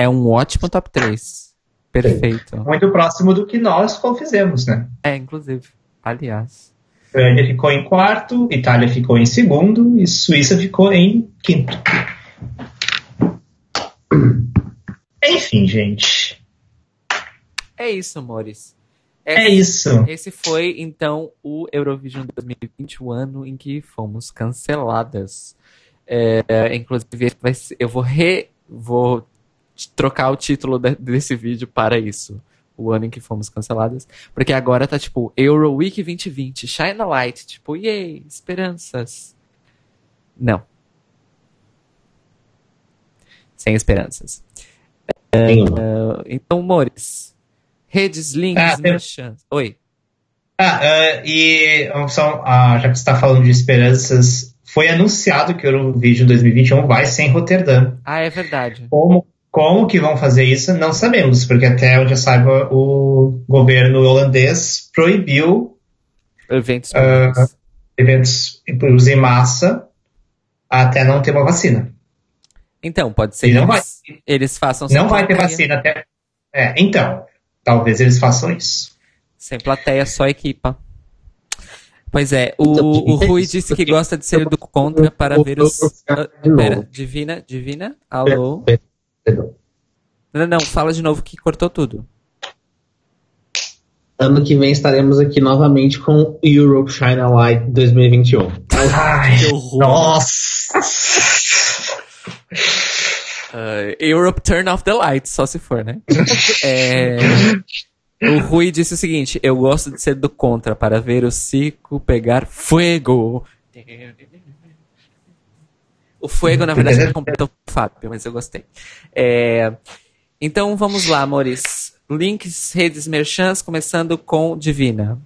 É um ótimo top 3. Perfeito. Muito próximo do que nós fizemos, né? É, inclusive. Aliás. Ucrânia ficou em quarto, Itália ficou em segundo e Suíça ficou em quinto. Enfim, gente. É isso, amores. É isso. Esse foi, então, o Eurovision 2020, o ano em que fomos canceladas. É, inclusive, esse eu vou re, vou trocar o título de- desse vídeo para isso. O ano em que fomos canceladas. Porque agora tá tipo Euro Week 2020, Shine a Light. Tipo, yay, esperanças. Não. Sem esperanças. Uh, então, Mores. Redes, links, Ah, tem- merchants. Oi. Ah, ah, e só, ah, já que você está falando de esperanças, foi anunciado que o Eurovision 2021 vai ser em Roterdã. Ah, é verdade. Como, como que vão fazer isso, não sabemos, porque até onde eu saiba, o governo holandês proibiu Eventos públicos. eventos em massa até não ter uma vacina. Então, pode ser E que não eles, eles façam Não vai ter vacina até. É, então, talvez eles façam isso. Sem plateia, só equipa. Pois é, o, Então, o Rui é disse que gosta de ser do contra para ver os. Ah, pera, Divina, Divina? Alô? Perdão. Não, não, fala de novo que cortou tudo. Ano que vem estaremos aqui novamente com Europe China Light 2021. Ai, Que horror. nossa! Ah, Europe Turn Off the Lights, só se for, né? É, o Rui disse o seguinte: Eu gosto de ser do contra para ver o circo pegar fogo. O fuego, na verdade, é completou o Fábio, mas eu gostei. É, então vamos lá, amores. Links, redes merchants, começando com Divina.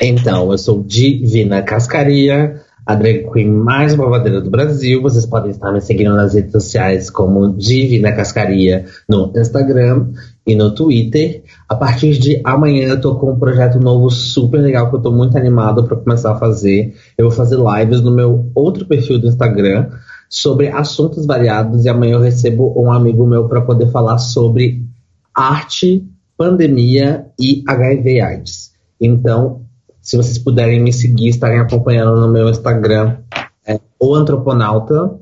Então, eu sou Divina Cascaria, a drag queen mais babadeira do Brasil. Vocês podem estar me seguindo nas redes sociais como Divina Cascaria no Instagram e no Twitter. A partir de amanhã eu tô com um projeto novo super legal que eu tô muito animado para começar a fazer. Eu vou fazer lives no meu outro perfil do Instagram sobre assuntos variados e amanhã eu recebo um amigo meu para poder falar sobre arte, pandemia e HIV AIDS. Então, se vocês puderem me seguir, estarem acompanhando no meu Instagram, é o Antroponauta.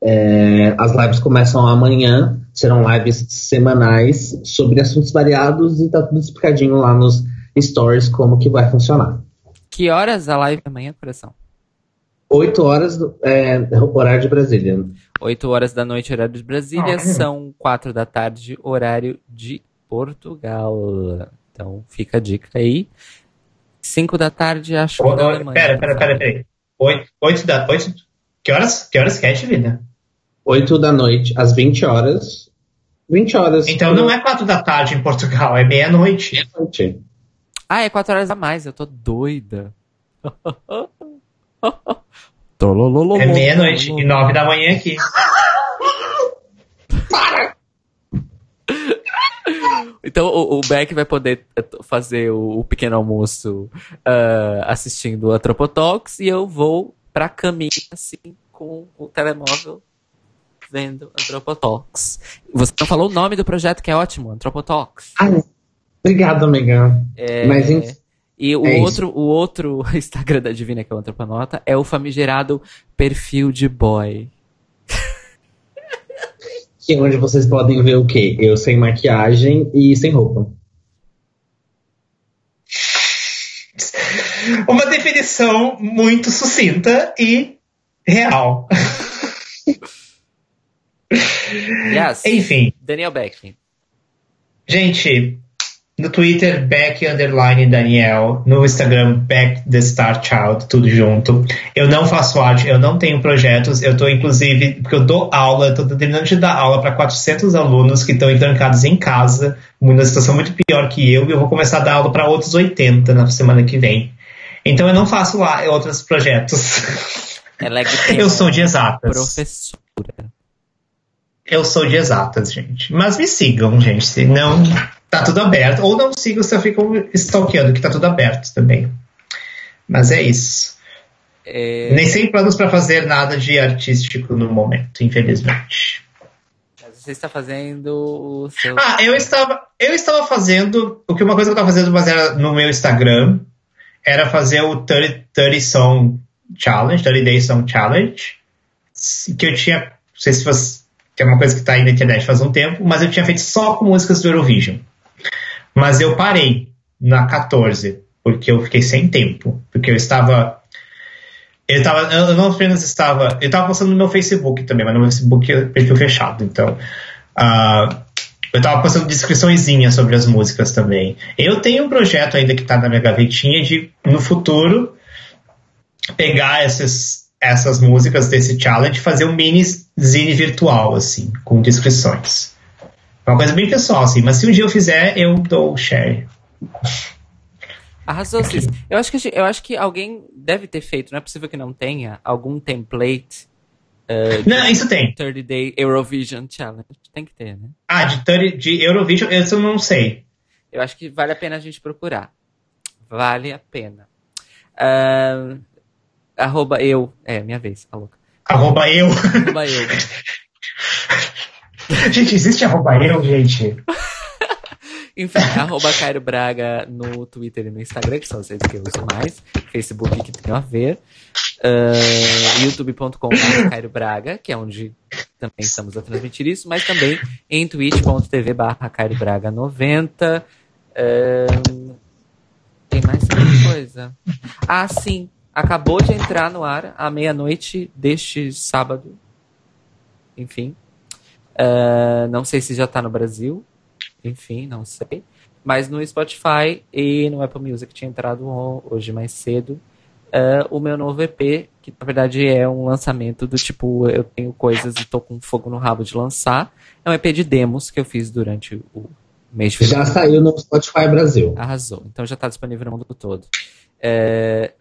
É, as lives começam amanhã, serão lives semanais sobre assuntos variados e tá tudo explicadinho lá nos stories como que vai funcionar. Que horas a live amanhã, coração? 8 horas, é, horário de Brasília. 8 horas da noite, horário de Brasília, Ah, é. são 4 da tarde, horário de Portugal. Então fica a dica aí. 5 da tarde, acho que Ô, da Alemanha. Pera, pera, pera, pera. Oito, oito da. Oito, que horas? Que horas que é, Divina? 8 da noite, às 20 horas. 20 horas. Então não é quatro da tarde em Portugal, é meia-noite. noite. Ah, é 4 horas a mais, eu tô doida. É meia-noite e nove da manhã aqui. Então o, o Beck vai poder eh, fazer o, o pequeno almoço ah, assistindo o Antropotalks e eu vou pra caminho assim com o telemóvel vendo Antropotalks. Você não falou o nome do projeto que é ótimo, Antropotalks. Ah, obrigado, amiga. É, Mas e o é isso. outro, o outro Instagram da Divina, que é o Antroponota, é o famigerado perfil de boy. que onde vocês podem ver o quê? Eu sem maquiagem e sem roupa. Uma definição muito sucinta e real. Yes. Enfim, Daniel Beck. gente, no Twitter, Beck Underline Daniel, no Instagram, Beck The Star Child, tudo junto. Eu não faço arte, eu não tenho projetos, eu tô inclusive, porque eu dou aula, eu tô terminando de dar aula para 400 alunos que estão entrancados em casa, numa situação muito pior que eu, e eu vou começar a dar aula para outros 80 na semana que vem. Então eu não faço lá outros projetos. Ela é Eu sou de exatas. Professora. Eu sou de exatas, gente. Mas me sigam, gente. Se não, tá tudo aberto. Ou não sigam, só ficam stalkeando, que tá tudo aberto também. Mas é isso. É, Nem sem planos pra fazer nada de artístico no momento, infelizmente. mas você está fazendo o seu. Ah, eu estava, eu estava fazendo. O que uma coisa que eu estava fazendo, mas era no meu Instagram, era fazer o 30, 30 Song Challenge, 30 Day Song Challenge. Que eu tinha. Não sei se fosse. Que é uma coisa que está aí na internet faz um tempo, mas eu tinha feito só com músicas do Eurovision. Mas eu parei na 14, porque eu fiquei sem tempo. Porque eu estava. Eu, eu não apenas estava. Eu estava postando no meu Facebook também, mas no meu Facebook perfil fechado. Então. ah, eu estava postando descriçõezinhas sobre as músicas também. Eu tenho um projeto ainda que está na minha gavetinha de, no futuro, pegar essas, essas músicas desse challenge e fazer um mini zine virtual, assim, com descrições. É uma coisa bem pessoal, assim, mas se um dia eu fizer, eu dou share. Arrasou, Cis. Eu acho, que, eu acho que alguém deve ter feito, não é possível que não tenha, algum template Não, isso tem. 30 Day Eurovision Challenge. Tem que ter, né? Ah, de, 30 de Eurovision, isso eu não sei. Eu acho que vale a pena a gente procurar. Vale a pena. Ah, arroba eu. É, minha vez, a louca. Arroba eu. Arroba eu. gente, existe arroba eu, gente? Enfim, arroba Cairo Braga no Twitter e no Instagram, que são as redes que eu uso mais. Facebook que tem a ver. Uh, youtube.com Cairo Braga, que é onde também estamos a transmitir isso, mas também em twitch.tv barra Cairo Braga 90. Uh, tem mais alguma coisa? Ah, sim. Acabou de entrar no ar à meia-noite deste sábado. Enfim. Uh, não sei se já tá no Brasil. Enfim, não sei. Mas no Spotify e no Apple Music tinha entrado ho- hoje mais cedo. uh, o meu novo EP, que na verdade é um lançamento do tipo, eu tenho coisas e tô com fogo no rabo de lançar. É um EP de demos que eu fiz durante o mês de fevereiro. Já saiu no Spotify Brasil. Arrasou. Então já tá disponível no mundo todo. É,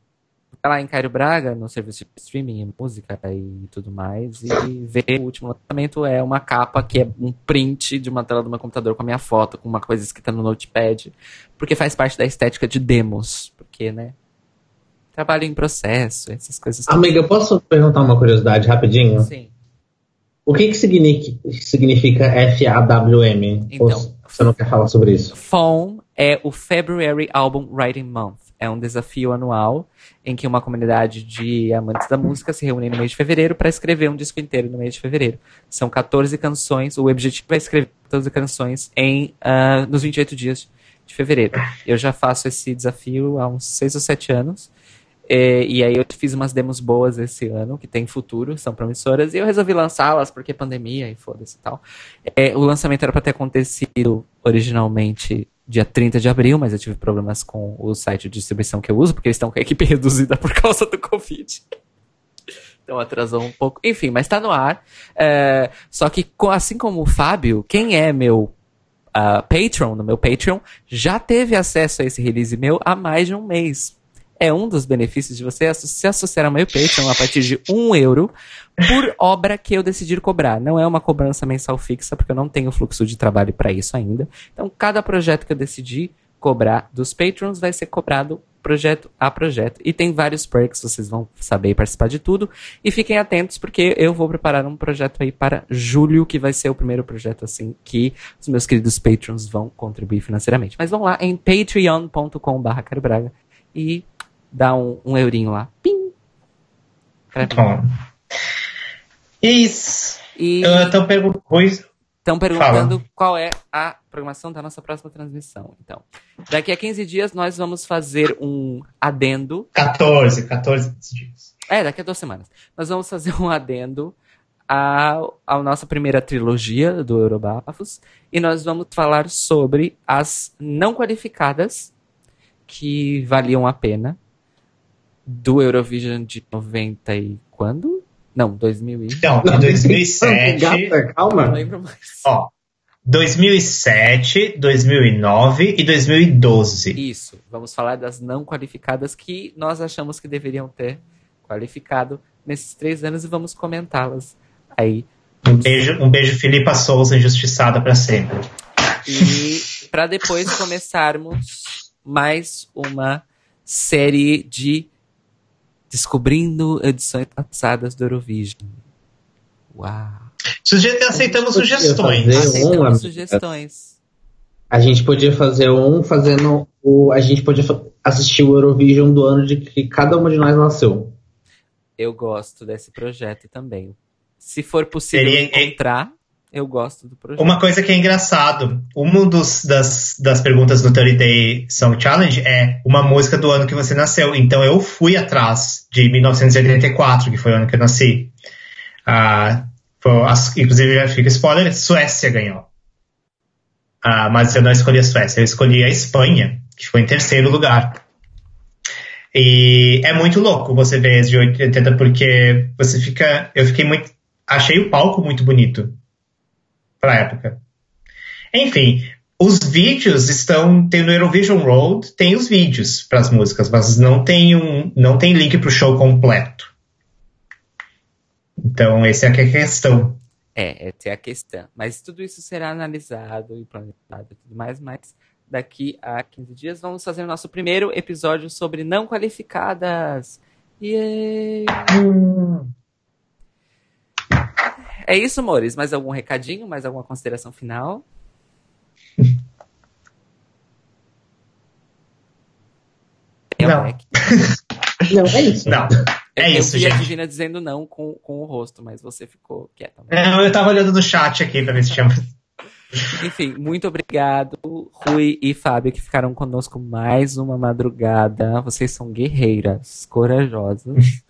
lá em Cairo Braga, no serviço de streaming, música e tudo mais, e ver o último lançamento é uma capa que é um print de uma tela do meu computador com a minha foto, com uma coisa escrita no notepad, porque faz parte da estética de demos, porque, né? Trabalho em processo, essas coisas. Amiga, posso perguntar uma curiosidade rapidinho? Sim. O que, que significa, FAWM? Então. Ou você não quer falar sobre isso? FOAM é o February Album Writing Month. É um desafio anual em que uma comunidade de amantes da música se reúne no mês de fevereiro para escrever um disco inteiro no mês de fevereiro. São 14 canções, o objetivo é escrever 14 canções em, ah, nos 28 dias de fevereiro. Eu já faço esse desafio há uns 6 ou 7 anos. É, e aí eu fiz umas demos boas esse ano, que tem futuro, são promissoras, e eu resolvi lançá-las porque pandemia e foda-se e tal. É, o lançamento era para ter acontecido originalmente dia 30 de abril, mas eu tive problemas com o site de distribuição que eu uso, porque eles estão com a equipe reduzida por causa do Covid. Então atrasou um pouco. Enfim, mas tá no ar. É, só que, assim como o Fábio, quem é meu ah, Patreon, no meu Patreon, já teve acesso a esse release meu há mais de um mês. É um dos benefícios de você se associar ao meu Patreon a partir de um euro por obra que eu decidir cobrar. Não é uma cobrança mensal fixa, porque eu não tenho fluxo de trabalho para isso ainda. Então, cada projeto que eu decidir cobrar dos Patrons vai ser cobrado projeto a projeto. E tem vários perks, vocês vão saber participar de tudo. E fiquem atentos, porque eu vou preparar um projeto aí para julho, que vai ser o primeiro projeto, assim, que os meus queridos Patrons vão contribuir financeiramente. Mas vão lá em patreon.com.br e dá um, um eurinho lá. Pim! Bom. Isso. E Eu tô perguntando. Estão perguntando qual é a programação da nossa próxima transmissão. Então, daqui a 15 dias nós vamos fazer um adendo. 14, 14 dias. É, daqui a duas semanas. Nós vamos fazer um adendo à, à nossa primeira trilogia do Eurobafos. E nós vamos falar sobre as não qualificadas que valiam a pena do Eurovision de 90 e quando? Não, 2000 e... Não, em 2007. Gata, Não calma. lembro mais. Ó, 2007, 2009 e 2012. Isso, vamos falar das não qualificadas que nós achamos que deveriam ter qualificado nesses três anos e vamos comentá-las aí. Um beijo, um beijo Filipa Souza, injustiçada pra sempre. E para depois começarmos mais uma série de descobrindo edições passadas do Eurovision. Uau! Suge aceitamos sugestões. Aceitamos amiga. sugestões. A gente podia fazer um fazendo o. A gente podia assistir o Eurovision do ano de que cada uma de nós nasceu. Eu gosto desse projeto também. Se for possível Seria- encontrar, eu gosto do projeto. Uma coisa que é engraçado, uma dos, das, das perguntas do 30 Day Song Challenge é uma música do ano que você nasceu. Então eu fui atrás de 1984, que foi o ano que eu nasci. Ah, foi- as- inclusive, já fica spoiler, Suécia ganhou. Ah, mas eu não escolhi a Suécia, eu escolhi a Espanha, que ficou em terceiro lugar. E é muito louco você ver esse de 80, porque você fica. Eu fiquei muito. Achei o palco muito bonito pra época. Enfim, os vídeos estão. Tem no Eurovision Road, tem os vídeos para as músicas, mas não tem, um, não tem link pro show completo. Então, essa é a questão. É, essa é a questão. Mas tudo isso será analisado e planejado e tudo mais, mas daqui a 15 dias vamos fazer o nosso primeiro episódio sobre não qualificadas. Yay! É isso, amores. Mais algum recadinho? Mais alguma consideração final? Tem Não. Não, é isso. Não, é eu isso, vi a gente. Divina dizendo não com, com o rosto, mas você ficou quieta. Não, eu tava olhando no chat aqui pra ver se tinha. Enfim, muito obrigado, Rui e Fábio, que ficaram conosco mais uma madrugada. Vocês são guerreiras, corajosas.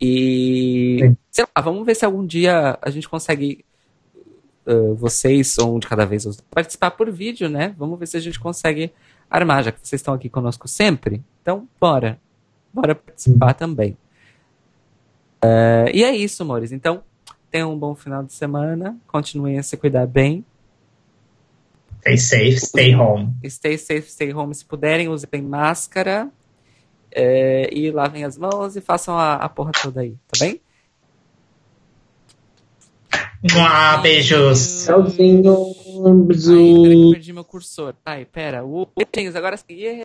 E, sei lá, vamos ver se algum dia a gente consegue, uh, vocês, ou um de cada vez, participar por vídeo, né? Vamos ver se a gente consegue armar, já que vocês estão aqui conosco sempre. Então, bora. Bora participar também. Uh, e é isso, amores. Então, tenham um bom final de semana. Continuem a se cuidar bem. Stay safe, stay home. Stay safe, stay home. Se puderem, usem máscara. é, e lavem as mãos e façam a, a porra toda aí, tá bem? Ah, beijos. Tchauzinho. Ai, peraí que eu perdi meu cursor. Ai, pera. Uh, beijinhos, agora sim. Yeah.